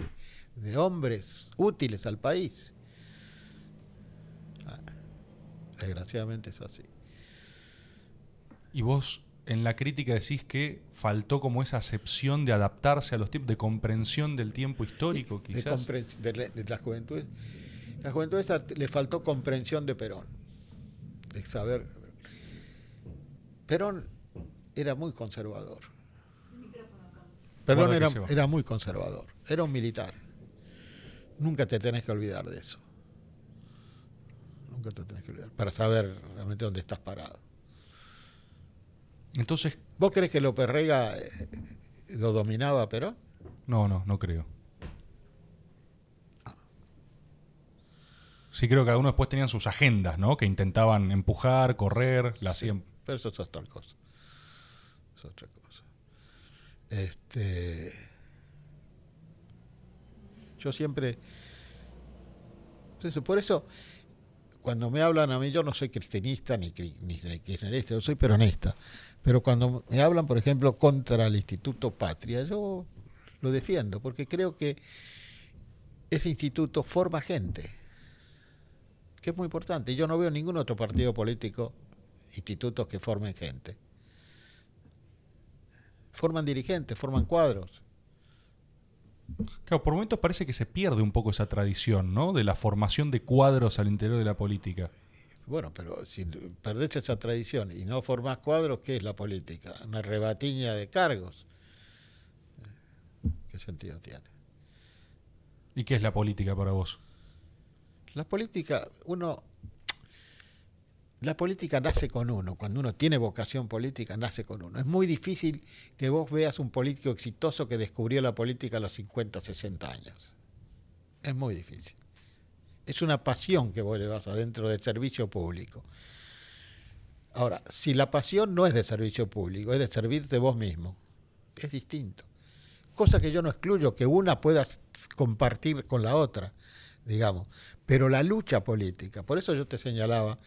de hombres útiles al país. Ah, Desgraciadamente es así. Y vos en la crítica decís que faltó como esa acepción de adaptarse a los tiempos, de comprensión del tiempo histórico, De, quizás. compren- de la- de la juventud. La juventud esa le faltó comprensión de Perón. De saber. Perón era muy conservador. Perón era, era muy conservador. Era un militar. Nunca te tenés que olvidar de eso. Nunca te tenés que olvidar. Para saber realmente dónde estás parado. Entonces, ¿Vos crees que López Rega eh, lo dominaba Perón? no, no, no creo. Sí creo que algunos después tenían sus agendas, ¿no? Que intentaban empujar, correr, la hacían... Pero eso es otra cosa. Es otra cosa. Este. Yo siempre. Entonces, por eso, cuando me hablan a mí, yo no soy cristianista ni, ni kirchnerista, yo soy peronista. Pero cuando me hablan, por ejemplo, contra el Instituto Patria, yo lo defiendo, porque creo que ese instituto forma gente, que es muy importante. Yo no veo ningún otro partido político institutos que formen gente. Forman dirigentes, forman cuadros. Claro, por momentos parece que se pierde un poco esa tradición, ¿no? De la formación de cuadros al interior de la política. Bueno, pero si perdés esa tradición y no formás cuadros, ¿qué es la política? Una rebatiña de cargos. ¿Qué sentido tiene? ¿Y qué es la política para vos? La política, uno. La política nace con uno. Cuando uno tiene vocación política, nace con uno. Es muy difícil que vos veas un político exitoso que descubrió la política a los 50, 60 años. Es muy difícil. Es una pasión que vos le vas adentro del servicio público. Ahora, si la pasión no es de servicio público, es de servirte vos mismo, es distinto. Cosa que yo no excluyo que una pueda compartir con la otra, digamos. Pero la lucha política, por eso yo te señalaba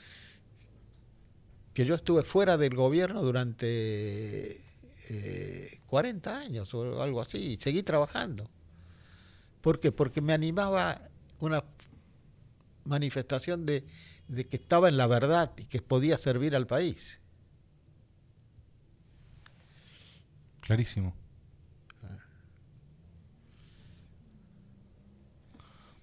que yo estuve fuera del gobierno durante eh, 40 años o algo así, y seguí trabajando. ¿Por qué? Porque me animaba una manifestación de, de que estaba en la verdad y que podía servir al país. Clarísimo.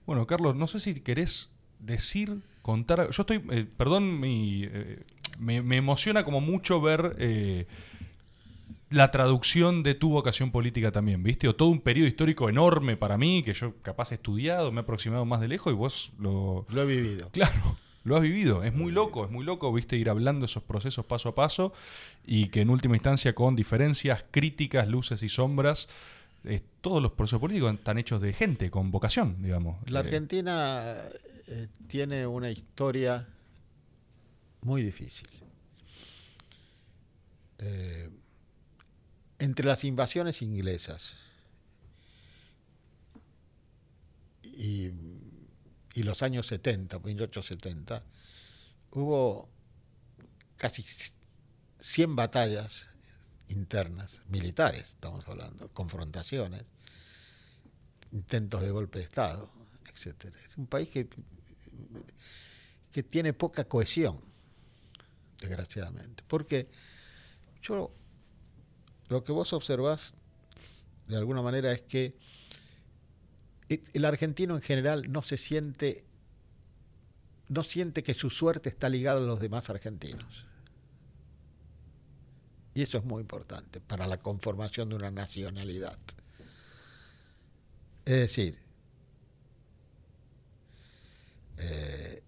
Bueno, Carlos, no sé si querés decir, contar. Yo estoy. eh, perdón, mi, eh, me, me emociona como mucho ver eh, la traducción de tu vocación política también, ¿viste? O todo un periodo histórico enorme para mí, que yo capaz he estudiado, me he aproximado más de lejos y vos lo. Lo he vivido. Claro, [LAUGHS] lo has vivido. Es muy loco, es muy loco, viste, ir hablando esos procesos paso a paso y que en última instancia con diferencias, críticas, luces y sombras, eh, todos los procesos políticos están hechos de gente, con vocación, digamos. La Eh, Argentina eh, tiene una historia muy difícil. Eh, entre las invasiones inglesas y, los años 70, 1870, hubo casi 100 batallas internas, militares, estamos hablando, confrontaciones, intentos de golpe de Estado, etcétera. Es un país que, que tiene poca cohesión, desgraciadamente. Porque yo lo que vos observás de alguna manera es que el argentino en general no se siente no siente que su suerte está ligada a los demás argentinos. Y eso es muy importante para la conformación de una nacionalidad. Es decir, eh,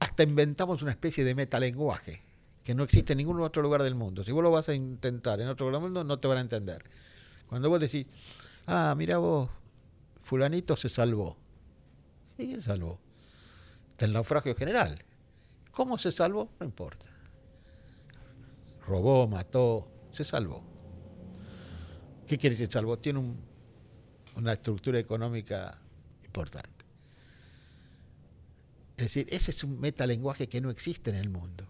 hasta inventamos una especie de metalenguaje que no existe en ningún otro lugar del mundo. Si vos lo vas a intentar en otro lugar del mundo, no te van a entender. Cuando vos decís, ah, mira vos, fulanito se salvó. ¿Y quién salvó? Del naufragio general. ¿Cómo se salvó? No importa. Robó, mató, se salvó. ¿Qué quiere decir salvó? Tiene un, una estructura económica importante. Es decir, ese es un metalenguaje que no existe en el mundo.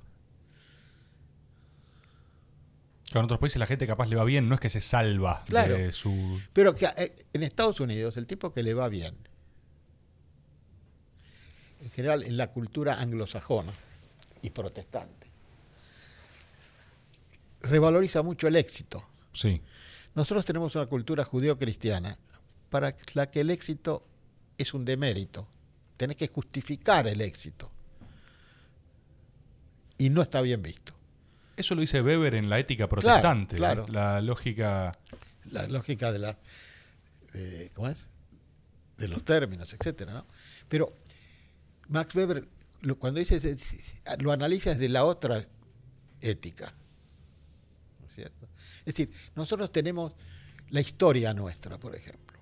Claro, en otros países la gente capaz le va bien, no es que se salva Claro. de su... Pero que eh, en Estados Unidos, el tipo que le va bien, en general en la cultura anglosajona y protestante, revaloriza mucho el éxito. Sí, Nosotros tenemos una cultura judeo-cristiana para la que el éxito es un demérito. Tenés que justificar el éxito. Y no está bien visto. Eso lo dice Weber en la ética protestante, claro. La, la lógica... La lógica de la ¿cómo es? de los términos, etcétera, ¿no? Pero Max Weber lo- cuando dice lo analiza desde la otra ética. ¿No es cierto? Es decir, nosotros tenemos la historia nuestra, por ejemplo.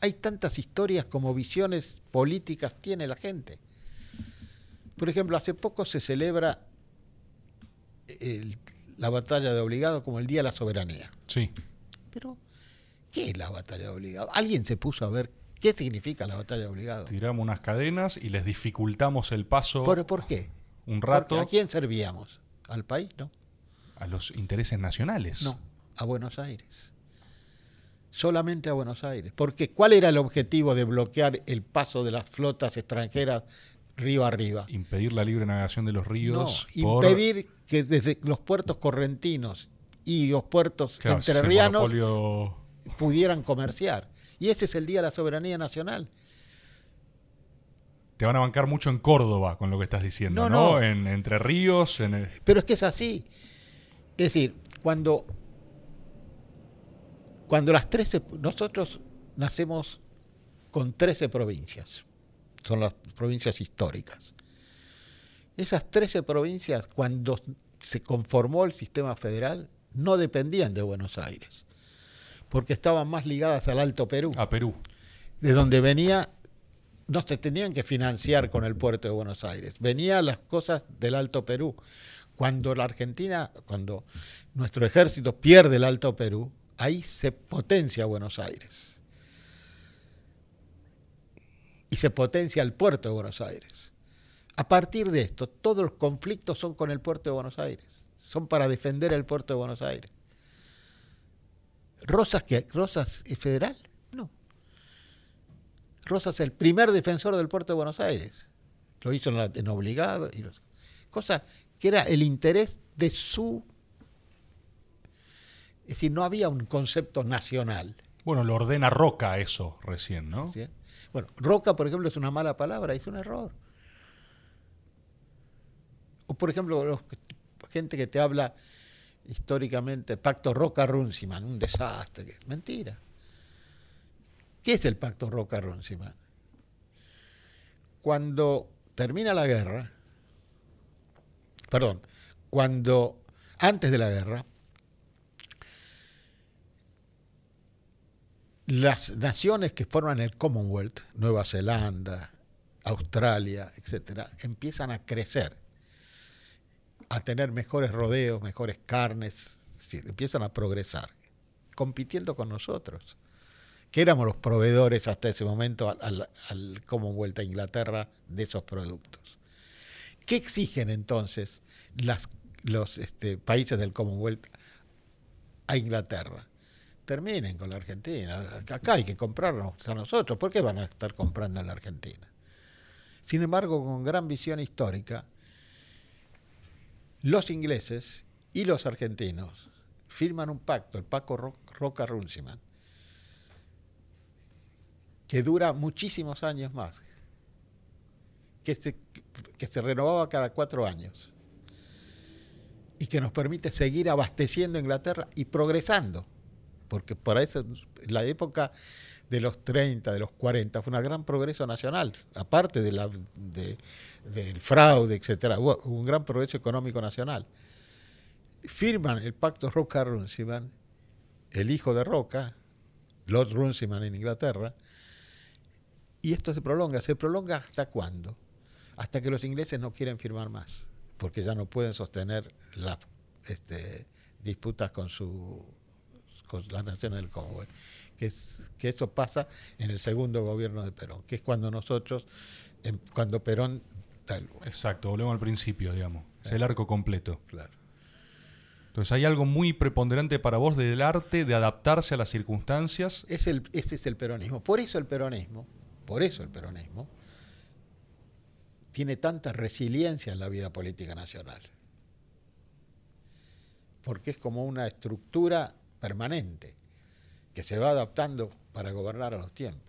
Hay tantas historias como visiones políticas tiene la gente. Por ejemplo, hace poco se celebra el- la batalla de obligado como el Día de la Soberanía. Sí, Pero, ¿qué es la batalla de obligado? ¿Alguien se puso a ver qué significa la batalla de obligado? tiramos unas cadenas y les dificultamos el paso ¿Por, por qué? un Porque rato ¿A quién servíamos? ¿Al país? No. a los intereses nacionales. No, a Buenos Aires. Solamente a Buenos Aires. Porque ¿cuál era el objetivo de bloquear el paso de las flotas extranjeras río arriba? Impedir la libre navegación de los No, ríos. por- impedir que desde los puertos correntinos y los puertos Claro, entrerrianos monopolio- pudieran comerciar. Y ese es el Día de la Soberanía Nacional. te van a bancar mucho en Córdoba con lo que estás diciendo, No, ¿no? no. En Entre Ríos, en el- Pero es que es así. Es decir, cuando, cuando las 13, nosotros nacemos con 13 provincias, son las provincias históricas. Esas 13 provincias, cuando se conformó el sistema federal, no dependían de Buenos Aires, porque estaban más ligadas al Alto Perú a Perú. de donde venía, no se tenían que financiar con el puerto de Buenos Aires, venían las cosas del Alto Perú. Cuando la Argentina, cuando nuestro ejército pierde el Alto Perú, ahí se potencia Buenos Aires. Y se potencia el puerto de Buenos Aires. A partir de esto, todos los conflictos son con el puerto de Buenos Aires. Son para defender el puerto de Buenos Aires. ¿Rosas, que, Rosas es federal? No. Rosas es el primer defensor del puerto de Buenos Aires. Lo hizo en, la- en obligado. Y los- cosa que era el interés de su... Es decir, no había un concepto nacional. Bueno, lo ordena Roca eso recién, ¿no? ¿sí? Bueno, Roca, por ejemplo, es una mala palabra, es un error. O, por ejemplo, los- gente que te habla históricamente, pacto Roca-Runciman, un desastre. Mentira. ¿Qué es el pacto Roca-Runciman? Cuando termina la guerra, perdón, cuando antes de la guerra, las naciones que forman el Commonwealth, Nueva Zelanda, Australia, etcétera, empiezan a crecer, a tener mejores rodeos, mejores carnes, empiezan a progresar, compitiendo con nosotros, que éramos los proveedores hasta ese momento al, al- al Commonwealth a Inglaterra de esos productos. ¿Qué exigen entonces los este, países del Commonwealth a Inglaterra? terminen con la Argentina. Acá hay que comprarnos a nosotros. ¿Por qué van a estar comprando en la Argentina? Sin embargo, con gran visión histórica, los ingleses y los argentinos firman un pacto, el Pacto Ro- Roca-Runciman, que dura muchísimos años más, que se, que se renovaba cada cuatro años y que nos permite seguir abasteciendo a Inglaterra y progresando porque para eso la época de los 30, de los 40 fue un gran progreso nacional, aparte de la, de- del fraude, etcétera, hubo un gran progreso económico nacional. Firman el pacto Roca-Runciman, el hijo de Roca, Lord Runciman en Inglaterra, y esto se prolonga. ¿Se prolonga hasta cuándo? Hasta que los ingleses no quieren firmar más, porque ya no pueden sostener las este, disputas con su con las naciones del Commonwealth. Que, es- que eso pasa en el segundo gobierno de Perón, que es cuando nosotros, em- cuando Perón, tal, Exacto, volvemos al principio, digamos. Es el arco completo. claro. Entonces hay algo muy preponderante para vos del arte de adaptarse a las circunstancias. Es el, ese es el peronismo. Por eso el peronismo, por eso el peronismo, tiene tanta resiliencia en la vida política nacional. Porque es como una estructura permanente que se va adaptando para gobernar a los tiempos.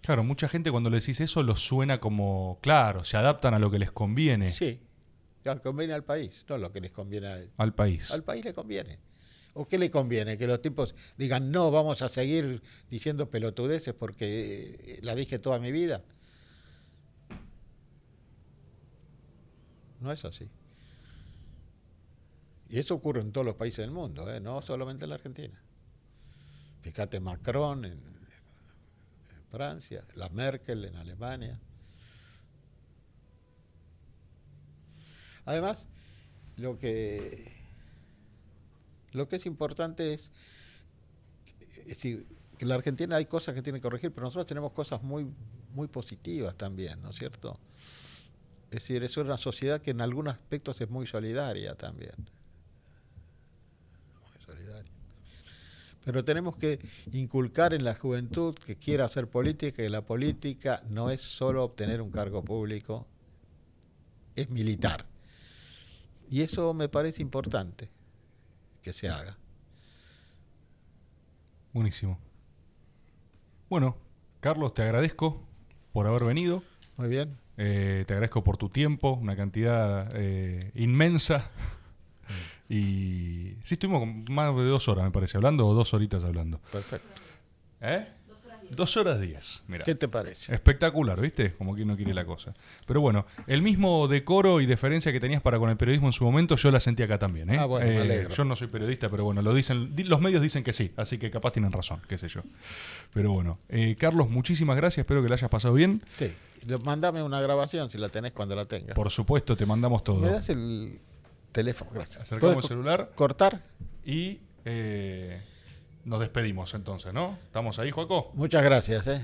Claro, mucha gente cuando le decís eso lo suena como, claro, se adaptan a lo que les conviene Sí, le conviene al país, no lo que les conviene a él. al país. Al país le conviene. ¿O qué le conviene? Que los tipos digan, no, vamos a seguir diciendo pelotudeces porque eh, la dije toda mi vida. No es así. Y eso ocurre en todos los países del mundo, ¿eh? no solamente en la Argentina. Fíjate Macron en, Francia, la Merkel en Alemania. Además, lo que lo que es importante es, es decir, que en la Argentina hay cosas que tiene que corregir, pero nosotros tenemos cosas muy, muy positivas también, ¿no es cierto? Es decir, es una sociedad que en algunos aspectos es muy solidaria también. Muy solidaria. Pero tenemos que inculcar en la juventud que quiera hacer política, que la política no es solo obtener un cargo público, es militar. Y eso me parece importante que se haga. Buenísimo. Bueno, Carlos, te agradezco por haber venido. Muy bien. Eh, te agradezco por tu tiempo, una cantidad eh, inmensa. Y sí, estuvimos más de dos horas, me parece, hablando, o dos horitas hablando. Perfecto. ¿Eh? Dos horas diez. Mira. ¿Qué te parece? Espectacular, ¿viste? Como quien no quiere la cosa. Pero bueno, el mismo decoro y deferencia que tenías para con el periodismo en su momento, yo la sentí acá también. ¿eh? Ah, bueno, me Eh, alegro. Yo no soy periodista, pero bueno, lo dicen, di- los medios dicen que sí, así que capaz tienen razón, qué sé yo. Pero bueno, eh, Carlos, muchísimas gracias, espero que la hayas pasado bien. Sí. Mándame una grabación si la tenés cuando la tengas. Por supuesto, te mandamos todo. ¿Me das el teléfono? Gracias. Acercamos el ¿Puedes co- celular cortar? y eh, nos despedimos entonces, ¿no? ¿Estamos ahí, Joaco? Muchas gracias. ¿eh?